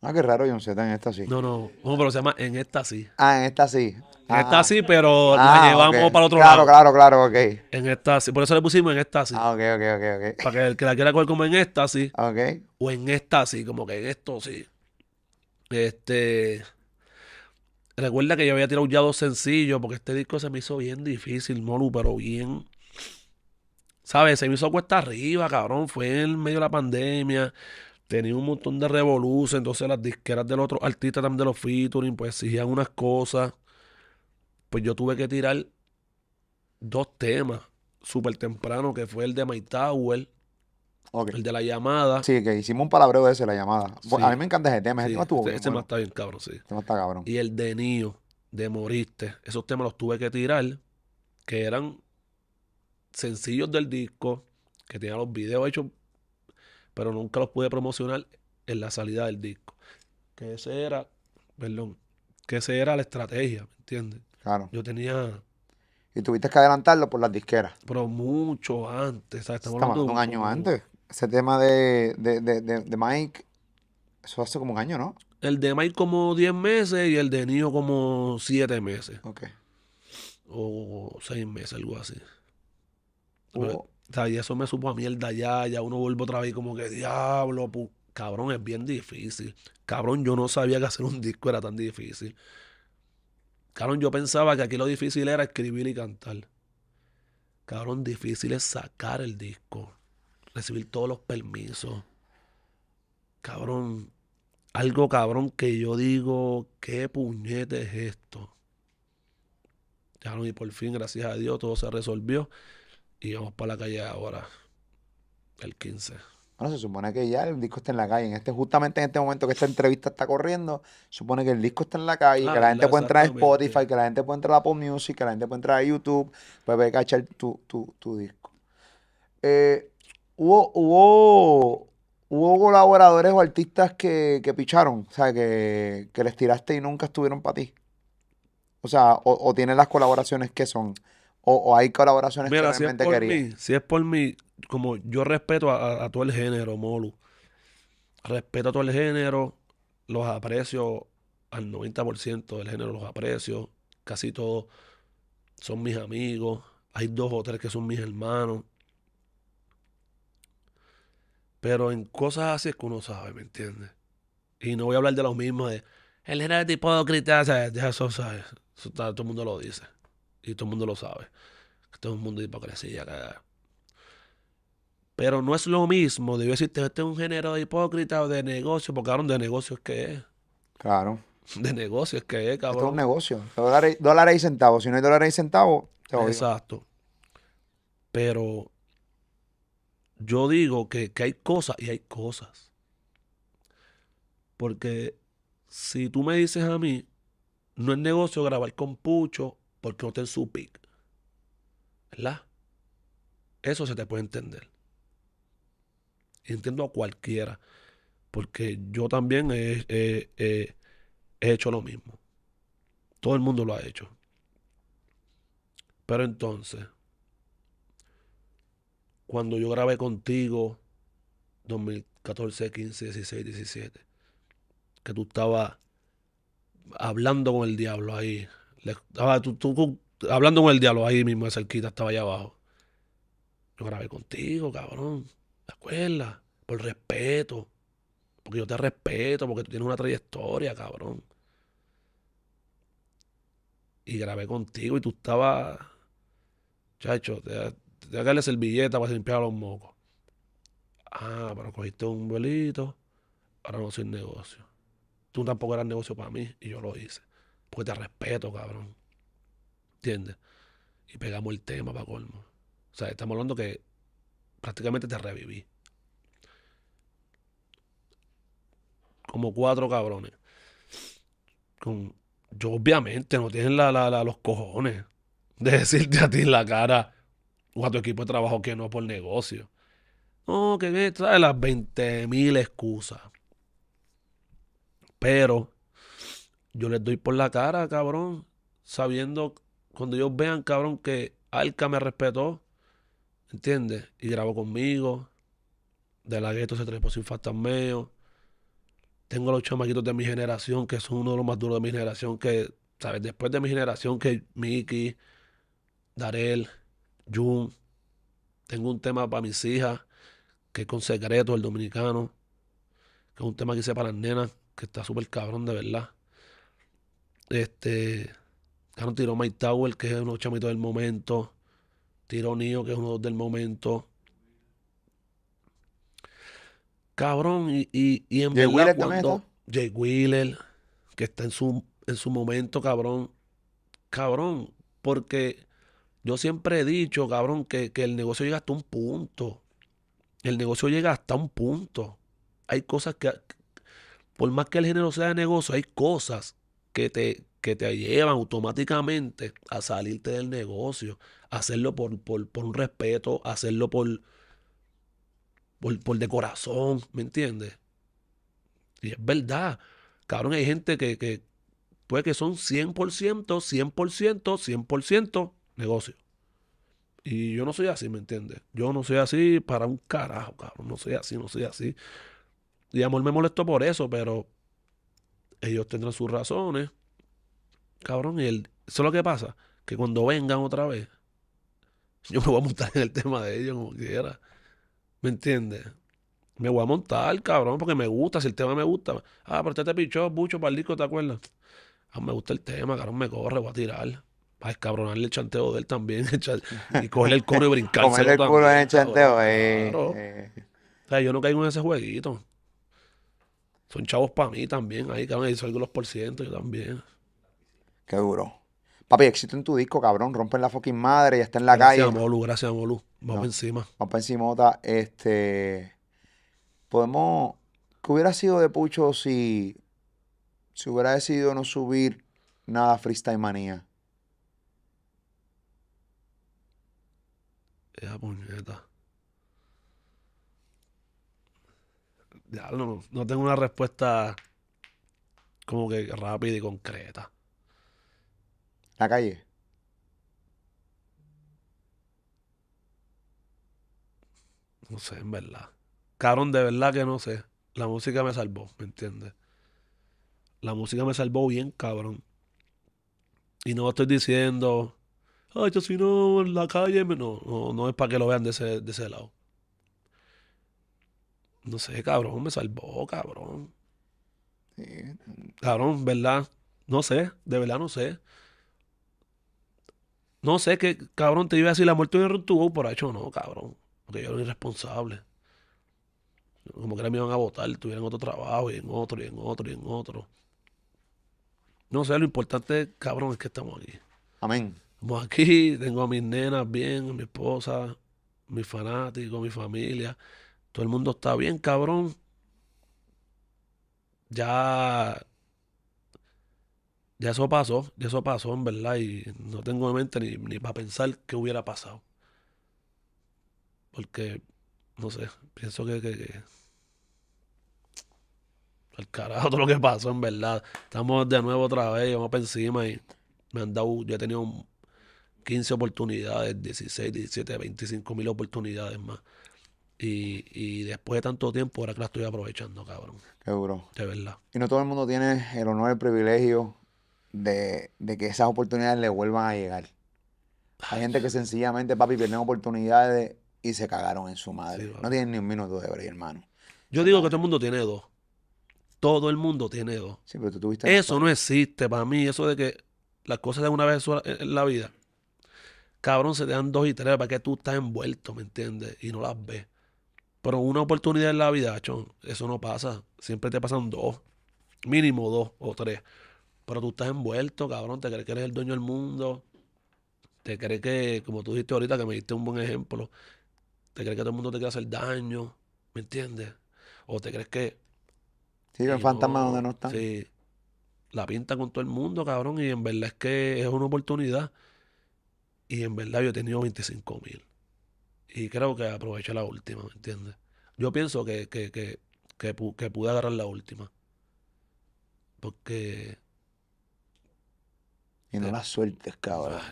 Ah, qué raro, John Z en esta sí. No, no, no, pero se llama En Éxtasis. Ah, en esta sí. En Ah, Éxtasis, pero ah, la llevamos ok. para otro Claro, lado. claro, claro, ok. En Éxtasis. Por eso le pusimos En Éxtasis. Ah, ok, ok, ok, Para que el que la quiera coger como en Éxtasis. ok. Ok. o en esta sí, como que en esto sí. Este. Recuerda que yo había tirado ya dos sencillos porque este disco se me hizo bien difícil, Molu, pero bien. ¿Sabes? Se me hizo cuesta arriba, cabrón. Fue en medio de la pandemia. Tenía un montón de revoluciones. Entonces las disqueras de los otros artistas también de los featuring, pues exigían unas cosas. Pues yo tuve que tirar dos temas súper temprano, que fue el de My Tower. El de la llamada. Sí, que hicimos un palabreo de ese, la llamada. Sí. A mí me encanta ese tema. Ese Sí, tema estuvo este, bien este bueno. más está bien cabrón, sí. Ese tema está cabrón. Y el de Nio, de Moriste. Esos temas los tuve que tirar, que eran sencillos del disco, que tenían los videos hechos, pero nunca los pude promocionar en la salida del disco. Que ese era, perdón, que ese era la estrategia, ¿me entiendes? Claro. Yo tenía, Y tuviste que adelantarlo por las disqueras. pero mucho antes, ¿sabes? Estamos hablando un año como- antes. Ese tema de, de, de, de, de Mike, eso hace como un año, ¿no? El de Mike como 10 meses y el de Nio como 7 meses. Ok. O 6 meses, algo así. Hubo- O sea, y eso me supo a mierda ya, ya uno vuelve otra vez como que diablo, pu-". cabrón, es bien difícil. Cabrón, yo no sabía que hacer un disco era tan difícil. Cabrón, yo pensaba que aquí lo difícil era escribir y cantar. Cabrón, difícil es sacar el disco, recibir todos los permisos. Cabrón, algo cabrón que yo digo, ¿qué puñete es esto? Cabrón, y por fin, gracias a Dios, todo se resolvió. Y vamos para la calle ahora, el 15. Bueno, se supone que ya el disco está en la calle. En este, justamente en este momento que esta entrevista está corriendo, se supone que el disco está en la calle, que la gente puede entrar a. Spotify, que la gente puede entrar a Apple Music, que la gente puede entrar a YouTube, puede ver cachar tu, tu, tu disco. Eh, hubo, hubo, hubo colaboradores o artistas que, que picharon, o sea, que, que les tiraste y nunca estuvieron para ti. O sea, o, o tienen las colaboraciones que son, o, o hay colaboraciones que Mira, si es realmente por querían. mí, si es por mí, como yo respeto a, a- a todo el género, Molu. Respeto a todo el género, los aprecio al 90% del género, los aprecio. Casi todos son mis amigos. Hay dos o tres que son mis hermanos. Pero en cosas así es que uno sabe, ¿me entiendes? Y no voy a hablar de lo mismo de el género de hipócrita, ¿sabes? Ya eso, ¿sabes? Eso está- todo el mundo lo dice. Y todo el mundo lo sabe. Que todo es un mundo de hipocresía. que- Pero no es lo mismo de yo decirte este es un género de hipócrita o de negocio, porque cabrón, de negocio es que es. Claro. De negocio es que es, Esto es un cabrón. negocio. Dólares, dólares y centavos. Si no hay dólares y centavos, te jodió. Exacto. Pero yo digo que, que hay cosas y hay cosas. Porque si tú me dices a mí, no es negocio grabar con Pucho porque no está en su pick. ¿Verdad? Eso se te puede entender. Entiendo a cualquiera. Porque yo también he hecho lo mismo. Todo el mundo lo ha hecho. Pero entonces, cuando yo grabé contigo, 2014, 15, 16, 17, que tú estabas hablando con el diablo ahí, le- estaba tú, tú hablando con el diablo ahí mismo, cerquita, estaba allá abajo. Yo grabé contigo, cabrón. ¿Te acuerdas? Por respeto. Porque yo te respeto, porque tú tienes una trayectoria, cabrón. Y grabé contigo y tú estabas. Chacho, te, te darle servilleta para limpiar los mocos. Ah, pero cogiste un vuelito. Ahora no soy negocio. Tú tampoco eras negocio para mí y yo lo hice. Porque te respeto, cabrón. ¿Entiendes? Y pegamos el tema para colmo. O sea, estamos hablando que prácticamente te reviví. Como cuatro cabrones. Con, yo obviamente no tienen la, los cojones de decirte a ti en la cara o a tu equipo de trabajo que no por negocio. No, que trae las 20 mil excusas. Pero yo les doy por la cara, cabrón, sabiendo cuando ellos vean, cabrón, que Alca me respetó, ¿entiendes? Y grabó conmigo. De la gueto se trepó sin fantasmeo. Tengo los chamaquitos de mi generación, que son uno de los más duros de mi generación, que, ¿sabes? Después de mi generación, que Mickey, Darel, Jun. Tengo un tema para mis hijas, que es con secreto, el dominicano. Que es un tema que hice para las nenas, que está súper cabrón, de verdad. Este. Cabrón, tiró Mike Tower, que es uno de los chamitos del momento. Tiró Nio, que es uno del momento. Cabrón, y, y, y en Jay verdad Wheeler cuando- está. Jay Wheeler, que está en su, en su momento, cabrón. Cabrón, porque yo siempre he dicho, cabrón, que, que el negocio llega hasta un punto. el negocio llega hasta un punto. Hay cosas que, por más que el género sea de negocio, hay cosas que te, que te llevan automáticamente a salirte del negocio, hacerlo por, por, por un respeto, hacerlo por, por, por de corazón, ¿me entiendes? Y es verdad, cabrón, hay gente que, que puede que son 100%, 100%, 100% negocio. Y yo no soy así, ¿me entiendes? Yo no soy así para un carajo, cabrón. No soy así, no soy así. Y amor me molestó por eso, pero ellos tendrán sus razones. Cabrón, y el, eso es lo que pasa. Que cuando vengan otra vez, yo me voy a montar en el tema de ellos como quiera. ¿Me entiendes? Me voy a montar, cabrón, porque me gusta. Si el tema me gusta. Ah, pero usted te pichó mucho para el disco, ¿te acuerdas? Ah, me gusta el tema, cabrón, me corre, voy a tirar. Para escabronarle el chanteo de él también. y cogerle el cono y brincar. Comerle el culo en el chanteo, eh, Claro. eh. O sea, yo no caigo en ese jueguito. Son chavos para mí también. Ahí, cabrón, ahí salgo los por ciento, yo también. Qué duro. Papi, éxito en tu disco, cabrón. Rompen la fucking madre, ya está en la gracias, calle. Molu, gracias, Molu. Vamos No. encima. Vamos para encimota. Este. Podemos. ¿Qué hubiera sido de Pucho si. Si hubiera decidido no subir nada Freestyle Manía? Esa puñeta. Ya, no, no tengo una respuesta como que rápida y concreta. La calle. No sé, en verdad. Cabrón, de verdad que no sé. La música me salvó, ¿me entiendes? La música me salvó bien, cabrón. Y no estoy diciendo, ay, yo si no en la calle, me-". no, no, no es para que lo vean de ese, de ese lado. No sé, cabrón, me salvó, cabrón. Sí. Cabrón, ¿verdad? No sé, de verdad no sé. No sé que, cabrón, te iba a decir la muerte de un tuvo por hecho no, cabrón. Porque yo era un irresponsable. Como que ahora me iban a votar, tuvieran otro trabajo y en otro, y en otro, y en otro. No sé, lo importante, cabrón, es que estamos aquí. Amén. Estamos aquí, tengo a mis nenas bien, a mi esposa, mis fanáticos, mi familia. Todo el mundo está bien, cabrón. Ya. Ya eso pasó, ya eso pasó, en verdad, y no tengo en mente ni, ni para pensar qué hubiera pasado. Porque, no sé, pienso que, que, Al carajo todo lo que pasó, en verdad. Estamos de nuevo otra vez, vamos para encima y me han dado, yo he tenido un- 15 oportunidades, 16, 17, 25 mil oportunidades más. Y, y después de tanto tiempo, ahora que la estoy aprovechando, cabrón. Qué duro. De verdad. Y no todo el mundo tiene el honor y el privilegio de, de que esas oportunidades le vuelvan a llegar. Hay gente que sencillamente, papi, pierden oportunidades y se cagaron en su madre. Sí, no tienen ni un minuto de break, hermano. Yo digo que todo el mundo tiene dos. Todo el mundo tiene dos. Sí, pero tú tuviste Eso no existe para mí, eso de que las cosas de una vez en la vida. Cabrón, se te dan dos y tres para que tú estás envuelto, ¿me entiendes? Y no las ves. Pero una oportunidad en la vida, chon, eso no pasa. Siempre te pasan dos. Mínimo dos o tres. Pero tú estás envuelto, cabrón. Te crees que eres el dueño del mundo. Te crees que, como tú dijiste ahorita, que me diste un buen ejemplo. Te crees que todo el mundo te quiere hacer daño. ¿Me entiendes? O te crees que Sí, y fantasmas no, donde no están. Sí. La pintan con todo el mundo, cabrón. Y en verdad es que es una oportunidad. Y en verdad yo he tenido 25 mil. Y creo que aproveché la última, ¿me entiendes? Yo pienso que, que, que, que, que pude agarrar la última. Porque Y no las sueltes, cabrón.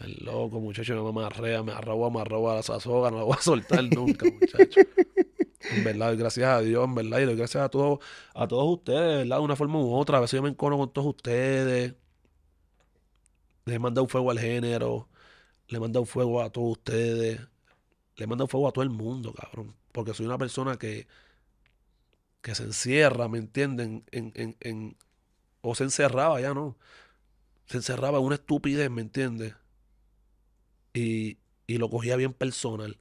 el loco, muchacho, me amarrea, me arroba, me arroba a esa soga, no la voy a soltar nunca, muchacho. En verdad, gracias a Dios, en verdad, y doy gracias a todos, a todos ustedes, de verdad, de una forma u otra. A veces yo me encono con todos ustedes. Les he mandado fuego al género. Le he mandado fuego a todos ustedes. Le he mandado fuego a todo el mundo, cabrón. Porque soy una persona que, que se encierra, ¿me entienden? En, o se encerraba, ya no. Se encerraba en una estupidez, ¿me entiendes? Y, y lo cogía bien personal.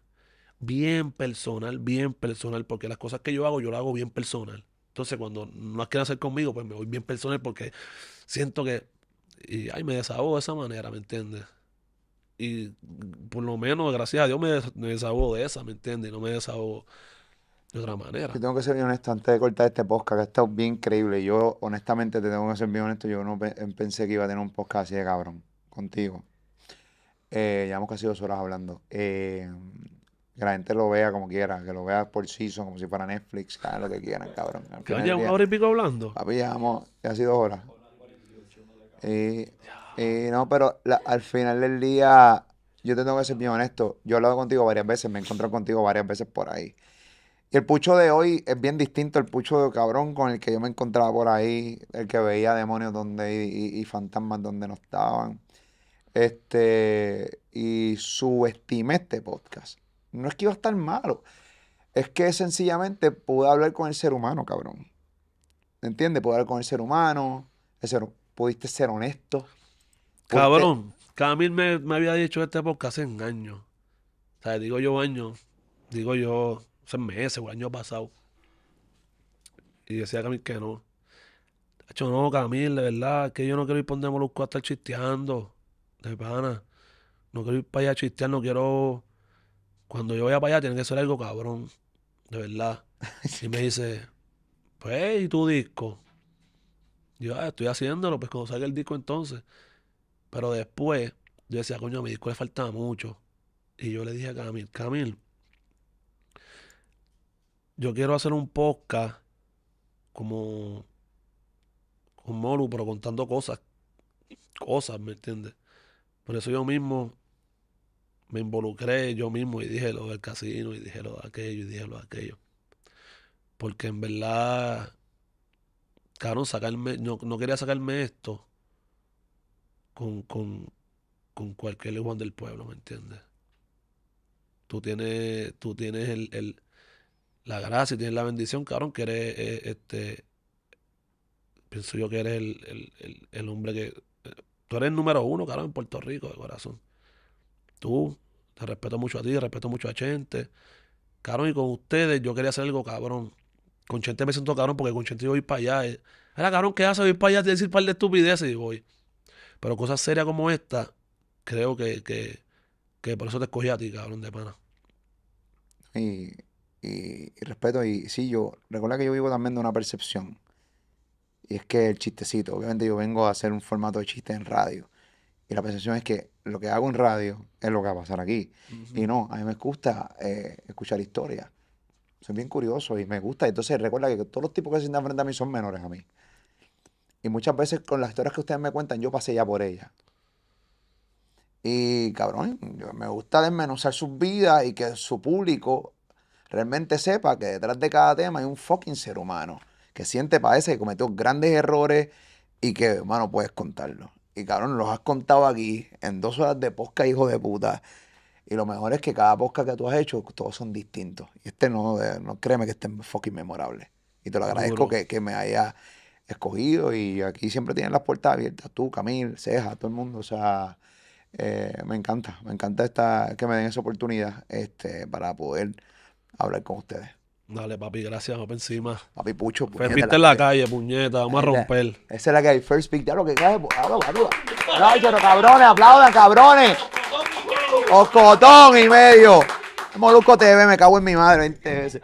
Bien personal, bien personal. Porque las cosas que yo hago, yo las hago bien personal. Entonces, cuando no quieren hacer conmigo, pues me voy bien personal porque siento que. Y ay, me desahogo de esa manera, ¿me entiendes? Y por lo menos, gracias a Dios, me, des- me desahogo de esa, ¿me entiendes? No me desahogo de otra manera. Yo tengo que ser bien honesto antes de cortar este podcast, que ha estado bien increíble. Yo, honestamente, te tengo que ser bien honesto. Yo no pe- pensé que iba a tener un podcast así de cabrón contigo. Eh, llevamos casi dos horas hablando. Eh, que la gente lo vea como quiera, que lo vea por season, como si fuera Netflix, hagan lo que quieran, cabrón. Que del una hora y pico hablando. Papi, llevamos casi dos horas. Y, y no, pero al final del día, yo te tengo que ser bien honesto. Yo he hablado contigo varias veces, me he encontrado contigo varias veces por ahí. Y el pucho de hoy es bien distinto al pucho de cabrón con el que yo me encontraba por ahí, el que veía demonios donde y fantasmas donde no estaban. Este, y subestimé este podcast. No es que iba a estar malo, es que sencillamente pude hablar con el ser humano, cabrón. ¿Entiendes? Pude hablar con el ser humano, el ser- pudiste ser honesto. Cabrón, Camil me, me había dicho este podcast hace años. O sea, digo yo años, digo yo hace meses o año pasado. Y decía Camil que no. De hecho, no, Camil, de verdad, que yo no quiero ir por Molusco a estar chisteando. De pana. No quiero ir para allá a chistear, no quiero. Cuando yo vaya para allá, tiene que ser algo cabrón. De verdad. Y me dice, pues, ¿y tu disco? Yo, ah, estoy haciéndolo, pues cuando salga el disco entonces. Pero después, yo decía, coño, a mi disco le falta mucho. Y yo le dije a Camil, Camil, yo quiero hacer un podcast como con Molu, pero contando cosas, cosas, ¿me entiendes? Por eso yo mismo me involucré yo mismo y dije lo del casino y dije lo de aquello y dije lo de aquello. Porque en verdad, cabrón, sacarme, no, no quería sacarme esto con, con, con cualquier Juan del pueblo, ¿me entiendes? Tú tienes, tú tienes el, el- la gracia tienes la bendición, cabrón, que eres, eh, este, pienso yo que eres el, el- el- hombre que, eh, tú eres el número uno, cabrón, en Puerto Rico, de corazón. Tú, te respeto mucho a ti, respeto mucho a Chente. Cabrón, y con ustedes yo quería hacer algo cabrón. Con Chente me siento cabrón porque con Chente yo voy para allá. eh. Era cabrón, ¿qué hace? Voy para allá a decir un par de estupideces y voy. Pero cosas serias como esta, creo que, que, que por eso te escogí a ti, cabrón, de pana. Y, y- y respeto, y sí, yo, recuerda que yo vivo también de una percepción. Y es que el chistecito, obviamente yo vengo a hacer un formato de chiste en radio. Y la percepción es que lo que hago en radio es lo que va a pasar aquí. Y no, a mí me gusta eh, escuchar historias. Soy bien curioso y me gusta. Entonces recuerda que todos los tipos que se sientan frente a mí son menores a mí. Y muchas veces con las historias que ustedes me cuentan, yo pasé ya por ellas. Y cabrón, me gusta desmenuzar sus vidas y que su público realmente sepa que detrás de cada tema hay un fucking ser humano que siente, padece, que cometió grandes errores y que, hermano, puedes contarlo. Y cabrón, los has contado aquí en dos horas de podcast, hijo de puta. Y lo mejor es que cada podcast que tú has hecho, todos son distintos. Y este no, no créeme que este es fucking memorable. Y te lo agradezco que, que me haya escogido. Y aquí siempre tienen las puertas abiertas. Tú, Camil, Ceja, todo el mundo. O sea, eh, me encanta. Me encanta esta, que me den esa oportunidad este, para poder hablar con ustedes. Dale, papi, gracias, vamos pa' encima. Papi Pucho, puñeta, viste en la calle, puñeta, vamos a romper. Esa es la que hay. First pick. Ya lo que cae. Aplaudan. Pero cabrones, aplaudan, cabrones. Oscotón y medio. Molusco TV, me cago en mi madre 20 veces.